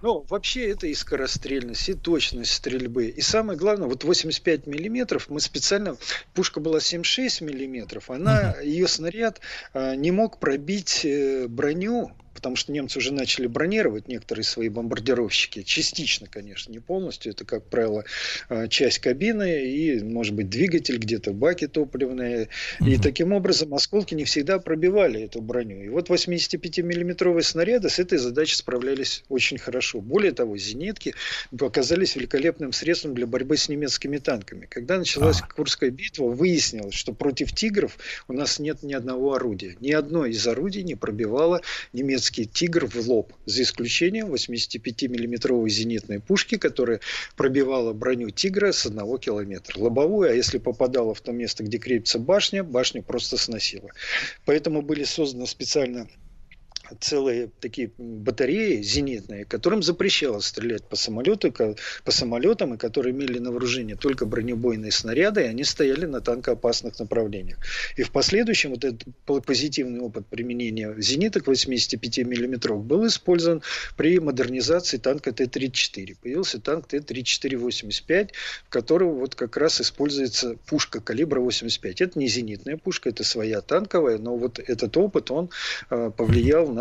Ну, вообще это и скорострельность, и точность стрельбы. И самое главное, вот 85 миллиметров, мы специально, пушка была 7,6 миллиметров, она, uh-huh. ее снаряд а, не мог пробить э, броню потому что немцы уже начали бронировать некоторые свои бомбардировщики, частично, конечно, не полностью, это, как правило, э, часть кабины и, может быть, двигатель, где-то баки топливные, и таким образом осколки не всегда пробивали эту броню. И вот 85-миллиметровые снаряды с этой задачей справлялись очень хорошо. Более того, зенитки оказались великолепным средством для борьбы с немецкими танками. Когда началась а. Курская битва, выяснилось, что против «Тигров» у нас нет ни одного орудия. Ни одно из орудий не пробивало немецкие немецкий «Тигр» в лоб, за исключением 85-миллиметровой зенитной пушки, которая пробивала броню «Тигра» с одного километра. Лобовую, а если попадала в то место, где крепится башня, башню просто сносила. Поэтому были созданы специально целые такие батареи зенитные, которым запрещалось стрелять по самолету, по самолетам, и которые имели на вооружении только бронебойные снаряды, и они стояли на танкоопасных направлениях. И в последующем вот этот позитивный опыт применения зениток 85 мм был использован при модернизации танка Т-34. Появился танк Т-34-85, в котором вот как раз используется пушка калибра 85. Это не зенитная пушка, это своя танковая, но вот этот опыт, он э, повлиял на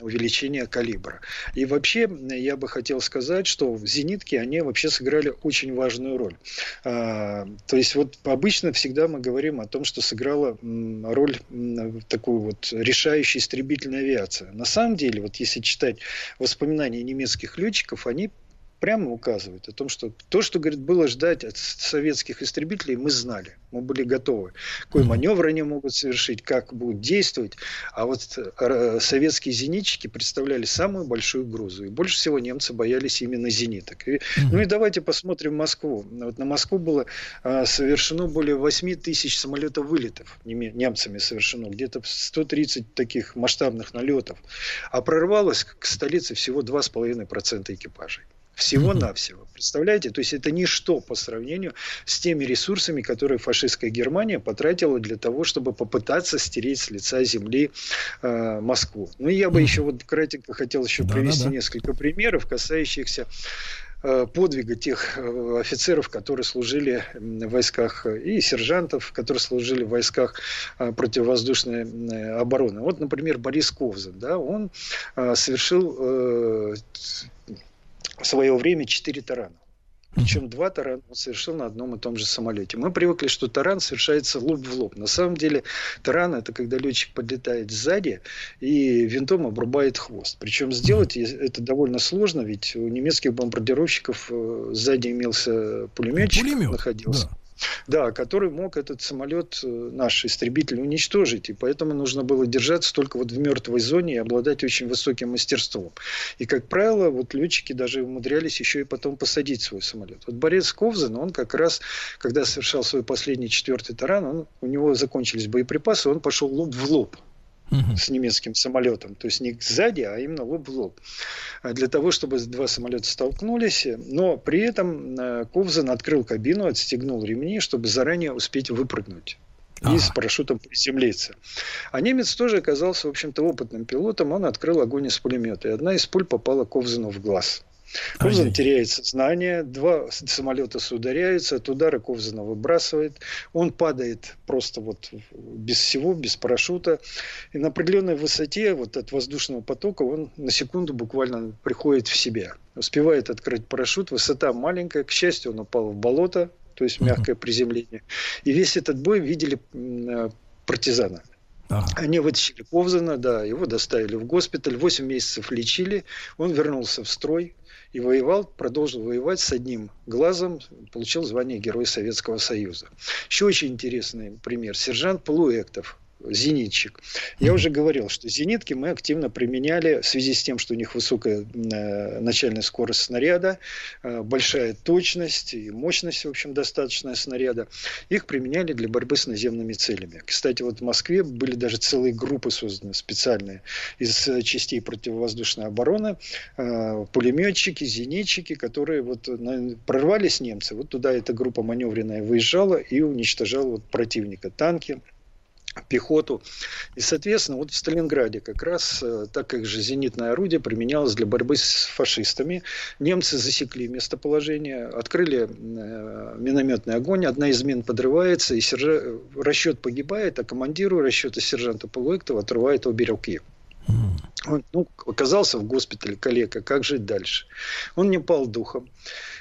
увеличение калибра. И вообще я бы хотел сказать, что в зенитке они вообще сыграли очень важную роль. А, то есть вот обычно всегда мы говорим о том, что сыграла роль такую вот решающей истребительная авиация. На самом деле, вот если читать воспоминания немецких летчиков, они прямо указывает о том, что то, что, говорит, было ждать от советских истребителей, мы знали, мы были готовы. Какой маневр они могут совершить, как будут действовать. А вот э, советские зенитчики представляли самую большую угрозу. И больше всего немцы боялись именно зениток. И, ну и давайте посмотрим Москву. Вот на Москву было а, совершено более 8 тысяч самолетов вылетов. Немцами совершено. Где-то 130 таких масштабных налетов. А прорвалось к столице всего 2,5% экипажей. Всего-навсего. Представляете? То есть это ничто по сравнению с теми ресурсами, которые фашистская Германия потратила для того, чтобы попытаться стереть с лица земли э, Москву. Ну, я бы еще вот кратенько хотел еще да, привести да, да. несколько примеров, касающихся э, подвига тех э, офицеров, которые служили в войсках, и сержантов, которые служили в войсках э, противовоздушной обороны. Вот, например, Борис Ковзан, да, он совершил в свое время четыре тарана. Причем два тарана он совершил на одном и том же самолете. Мы привыкли, что таран совершается лоб в лоб. На самом деле таран это когда летчик подлетает сзади и винтом обрубает хвост. Причем сделать это довольно сложно, ведь у немецких бомбардировщиков э, сзади имелся пулеметчик, Пулемет, находился. Да. Да, который мог этот самолет, э, наш истребитель, уничтожить. И поэтому нужно было держаться только вот в мертвой зоне и обладать очень высоким мастерством. И, как правило, вот летчики даже умудрялись еще и потом посадить свой самолет. Вот Борис Ковзан, он как раз, когда совершал свой последний четвертый таран, он, у него закончились боеприпасы, он пошел лоб в лоб с немецким самолетом. То есть не сзади, а именно лоб в лоб. А для того, чтобы два самолета столкнулись. Но при этом э, Ковзан открыл кабину, отстегнул ремни, чтобы заранее успеть выпрыгнуть и с парашютом приземлиться. А немец тоже оказался, в общем-то, опытным пилотом. Он открыл огонь из пулемета. И одна из пуль попала Ковзану в глаз. Ковзан Ай. теряет сознание, два самолета сударяются, от удара Ковзана выбрасывает, он падает просто вот без всего, без парашюта, и на определенной высоте вот от воздушного потока он на секунду буквально приходит в себя, успевает открыть парашют, высота маленькая, к счастью, он упал в болото, то есть мягкое приземление, и весь этот бой видели э, партизаны. Ага. Они вытащили Повзана, да, его доставили в госпиталь, 8 месяцев лечили, он вернулся в строй и воевал, продолжил воевать с одним глазом, получил звание Героя Советского Союза. Еще очень интересный пример. Сержант Полуэктов, зенитчик. Я уже говорил, что зенитки мы активно применяли в связи с тем, что у них высокая э, начальная скорость снаряда, э, большая точность и мощность, в общем, достаточная снаряда. Их применяли для борьбы с наземными целями. Кстати, вот в Москве были даже целые группы созданы специальные из э, частей противовоздушной обороны, пулеметчики, зенитчики, которые вот прорвались немцы. Вот туда эта группа маневренная выезжала и уничтожала вот противника. Танки, пехоту. И, соответственно, вот в Сталинграде как раз, э, так как же зенитное орудие применялось для борьбы с фашистами, немцы засекли местоположение, открыли э, минометный огонь, одна из мин подрывается, и сержа... расчет погибает, а командиру расчета сержанта Полуэктова отрывает обе руки. Он ну, оказался в госпитале коллега, как жить дальше? Он не пал духом.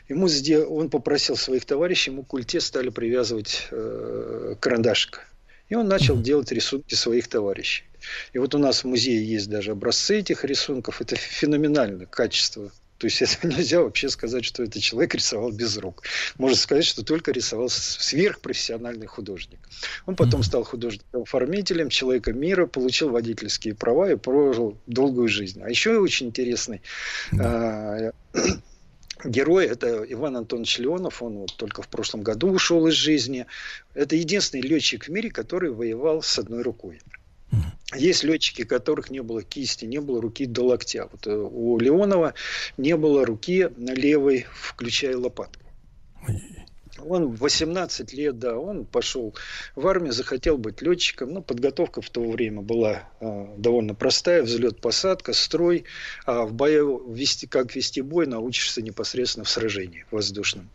Ему сдел... Он попросил своих товарищей, ему к культе стали привязывать э, карандашик и он начал делать рисунки своих товарищей. И вот у нас в музее есть даже образцы этих рисунков. Это феноменальное качество. То есть это нельзя вообще сказать, что этот человек рисовал без рук. Можно сказать, что только рисовал сверхпрофессиональный художник. Он потом стал художником-оформителем, человеком мира, получил водительские права и прожил долгую жизнь. А еще очень интересный да. Герой – это Иван Антонович Леонов, он вот только в прошлом году ушел из жизни. Это единственный летчик в мире, который воевал с одной рукой. Есть летчики, которых не было кисти, не было руки до локтя. Вот э, у Леонова не было руки левой, включая лопатку. Он 18 лет, да, он пошел в армию, захотел быть летчиком. Ну, подготовка в то время была э, довольно простая. Взлет, посадка, строй. А в бою вести, как вести бой научишься непосредственно в сражении воздушном.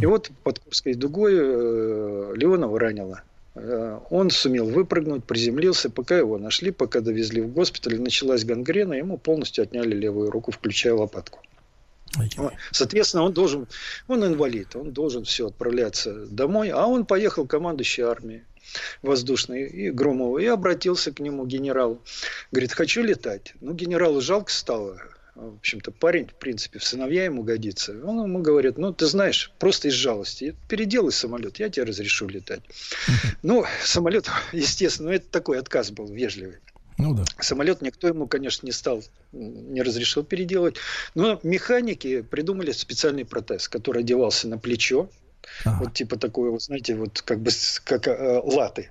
И вот под Курской дугой э, Леонова ранило э, он сумел выпрыгнуть, приземлился, пока его нашли, пока довезли в госпиталь, началась гангрена, ему полностью отняли левую руку, включая лопатку. Соответственно, он должен, он инвалид, он должен все отправляться домой, а он поехал командующий армией воздушной и Громова и обратился к нему генерал, говорит, хочу летать. Ну, генералу жалко стало, в общем-то, парень, в принципе, в сыновья ему годится. Он ему говорит, ну, ты знаешь, просто из жалости, переделай самолет, я тебе разрешу летать. Ну, самолет, естественно, это такой отказ был вежливый. Ну да. Самолет никто ему, конечно, не стал, не разрешил переделать. Но механики придумали специальный протез, который одевался на плечо. Ага. Вот типа такой, вот, знаете, вот как бы как э, латы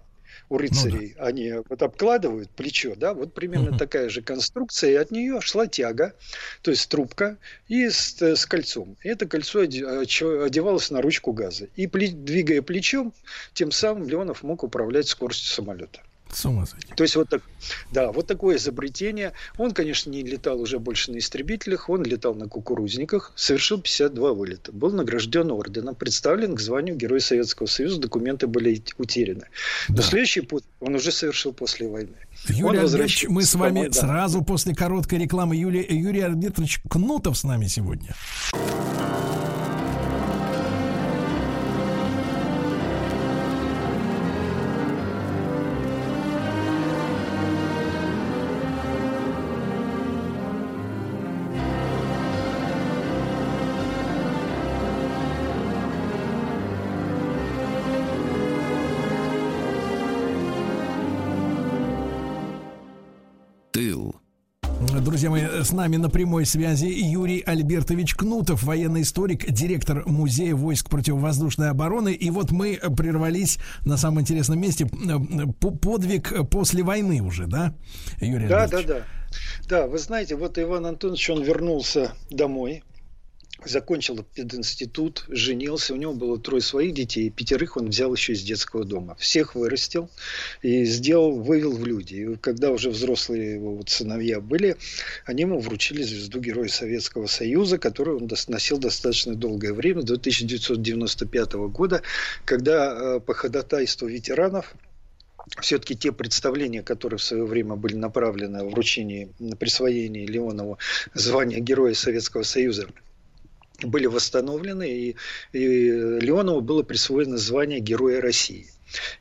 у рыцарей, ну, да. они вот обкладывают плечо, да, вот примерно угу. такая же конструкция, и от нее шла тяга, то есть трубка, и с, с кольцом. И это кольцо одевалось на ручку газа. И двигая плечом, тем самым Леонов мог управлять скоростью самолета. С ума сойти. То есть вот так, да, вот такое изобретение. Он, конечно, не летал уже больше на истребителях, он летал на кукурузниках, совершил 52 вылета, был награжден орденом, представлен к званию Героя Советского Союза, документы были утеряны. Но следующий путь он уже совершил после войны. Юрий Альбертович, мы с вами домой, да. сразу после короткой рекламы Юлия, Юрий Альбертович Кнутов с нами сегодня. Друзья мои, с нами на прямой связи Юрий Альбертович Кнутов, военный историк, директор Музея войск противовоздушной обороны. И вот мы прервались на самом интересном месте. Подвиг после войны уже, да, Юрий Да, Альбертович? да, да. Да, вы знаете, вот Иван Антонович, он вернулся домой закончил пединститут, женился, у него было трое своих детей, пятерых он взял еще из детского дома. Всех вырастил и сделал, вывел в люди. И когда уже взрослые его вот сыновья были, они ему вручили звезду Героя Советского Союза, которую он носил достаточно долгое время, до 1995 года, когда э, по ходатайству ветеранов все-таки те представления, которые в свое время были направлены в вручении, на присвоение Леонову звания Героя Советского Союза, были восстановлены, и, и Леонову было присвоено звание Героя России.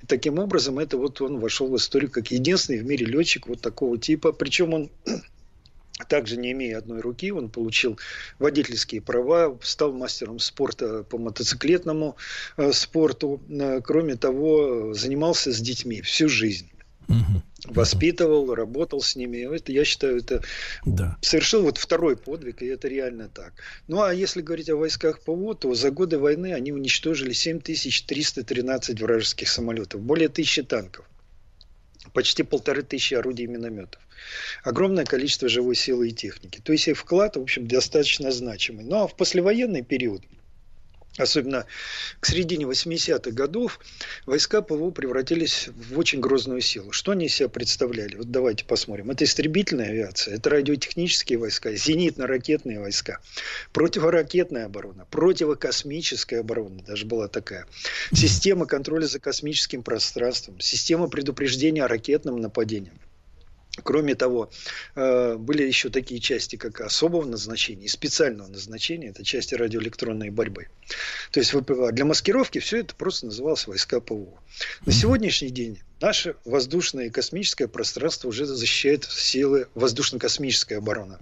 И таким образом, это вот он вошел в историю как единственный в мире летчик вот такого типа. Причем он также не имея одной руки, он получил водительские права, стал мастером спорта по мотоциклетному э, спорту. Э, кроме того, занимался с детьми всю жизнь. Угу. Воспитывал, работал с ними. Это, я считаю, это да. совершил вот второй подвиг, и это реально так. Ну, а если говорить о войсках ПВО, то за годы войны они уничтожили 7313 вражеских самолетов, более тысячи танков почти полторы тысячи орудий и минометов. Огромное количество живой силы и техники. То есть их вклад, в общем, достаточно значимый. Ну а в послевоенный период – особенно к середине 80-х годов, войска ПВО превратились в очень грозную силу. Что они из себя представляли? Вот давайте посмотрим. Это истребительная авиация, это радиотехнические войска, зенитно-ракетные войска, противоракетная оборона, противокосмическая оборона, даже была такая, система контроля за космическим пространством, система предупреждения о ракетном нападении. Кроме того, э, были еще такие части, как особого назначения и специального назначения. Это части радиоэлектронной борьбы. То есть для маскировки все это просто называлось войска ПВО. На сегодняшний день наше воздушное и космическое пространство уже защищает силы воздушно-космической обороны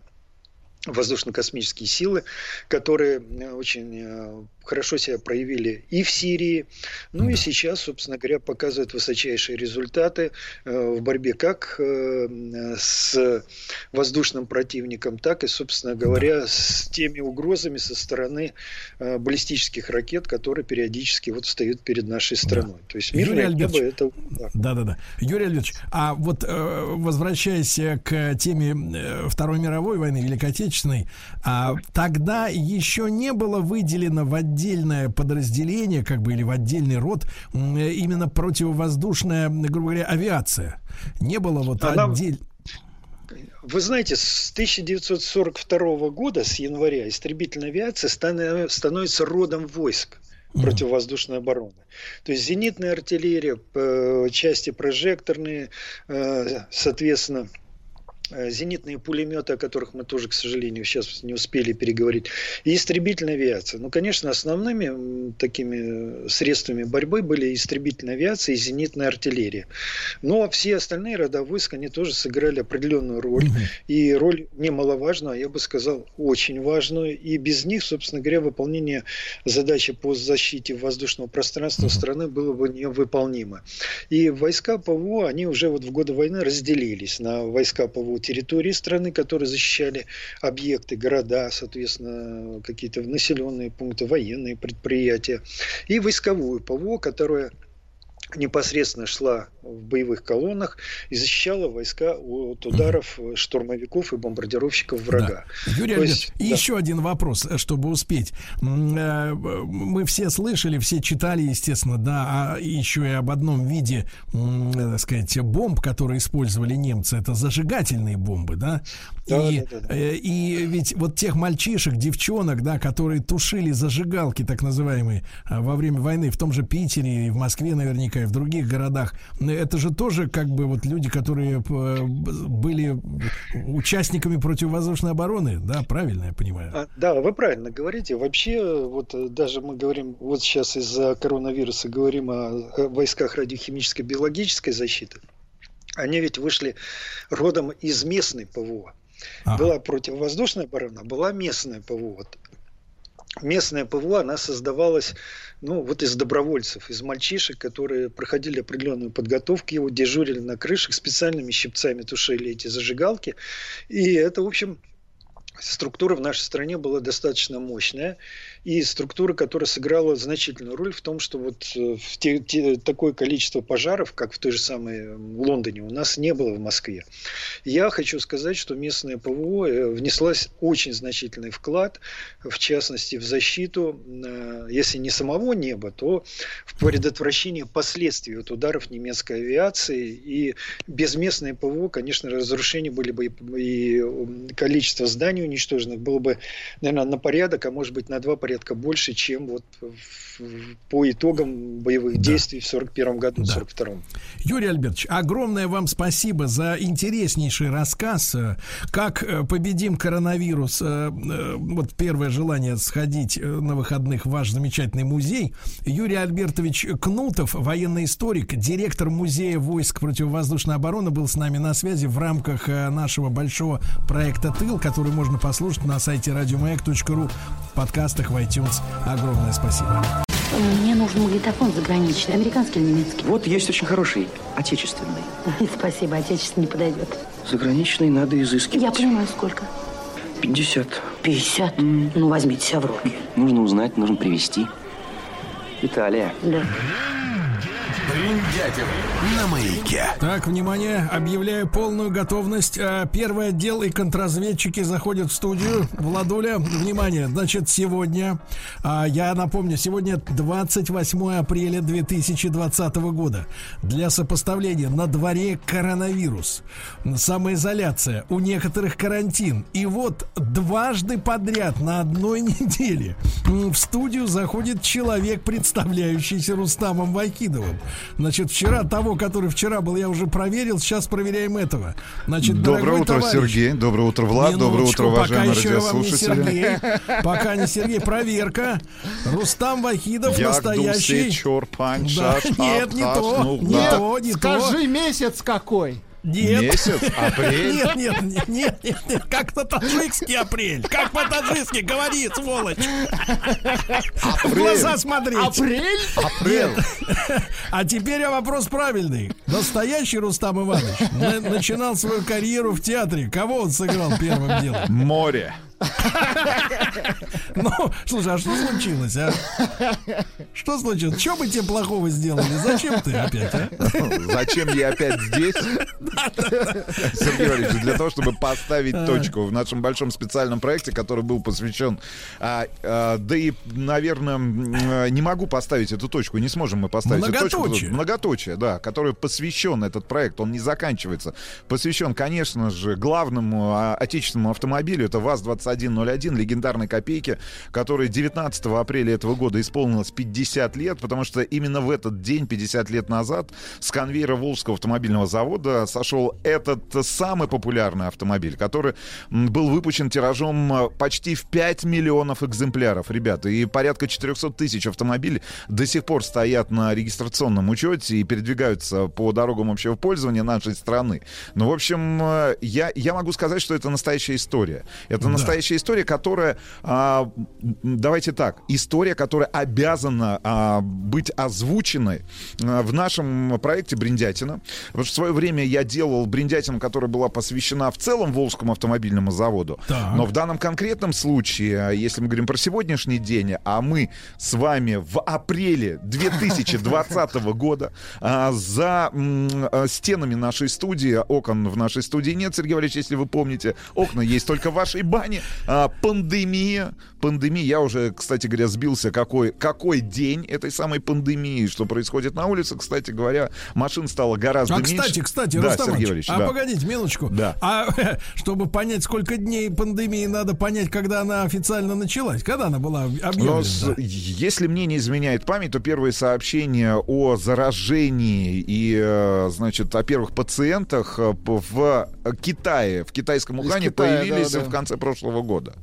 воздушно-космические силы, которые э, очень э, хорошо себя проявили и в Сирии, ну да. и сейчас, собственно говоря, показывают высочайшие результаты э, в борьбе как с воздушным противником, так и, собственно говоря, да. с теми угрозами со стороны баллистических ракет, которые периодически вот встают перед нашей страной. Да. То есть мирное Юрий небо это... Да, да, да. Юрий Альбертович, а вот возвращаясь к теме Второй мировой войны, Великой Отечественной, а, тогда еще не было выделено в отдельное подразделение, как бы, или в отдельный род, именно противовоздушная, грубо говоря, авиация. Не было вот Она... отдельно. Вы знаете, с 1942 года, с января, истребительная авиация становится родом войск противовоздушной обороны. То есть зенитная артиллерия, части прожекторные, э, соответственно, Э, зенитные пулеметы, о которых мы тоже, к сожалению, сейчас не успели переговорить, и истребительная авиация. Ну, конечно, основными такими средствами борьбы были истребительная авиация и зенитная артиллерия. Но все остальные рода войск, они тоже сыграли определенную роль. И роль немаловажную, а я бы сказал, очень важную. И без них, собственно говоря, выполнение задачи по защите воздушного пространства страны было бы невыполнимо. И войска ПВО, они уже вот в годы войны разделились на войска ПВО территории страны, которые защищали объекты, города, соответственно, какие-то населенные пункты, военные предприятия, и войсковую ПВО, которая непосредственно шла в боевых колоннах и защищала войска от ударов штурмовиков и бомбардировщиков врага. Да. Юрий Альбертович, да. еще один вопрос, э, чтобы успеть. Э, мы все слышали, все читали, естественно, да, а еще и об одном виде, так сказать, бомб, которые использовали немцы, это зажигательные бомбы, да? Да, и, да, да, да. Э, и ведь вот тех мальчишек, девчонок, да, которые тушили зажигалки, так называемые, во время войны в том же Питере и в Москве наверняка, в других городах, это же тоже как бы вот люди, которые э, были участниками противовоздушной обороны, да, правильно я понимаю? А, да, вы правильно говорите. Вообще, вот э, даже мы говорим, вот сейчас из-за коронавируса говорим о войсках радиохимической биологической защиты. Они ведь вышли родом из местной ПВО. Ага. Была противовоздушная оборона, была местная ПВО местная ПВО, она создавалась ну, вот из добровольцев, из мальчишек, которые проходили определенную подготовку, его дежурили на крышах, специальными щипцами тушили эти зажигалки. И это, в общем, структура в нашей стране была достаточно мощная и структура, которая сыграла значительную роль в том, что вот э, в те, те, такое количество пожаров, как в той же самой Лондоне, у нас не было в Москве. Я хочу сказать, что местная ПВО э, внеслась очень значительный вклад, в частности, в защиту, э, если не самого неба, то в предотвращение последствий от ударов немецкой авиации. И без местной ПВО, конечно, разрушения были бы и количество зданий уничтоженных было бы, наверное, на порядок, а может быть на два порядка больше, чем вот по итогам боевых да. действий в 41 году, да. 42 Юрий Альбертович, огромное вам спасибо за интереснейший рассказ. Как э, победим коронавирус? Э, э, вот первое желание сходить на выходных в ваш замечательный музей. Юрий Альбертович Кнутов, военный историк, директор музея войск противовоздушной обороны, был с нами на связи в рамках нашего большого проекта «Тыл», который можно послушать на сайте радиомаяк.ру, в подкастах в iTunes. Огромное спасибо. Мне нужен магнитофон заграничный, американский или немецкий? Вот есть очень хороший, отечественный. Спасибо, отечественный не подойдет. Заграничный надо изыскивать. Я понимаю, сколько? 50. 50? Mm. Ну, возьмите себя в руки. Нужно узнать, нужно привезти. Италия. Да. Бриндятин на маяке. Так, внимание, объявляю полную готовность. А, первый отдел и контрразведчики заходят в студию. Владуля, внимание, значит, сегодня, а, я напомню, сегодня 28 апреля 2020 года. Для сопоставления, на дворе коронавирус, самоизоляция, у некоторых карантин. И вот дважды подряд на одной неделе в студию заходит человек, представляющийся Рустамом Вайкидовым. Значит, вчера того, который вчера был, я уже проверил. Сейчас проверяем этого. Значит, Доброе утро, товарищ, Сергей. Доброе утро, Влад. Минуточку, Доброе утро, уважаемые пока радиослушатели. Еще не Сергей, пока не Сергей. Проверка. Рустам Вахидов настоящий. да, нет, не то. Не то, не то. Скажи месяц какой. Нет. Месяц? Апрель? Нет, нет, нет, нет, нет, нет. Как по-таджикски апрель. Как по-таджикски, говори, сволочь. Апрель. В глаза смотреть. Апрель? Апрель. А теперь вопрос правильный. Настоящий Рустам Иванович на- начинал свою карьеру в театре. Кого он сыграл первым делом? Море. Ну, слушай, а что случилось, а? Что случилось? Что мы тебе плохого сделали? Зачем ты опять, а? Зачем я опять здесь? Сергей Валерьевич, для того, чтобы поставить точку в нашем большом специальном проекте, который был посвящен... А, а, да и, наверное, не могу поставить эту точку, не сможем мы поставить эту точку. Многоточие, да, который посвящен этот проект, он не заканчивается. Посвящен, конечно же, главному а, отечественному автомобилю, это ВАЗ-2101, легендарной копейки, который 19 апреля этого года исполнилось 50 лет, потому что именно в этот день, 50 лет назад, с конвейера Волжского автомобильного завода сошел этот самый популярный автомобиль, который был выпущен тиражом почти в 5 миллионов экземпляров, ребята, и порядка 400 тысяч автомобилей до сих пор стоят на регистрационном учете и передвигаются по дорогам общего пользования нашей страны. Ну, в общем, я, я могу сказать, что это настоящая история. Это да. настоящая история, которая, а, давайте так, история, которая обязана а, быть озвученной а, в нашем проекте «Бриндятина». Потому что в свое время я делал «Бриндятину», которая была посвящена в целом Волжскому автомобильному заводу. Так. Но в данном конкретном случае, если мы говорим про сегодняшний день, а мы с вами в апреле 2020 года а, за а, стенами нашей студии, окон в нашей студии нет, Сергей Валерьевич, если вы помните, окна есть только в вашей бане, а, пандемия, пандемия, я уже, кстати говоря, сбился, какой, какой день этой самой пандемии, что происходит на улице, кстати говоря, машин стало гораздо а, меньше. кстати, кстати, да, Рустам Сергей Ильич, а да. погодите, минуточку. Да. А чтобы понять, сколько дней пандемии, надо понять, когда она официально началась, когда она была объявлена. Но, если мне не изменяет память, то первые сообщения о заражении и, э, значит, о первых пациентах э, в Китае, в китайском Ухане появились да, да. в конце прошлого года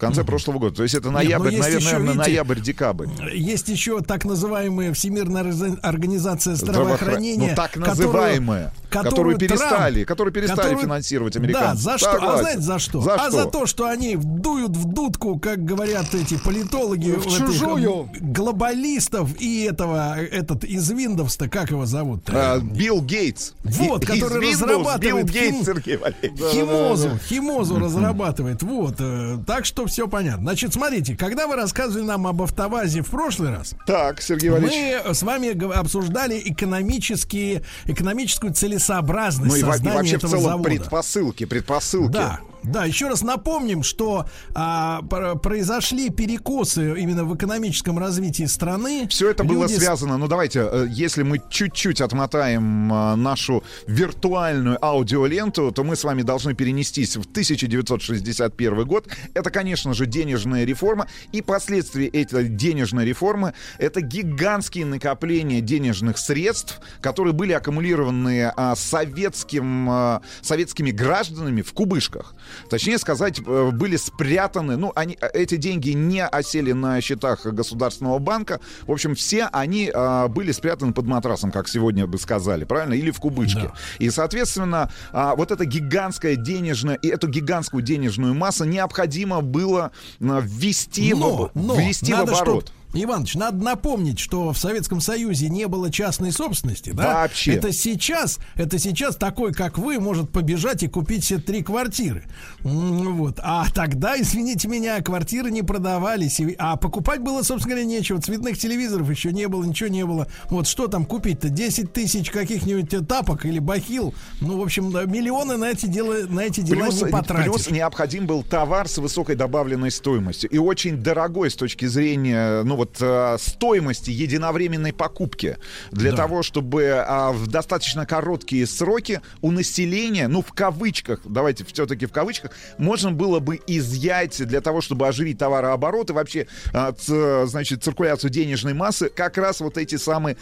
конце прошлого года. То есть это ноябрь, Нет, наверное, еще, ноябрь-декабрь. Есть еще так называемая Всемирная организация здравоохранения. Ну, так называемая. Которую, которую перестали, Трамп, которую перестали которую, финансировать американцы. Да, за что? А знаете за что? За а что? за то, что они вдуют в дудку, как говорят эти политологи, в чужую. глобалистов и этого, этот из Windows-то, как его зовут? А, Билл Гейтс. Вот, который Windows, разрабатывает Билл Гейтс, Сергей Валерьевич. Химозу, химозу разрабатывает. Вот, э, так что все понятно. Значит, смотрите, когда вы рассказывали нам об автовазе в прошлый раз, так, Сергей Валерьевич. мы с вами обсуждали экономические, экономическую целесообразность ну, и, создания вообще этого в целом завода. предпосылки, предпосылки. Да. Да, еще раз напомним, что а, произошли перекосы именно в экономическом развитии страны. Все это Люди... было связано. Ну давайте, э, если мы чуть-чуть отмотаем а, нашу виртуальную аудиоленту, то мы с вами должны перенестись в 1961 год. Это, конечно же, денежная реформа. И последствия этой денежной реформы — это гигантские накопления денежных средств, которые были аккумулированы а, советским, а, советскими гражданами в кубышках. Точнее сказать, э, были спрятаны, ну, они, э, эти деньги не осели на счетах Государственного банка. В общем, все они а, были спрятаны под матрасом, как сегодня бы сказали, правильно? Или в кубышке. Да. И, соответственно, а, вот эта гигантская денежная, и эту гигантскую денежную массу необходимо было ввести, но, в, но ввести в оборот. Чтоб Иваныч, надо напомнить, что в Советском Союзе не было частной собственности, да? Вообще. Это сейчас, это сейчас такой, как вы, может побежать и купить себе три квартиры. Вот. А тогда, извините меня, квартиры не продавались. А покупать было, собственно говоря, нечего. Цветных телевизоров еще не было, ничего не было. Вот что там купить-то? 10 тысяч каких-нибудь тапок или бахил? Ну, в общем, миллионы на эти дела, на эти дела плюс, не потратишь. Плюс необходим был товар с высокой добавленной стоимостью. И очень дорогой с точки зрения, ну, вот э, стоимости единовременной покупки для да. того, чтобы э, в достаточно короткие сроки у населения, ну в кавычках, давайте все-таки в кавычках, можно было бы изъять для того, чтобы оживить товарооборот и вообще, э, ц, значит, циркуляцию денежной массы, как раз вот эти самые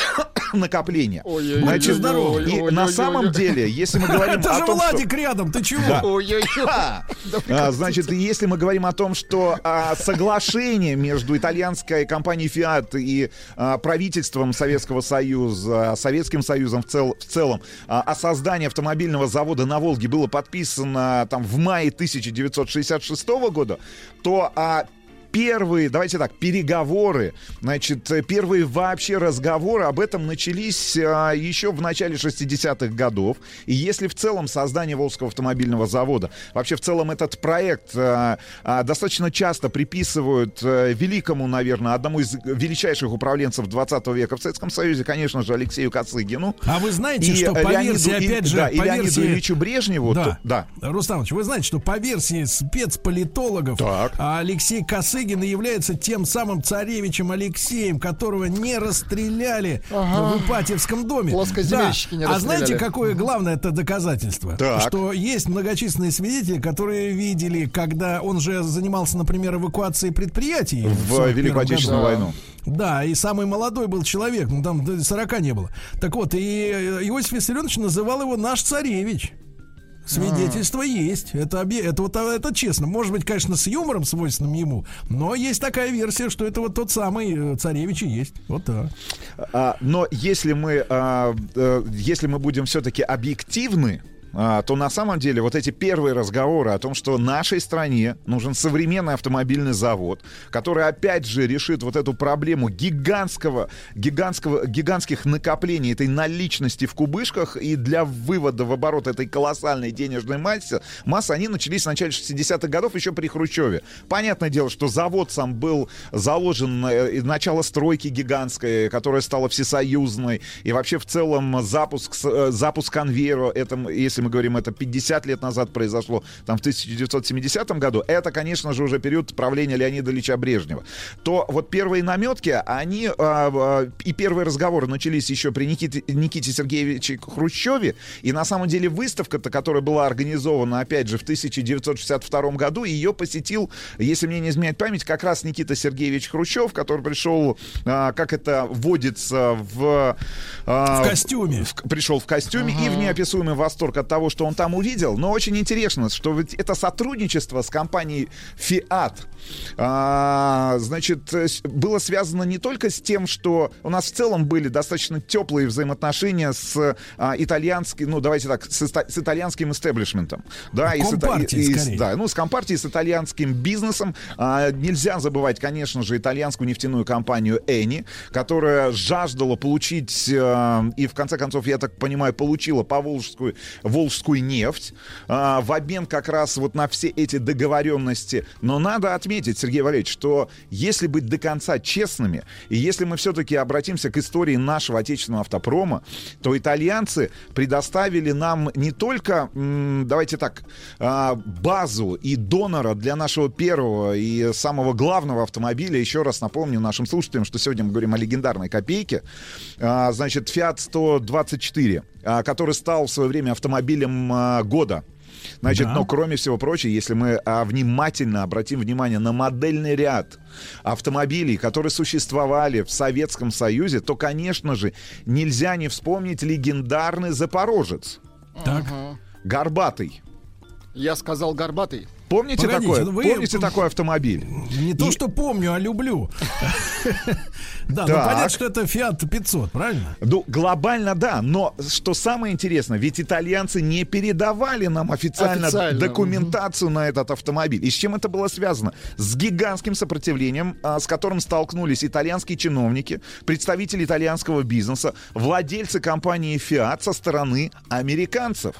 накопления. Ой, значит, здорово. И на самом деле, если мы говорим Это о же том, Владик что... рядом, ты чего? А, значит, если мы говорим о том, что а, соглашение между итальянской итальянской компанией Fiat и а, правительством Советского Союза, Советским Союзом в, цел, в целом. А, о создании автомобильного завода на Волге было подписано там в мае 1966 года, то а, первые, давайте так, переговоры, значит, первые вообще разговоры об этом начались а, еще в начале 60-х годов. И если в целом создание Волжского автомобильного завода, вообще в целом этот проект а, а, достаточно часто приписывают а, великому, наверное, одному из величайших управленцев 20 века в Советском Союзе, конечно же, Алексею Кацыгину. А вы знаете, и что по Леониду, версии, опять и, же, да, по и Леониду версии... Ильичу Брежневу, да. То, да. Рустамович, вы знаете, что по версии спецполитологов так. Алексей Косыгин Косыгин является тем самым царевичем Алексеем, которого не расстреляли ага. в Ипатьевском доме. Да. не А знаете, какое главное это доказательство? Так. Что есть многочисленные свидетели, которые видели, когда он же занимался, например, эвакуацией предприятий. В Великую Отечественную войну. Да, и самый молодой был человек, ну там 40 не было. Так вот, и Иосиф Виссарионович называл его наш царевич. Свидетельство а. есть. Это, это, вот, это честно. Может быть, конечно, с юмором свойственным ему, но есть такая версия, что это вот тот самый э, царевич и есть. Вот так. А, но если мы, а, а, если мы будем все-таки объективны, а, то на самом деле вот эти первые разговоры о том, что нашей стране нужен современный автомобильный завод, который опять же решит вот эту проблему гигантского, гигантского, гигантских накоплений этой наличности в кубышках и для вывода в оборот этой колоссальной денежной массы, массы они начались в начале 60-х годов еще при Хрущеве. Понятное дело, что завод сам был заложен, э, начало стройки гигантской, которая стала всесоюзной, и вообще в целом запуск, э, запуск конвейера, это, если мы говорим, это 50 лет назад произошло, там в 1970 году, это, конечно же, уже период правления Леонида Ильича Брежнева, то вот первые наметки, они э, и первые разговоры начались еще при Никите, Никите Сергеевиче Хрущеве, и на самом деле выставка-то, которая была организована, опять же, в 1962 году, ее посетил, если мне не изменяет память, как раз Никита Сергеевич Хрущев, который пришел, э, как это водится, в... Э, в костюме. В, пришел в костюме ага. и в неописуемый восторг от того, что он там увидел. Но очень интересно, что ведь это сотрудничество с компанией Fiat, а, значит, было связано не только с тем, что у нас в целом были достаточно теплые взаимоотношения с а, итальянским, ну давайте так, с, с итальянским истеблишментом, да, и с, и, с, да, ну с компартией, с итальянским бизнесом. А, нельзя забывать, конечно же, итальянскую нефтяную компанию Эни, которая жаждала получить а, и в конце концов, я так понимаю, получила поволжскую волжскую нефть а, в обмен как раз вот на все эти договоренности. Но надо отметить, Сергей Валерьевич, что если быть до конца честными, и если мы все-таки обратимся к истории нашего отечественного автопрома, то итальянцы предоставили нам не только, давайте так, а, базу и донора для нашего первого и самого главного автомобиля. Еще раз напомню нашим слушателям, что сегодня мы говорим о легендарной копейке. А, значит, Fiat 124, а, который стал в свое время автомобилем года. Значит, да. но кроме всего прочего, если мы а, внимательно обратим внимание на модельный ряд автомобилей, которые существовали в Советском Союзе, то, конечно же, нельзя не вспомнить легендарный Запорожец. Так. Горбатый. Я сказал горбатый. Помните Погодите, такое? Ну вы... Помните такой автомобиль? Не и... то, что помню, а люблю. Да, ну понятно, что это Fiat 500, правильно? Ну, глобально да, но что самое интересное, ведь итальянцы не передавали нам официально, документацию на этот автомобиль. И с чем это было связано? С гигантским сопротивлением, а, с которым столкнулись итальянские чиновники, представители итальянского бизнеса, владельцы компании Fiat со стороны американцев.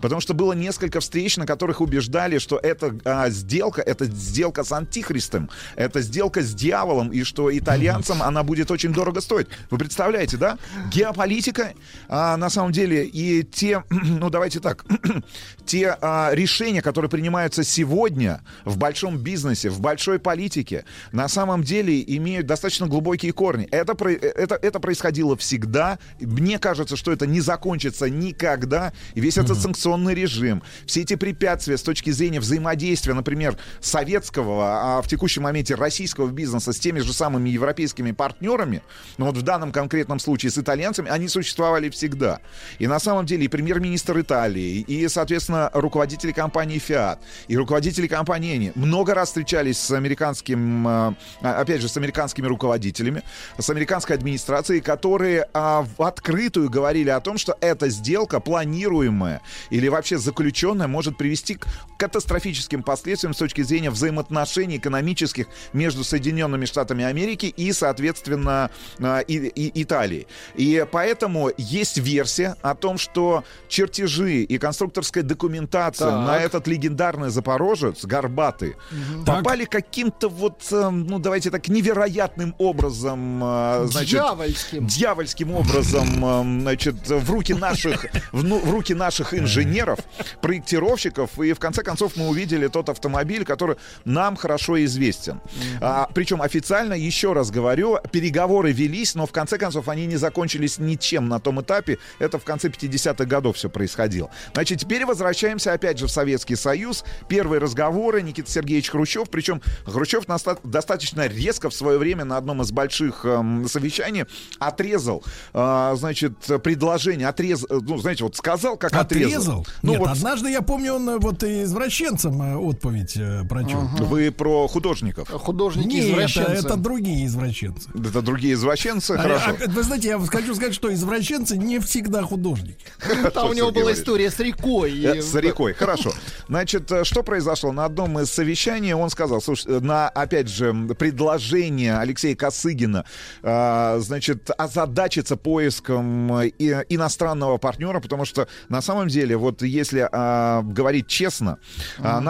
Потому что было несколько встреч, на которых убеждали, что это а, сделка, это сделка с антихристом, это сделка с дьяволом, и что итальянцам она будет очень дорого стоить. Вы представляете, да? Геополитика, а, на самом деле, и те, ну давайте так, те а, решения, которые принимаются сегодня в большом бизнесе, в большой политике, на самом деле имеют достаточно глубокие корни. Это, это, это происходило всегда. Мне кажется, что это не закончится никогда. И весь этот санкционный режим, все эти препятствия с точки зрения взаимодействия взаимодействия, например, советского, а в текущем моменте российского бизнеса с теми же самыми европейскими партнерами, ну вот в данном конкретном случае с итальянцами, они существовали всегда. И на самом деле и премьер-министр Италии, и, соответственно, руководители компании Fiat, и руководители компании Eni много раз встречались с американским, а, опять же, с американскими руководителями, с американской администрацией, которые а, в открытую говорили о том, что эта сделка планируемая или вообще заключенная может привести к катастрофическим политическим последствиям с точки зрения взаимоотношений экономических между Соединенными Штатами Америки и, соответственно, а, и, и Италией. И поэтому есть версия о том, что чертежи и конструкторская документация так. на этот легендарный Запорожец, Горбатый, угу. попали каким-то вот, э, ну давайте так, невероятным образом, э, значит, дьявольским, дьявольским образом, э, значит, в руки наших, в, ну, в руки наших инженеров, проектировщиков, и в конце концов мы увидели или тот автомобиль, который нам хорошо известен. Mm-hmm. А, причем официально, еще раз говорю, переговоры велись, но в конце концов они не закончились ничем на том этапе. Это в конце 50-х годов все происходило. Значит, теперь возвращаемся опять же в Советский Союз. Первые разговоры Никита Сергеевич Хрущев, причем Хрущев достаточно резко в свое время на одном из больших э, совещаний отрезал, э, значит, предложение, отрезал, ну, знаете, вот сказал, как отрезал. Отрезал? Ну, Нет, вот... однажды я помню, он э, вот извращенцем э, отповедь э, прочел. Ага. Вы про художников? Художники Нет, извращенцы. Это, это другие извращенцы. Это другие извращенцы? А, Хорошо. А, вы знаете, я хочу сказать, что извращенцы не всегда художники. Там у него была история с рекой. Э, с рекой, хорошо. Значит, э, что произошло? На одном из совещаний он сказал, слушай, на, опять же, предложение Алексея Косыгина, значит, озадачиться поиском иностранного партнера, потому что на самом деле, вот если говорить честно,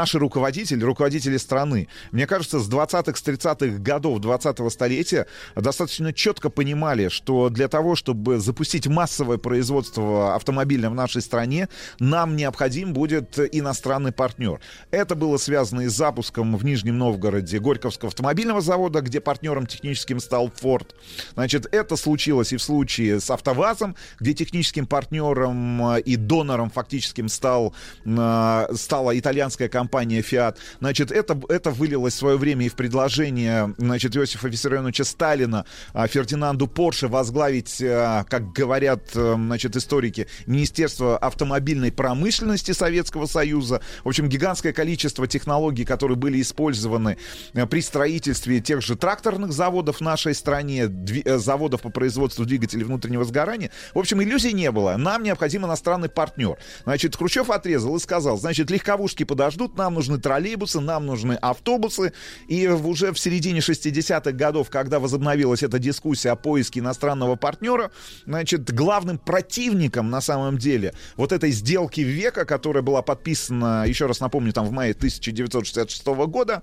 наши руководители, руководители страны, мне кажется, с 20-х, с 30-х годов 20-го столетия достаточно четко понимали, что для того, чтобы запустить массовое производство автомобиля в нашей стране, нам необходим будет иностранный партнер. Это было связано и с запуском в Нижнем Новгороде Горьковского автомобильного завода, где партнером техническим стал Ford. Значит, это случилось и в случае с АвтоВАЗом, где техническим партнером и донором фактическим стал, э, стала итальянская компания компания Fiat. Значит, это, это вылилось в свое время и в предложение, значит, Иосифа Виссарионовича Сталина а, Фердинанду Порше возглавить, а, как говорят, а, значит, историки, Министерство автомобильной промышленности Советского Союза. В общем, гигантское количество технологий, которые были использованы а, при строительстве тех же тракторных заводов в нашей стране, э, заводов по производству двигателей внутреннего сгорания. В общем, иллюзий не было. Нам необходим иностранный партнер. Значит, Хрущев отрезал и сказал, значит, легковушки подождут, нам нужны троллейбусы, нам нужны автобусы. И уже в середине 60-х годов, когда возобновилась эта дискуссия о поиске иностранного партнера, значит, главным противником на самом деле вот этой сделки века, которая была подписана, еще раз напомню, там в мае 1966 года,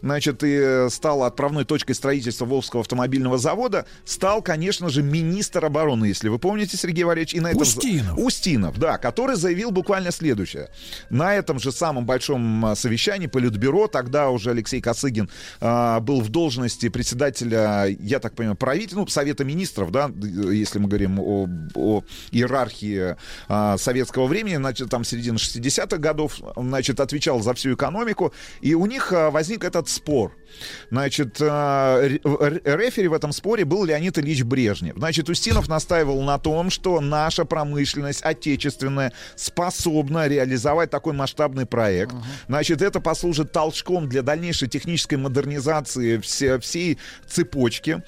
значит, и стала отправной точкой строительства Волжского автомобильного завода, стал, конечно же, министр обороны, если вы помните, Сергей Валерьевич, и на этом... Устинов. Устинов, да, который заявил буквально следующее. На этом же самом большом а, совещании Политбюро, тогда уже Алексей Косыгин а, был в должности председателя, я так понимаю, правительства, ну, Совета министров, да, если мы говорим о, о иерархии а, советского времени, значит, там середина 60-х годов, значит, отвечал за всю экономику, и у них а, возник этот спор. Значит, ре- ре- рефери в этом споре был Леонид Ильич Брежнев. Значит, Устинов настаивал на том, что наша промышленность отечественная способна реализовать такой масштабный проект. Значит, это послужит толчком для дальнейшей технической модернизации все, всей цепочки.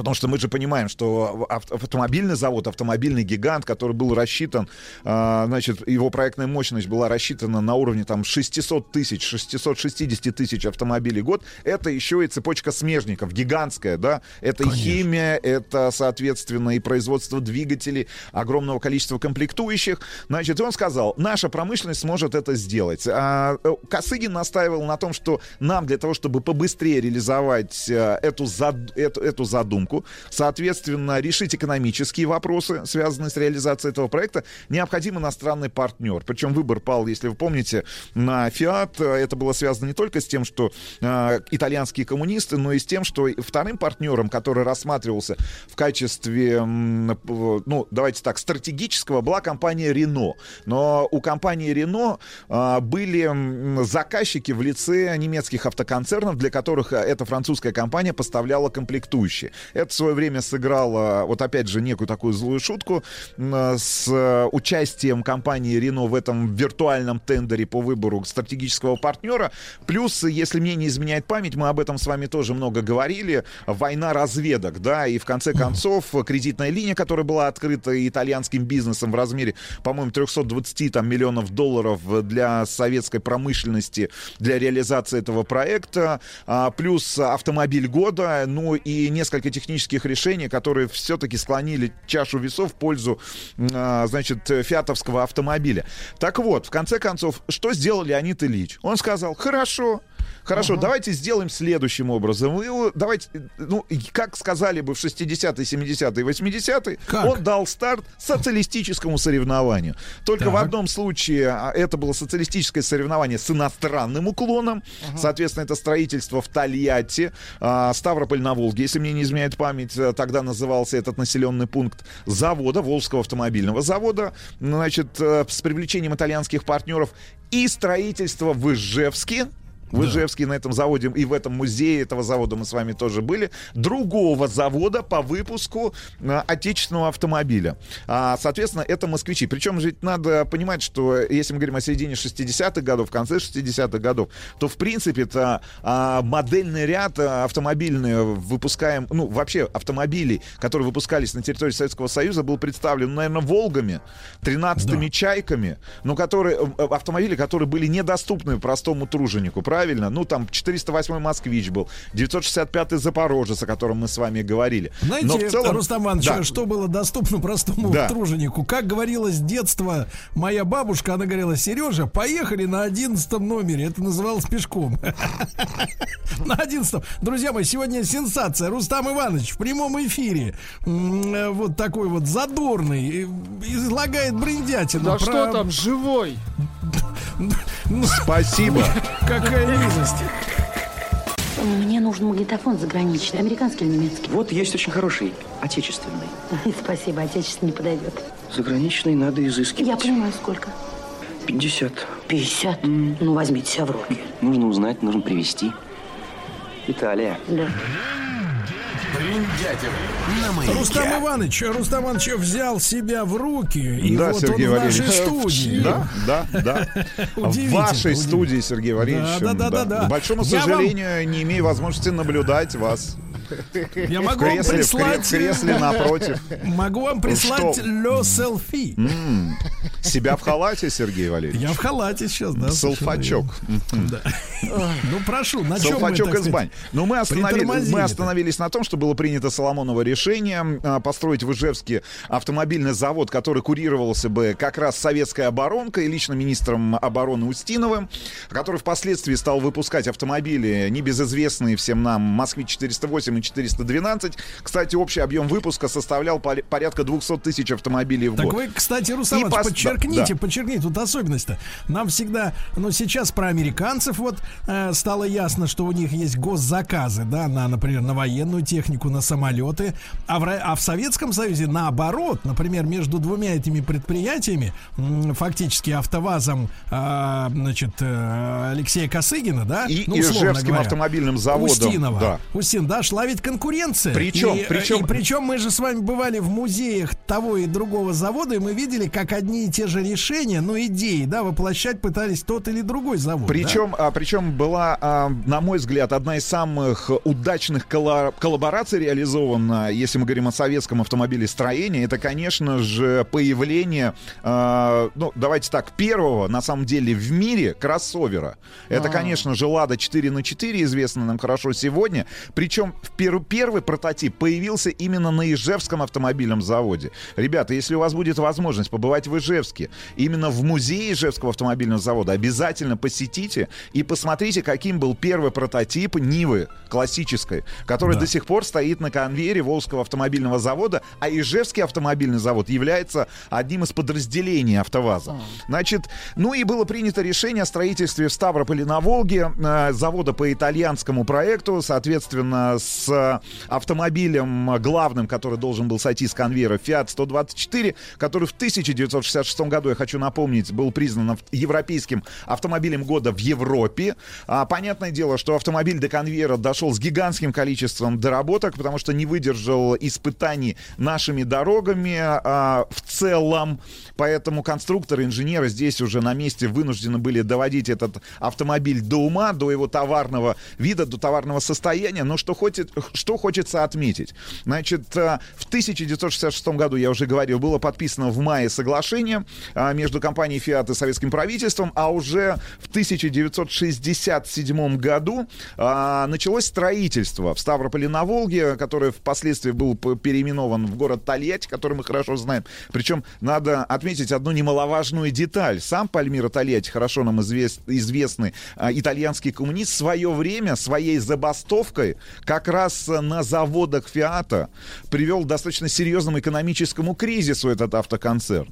Потому что мы же понимаем, что ав- автомобильный завод, автомобильный гигант, который был рассчитан, а, значит, его проектная мощность была рассчитана на уровне там 600 тысяч, 660 тысяч автомобилей в год, это еще и цепочка смежников, гигантская, да, это и химия, это, соответственно, и производство двигателей, огромного количества комплектующих, значит, и он сказал, наша промышленность сможет это сделать. А, э, Косыгин настаивал на том, что нам для того, чтобы побыстрее реализовать э, эту, зад- эту, эту задумку, соответственно, решить экономические вопросы, связанные с реализацией этого проекта, необходим иностранный партнер. Причем выбор пал, если вы помните, на Fiat. Это было связано не только с тем, что э, итальянские коммунисты, но и с тем, что вторым партнером, который рассматривался в качестве, ну, давайте так, стратегического, была компания Renault. Но у компании Renault э, были заказчики в лице немецких автоконцернов, для которых э, эта французская компания поставляла комплектующие. Это в свое время сыграло, вот опять же, некую такую злую шутку с э, участием компании Renault в этом виртуальном тендере по выбору стратегического партнера. Плюс, если мне не изменяет память, мы об этом с вами тоже много говорили, война разведок, да, и в конце концов кредитная линия, которая была открыта итальянским бизнесом в размере, по-моему, 320 там, миллионов долларов для советской промышленности для реализации этого проекта, а, плюс автомобиль года, ну и несколько технических решений, которые все-таки склонили чашу весов в пользу, а, значит, фиатовского автомобиля. Так вот, в конце концов, что сделал Леонид Ильич? Он сказал, хорошо, Хорошо, давайте сделаем следующим образом. Вы давайте, ну, как сказали бы в 60-е, 70-е, 80-е, он дал старт социалистическому соревнованию. Только в одном случае а, это было социалистическое соревнование с иностранным уклоном. Соответственно, это строительство в Тольятти, а, Ставрополь на Волге, если мне не изменяет память, э, тогда назывался этот населенный пункт завода, Волжского автомобильного завода, значит, э, с привлечением итальянских партнеров и строительство в Ижевске, в Ижевске на этом заводе и в этом музее этого завода мы с вами тоже были. Другого завода по выпуску а, отечественного автомобиля. А, соответственно, это москвичи. Причем же надо понимать, что если мы говорим о середине 60-х годов, в конце 60-х годов, то в принципе это а, модельный ряд а, автомобильный выпускаем, ну вообще автомобилей, которые выпускались на территории Советского Союза, был представлен, наверное, Волгами, 13-ми чайками, но которые э, автомобили, которые были недоступны простому труженику, правильно? Ну, там 408 «Москвич» был, 965-й «Запорожец», о котором мы с вами говорили. Знаете, Но в целом- Рустам Иванович, Да. что было доступно простому Да. труженику? Как говорила с детства моя бабушка, она говорила, Сережа, поехали на одиннадцатом номере. Это называлось пешком. На одиннадцатом. Друзья мои, сегодня сенсация. Рустам Иванович в прямом эфире. Вот такой вот задорный. Излагает бриндятину. Да про- что там, живой? Спасибо. Какая низость. Мне нужен магнитофон заграничный, американский или немецкий? Вот есть очень хороший, отечественный. Спасибо, отечественный не подойдет. Заграничный надо изыскивать. Я понимаю, сколько. 50. 50? Ну, возьмите себя в руки. Нужно узнать, нужно привезти. Италия. Да. Рустам Иванович, Рустам Иванович взял себя в руки, и да, вот Сергей он в Валерьевич. нашей студии. Да, да, да. В вашей студии, Сергей Валерьевич. Да, да, да. К большому сожалению, не имею возможности наблюдать вас. Я могу вам прислать... в кресле напротив. Могу вам прислать ле селфи. Себя в халате, Сергей Валерьевич? Я в халате сейчас, да. Салфачок. Ну, прошу, на чем Салфачок из бань. Но мы, остановились на том, что было принято Соломоново решение а, построить в Ижевске автомобильный завод, который курировался бы как раз советской оборонкой, лично министром обороны Устиновым, который впоследствии стал выпускать автомобили, небезызвестные всем нам, Москве-408 и 412. Кстати, общий объем выпуска составлял порядка 200 тысяч автомобилей в Так год. вы, кстати, Русамович, пос- подчеркните, да, подчеркните, тут особенность-то. Нам всегда, ну, сейчас про американцев вот э, стало ясно, что у них есть госзаказы, да, на, например, на военную технику, на самолеты, а в, а в Советском Союзе наоборот, например, между двумя этими предприятиями, м, фактически АвтоВАЗом, э, значит, э, Алексея Косыгина, да, И ну, Ижевским говоря, автомобильным заводом. Устинова. Да. Устин, да, шла ведь конкуренция. Причем- и, э, причем- и причем мы же с вами бывали в музеях того и другого завода, и мы видели, как одни и те же решения, ну, идеи, да, воплощать пытались тот или другой завод. да? Причем, а, причем была, а, на мой взгляд, одна из самых удачных колла- коллабораций реализована, если мы говорим о советском автомобилестроении, это, конечно же, появление, а, ну, давайте так, первого, на самом деле, в мире кроссовера. Это, А. конечно же, Лада 4 на 4 известно нам хорошо сегодня. Причем в первый прототип появился именно на Ижевском автомобильном заводе. Ребята, если у вас будет возможность побывать в Ижевске, именно в музее Ижевского автомобильного завода, обязательно посетите и посмотрите, каким был первый прототип Нивы классической, который Да. до сих пор стоит на конвейере Волжского автомобильного завода, а Ижевский автомобильный завод является одним из подразделений АвтоВАЗа. Значит, ну и было принято решение о строительстве в Ставрополе на Волге э, завода по итальянскому проекту, соответственно, с э, автомобилем э, главным, который должен был сойти с конвейера Fiat 124, который в 1966 году, я хочу напомнить, был признан европейским автомобилем года в Европе. А, понятное дело, что автомобиль до конвейера дошел с гигантским количеством доработок, потому что не выдержал испытаний нашими дорогами а, в целом. Поэтому конструкторы, инженеры здесь уже на месте вынуждены были доводить этот автомобиль до ума, до его товарного вида, до товарного состояния. Но что, хочет, что хочется отметить? Значит, а, в 1966 году, я уже говорил, было подписано в мае соглашение а, между компанией Fiat и советским правительством, а уже в 1967 году а, началось строительство в Ставрополе на Волге, которое впоследствии был переименован в город Тольятти, который мы хорошо знаем. Причем надо отметить одну немаловажную деталь. Сам Пальмира Тольятти, хорошо нам извест- известный итальянский коммунист, в свое время своей забастовкой как раз а, на заводах Фиата привел к достаточно серьезному экономическому кризису этот автоконцерн.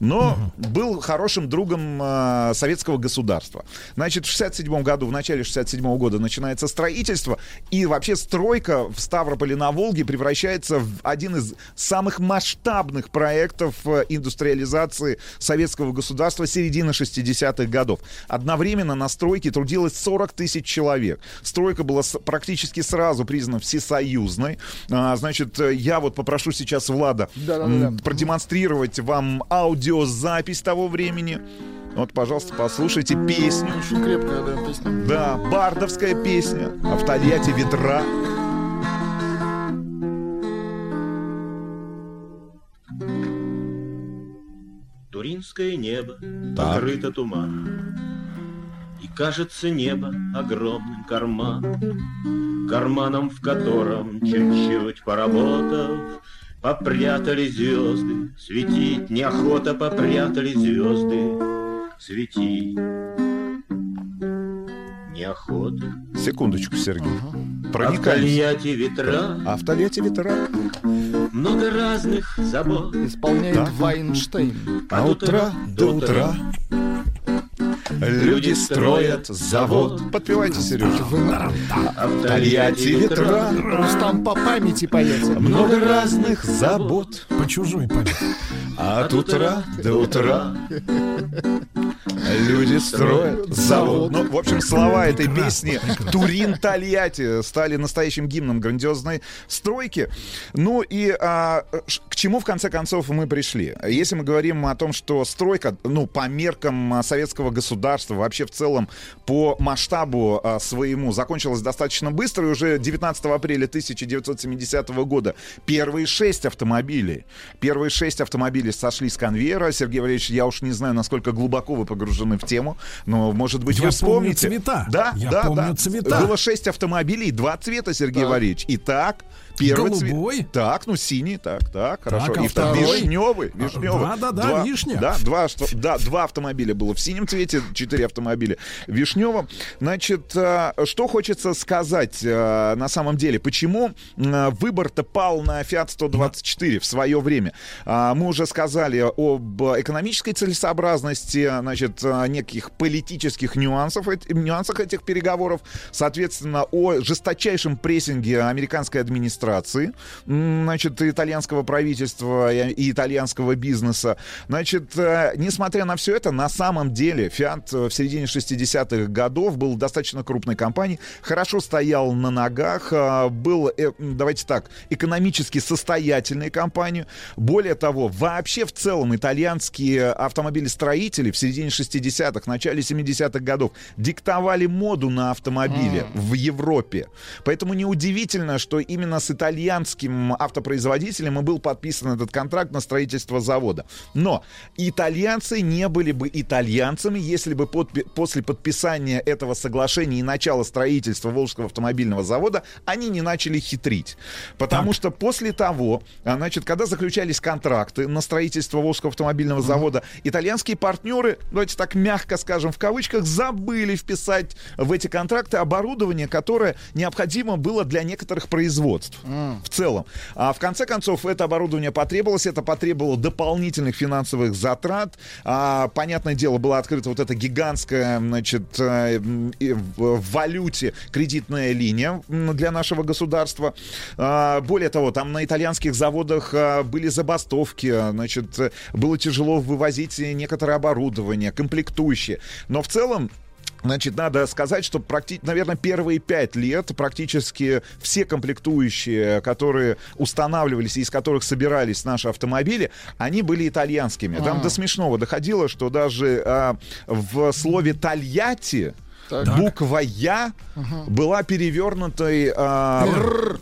Но был хорошим другом а, советского государства. Значит, в 67 году, в начале 67 года начинается строительство, и вообще стройка в Ставрополе на Волге превращается в один из самых масштабных проектов э, индустриализации советского государства середины 60-х годов. Одновременно на стройке трудилось 40 тысяч человек. Стройка была практически сразу признана всесоюзной. А, значит, я вот попрошу сейчас Влада Да-да-да. м, продемонстрировать вам аудиозапись того времени. Вот, пожалуйста, послушайте песню. Очень крепкая, да, песня. Да, бардовская песня. А в Тольятти ветра. Туринское небо Так. покрыто туманом, И кажется небо огромным карманом, Карманом, в котором, чуть-чуть поработав, Попрятали звезды, светить неохота Попрятали звезды, светить неохота. Секундочку, Сергей. А в. Тольятти ветра, А в Тольятти ветра. много разных забот. Исполняет Да. Вайнштейн. А утра до утра люди строят завод. Подпевайте, Сережа. В Тольятти ветра. Рустам по памяти поется. Много разных забот. По чужой памяти. От утра до утра Люди строят завод. Ну, в общем, слова этой песни Турин Тольятти стали настоящим гимном грандиозной стройки. Ну и а, к чему в конце концов мы пришли? Если мы говорим о том, что стройка, ну, по меркам а, советского государства, вообще в целом по масштабу а, своему закончилась достаточно быстро, и уже 19 апреля 1970 года первые шесть автомобилей, первые шесть автомобилей сошли с конвейера. Сергей Валерьевич, я уж не знаю, насколько глубоко вы погружены в тему, но, может быть, Я вы помню вспомните. цвета. Да, Я да, помню да. цвета. Было шесть автомобилей, два цвета, Сергей Так. Валерьевич. Итак, первый Голубой. цвет. Так, ну синий, так, так, хорошо. а И второй второй? вишневый, А, вишневый. да-да-да, Два- вишня. Да, два, что- да, два автомобиля было в синем цвете, четыре автомобиля в вишневом. Значит, э, что хочется сказать э, на самом деле? Почему выбор-то пал на Fiat 124 в свое время? А, Мы уже сказали об экономической целесообразности, значит, э, неких политических нюансов, нюансах этих переговоров, соответственно, о жесточайшем прессинге американской администрации, м, значит, итальянского правительства и итальянского бизнеса. Значит, э, несмотря на все это, на самом деле Fiat в середине 60-х годов был достаточно крупной компанией, хорошо стоял на ногах, э, был, э, давайте так, экономически состоятельной компанией. Более того, вообще в целом итальянские автомобилестроители в середине 60-х, начале 70-х годов диктовали моду на автомобили М. в Европе. Поэтому неудивительно, что именно с итальянским автопроизводителем и был подписан этот контракт на строительство завода. Но итальянцы не были бы итальянцами, если бы подпи- после подписания этого соглашения и начала строительства Волжского автомобильного завода они не начали хитрить. Потому что после того, а, значит, когда заключались контракты на строительство Волжского автомобильного завода, итальянские партнеры, давайте так мягко скажем, в кавычках, забыли вписать в эти контракты оборудование, которое необходимо было для некоторых производств в целом. А в конце концов, это оборудование потребовалось, это потребовало дополнительных финансовых затрат. А, понятное дело, была открыта вот эта гигантская, значит, э, в валюте кредитная линия для нашего государства. А, более того, там на итальянских заводах а, были забастовки, а, значит, э, было тяжело вывозить некоторое оборудование, комплектующие. Но в целом Значит, надо сказать, что, практи- наверное, первые пять лет практически все комплектующие, которые устанавливались и из которых собирались наши автомобили, они были итальянскими. Там А. до смешного доходило, что даже а, в слове «Тольятти» Так. буква «Я» Ага. была перевернутой... а,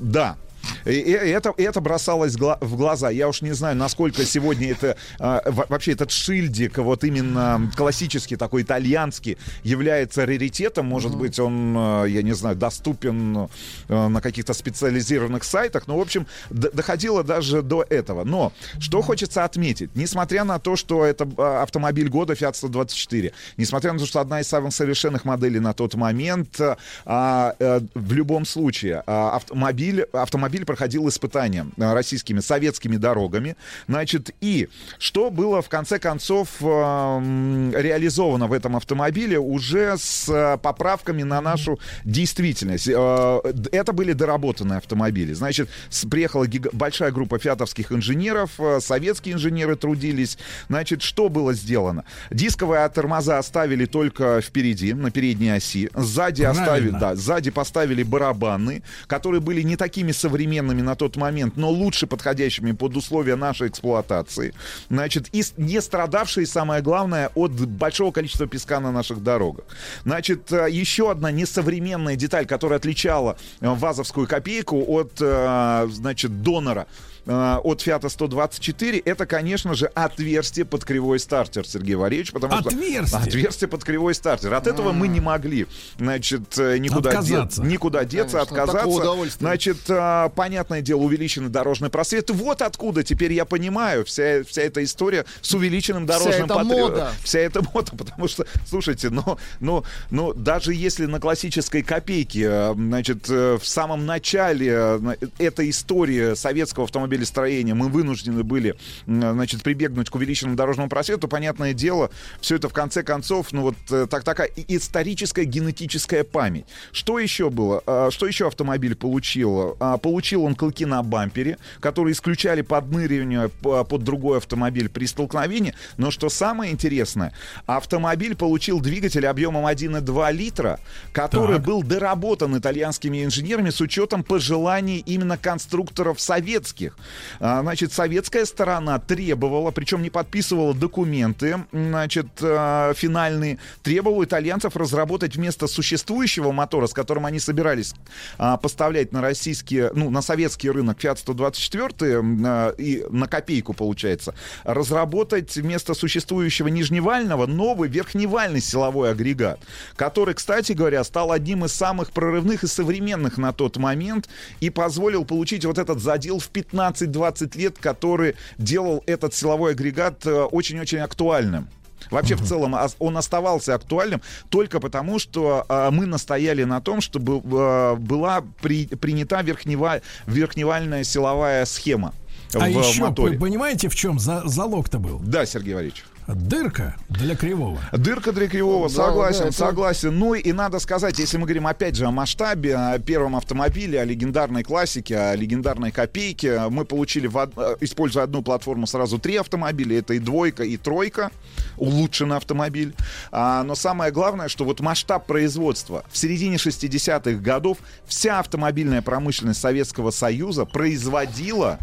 да. И, и это, и это бросалось гла- в глаза. Я уж не знаю, насколько сегодня это а, во- вообще этот шильдик, вот именно классический такой итальянский, является раритетом. Может быть, он, а, я не знаю, доступен а, на каких-то специализированных сайтах. Но, в общем, доходило даже до этого. Но что хочется отметить, несмотря на то, что это автомобиль года Fiat 124, несмотря на то, что одна из самых совершенных моделей на тот момент, а, а, в любом случае автомобиль, автомобиль проходил испытания а, российскими советскими дорогами. Значит, и что было в конце концов м, реализовано в этом автомобиле уже с а, поправками на нашу действительность. Это были доработанные автомобили. Значит, приехала гига- большая группа фиатовских инженеров, советские инженеры трудились. Значит, что было сделано? Дисковые тормоза оставили только впереди, на передней оси. Сзади Правильно. оставили, да, сзади поставили барабаны, которые были не такими современными на тот момент, но лучше подходящими под условия нашей эксплуатации. Значит, и не страдавшие, самое главное, от большого количества песка на наших дорогах. Значит, э, еще одна несовременная деталь, которая отличала э, вазовскую копейку от, э, значит, донора э, от Фиата 124, это, конечно же, отверстие под кривой стартер, Сергей Валерьевич, потому что... Отверстие? Отверстие под кривой стартер. От этого мы не могли, значит, э, никуда, де- Отказаться. никуда деться, Конечно, отказаться. Значит, а, понятное дело, увеличенный дорожный просвет. Вот откуда теперь я понимаю вся, вся эта история с увеличенным Вся дорожным эта мода. Вся эта мода, потому что, слушайте, ну, ну, ну, даже если на классической копейке, э, значит, э, в самом начале э, этой истории советского автомобилестроения мы вынуждены были, значит, прибегнуть к увеличенному дорожному просвету, понятное дело, все это в конце концов, ну вот э, так, такая историческая генетическая память. Что еще было? А, Что еще автомобиль получил? А, Получил он клыки на бампере, которые исключали подныривание п- под другой автомобиль при столкновении. Но что самое интересное, автомобиль получил двигатель объемом 1,2 литра, который Так. был доработан итальянскими инженерами с учетом пожеланий именно конструкторов советских. А, Значит, советская сторона требовала, причем не подписывала документы, значит, а, финальные, требовала итальянцев разработать вместо существующего мотора, с которым они собирались а, поставлять на российский, ну, на советский рынок Fiat 124 м, а, и на копейку получается, разработать вместо существующего нижневального новый верхневальный силовой агрегат, который, кстати говоря, стал одним из самых прорывных и современных на тот момент и позволил получить вот этот задел в 15-20 лет, который делал этот силовой агрегат э, очень-очень актуальным. Вообще, в целом, он оставался актуальным только потому, что а, мы настояли на том, чтобы а, была при- принята верхнева- верхневальная силовая схема А в еще, моторе. вы понимаете, в чем за- залог-то был? Да, Сергей Валерьевич. Дырка для кривого. Дырка для кривого, Да, согласен, да, это- согласен. Ну и надо сказать, если мы говорим опять же о масштабе, о первом автомобиле, о легендарной классике, о легендарной копейке, мы получили, в од- э, используя одну платформу, сразу три автомобиля. Это и двойка, и тройка, улучшенный автомобиль. А, но самое главное, что вот масштаб производства. В середине 60-х годов вся автомобильная промышленность Советского Союза производила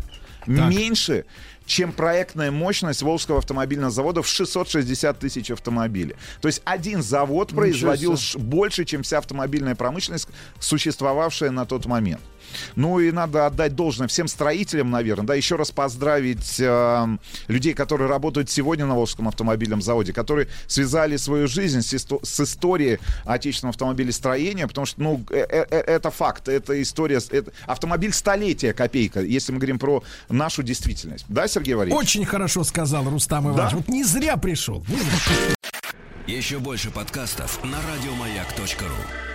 меньше, чем проектная мощность Волжского автомобильного завода в 660 тысяч автомобилей. То есть один завод Ничего производил себе. больше, чем вся автомобильная промышленность, существовавшая на тот момент. Ну и надо отдать должное всем строителям, наверное, да, еще раз поздравить э, людей, которые работают сегодня на Волжском автомобильном заводе, которые связали свою жизнь с, исто- с историей отечественного автомобилестроения, потому что, ну, э- э- э- это факт, это история, это автомобиль столетия копейка, если мы говорим про нашу действительность. Да, Сергей Валерьевич? Очень хорошо сказал Рустам Иванович. Да? Вот не зря пришел. Не зря. Еще больше подкастов на радиомаяк.ру.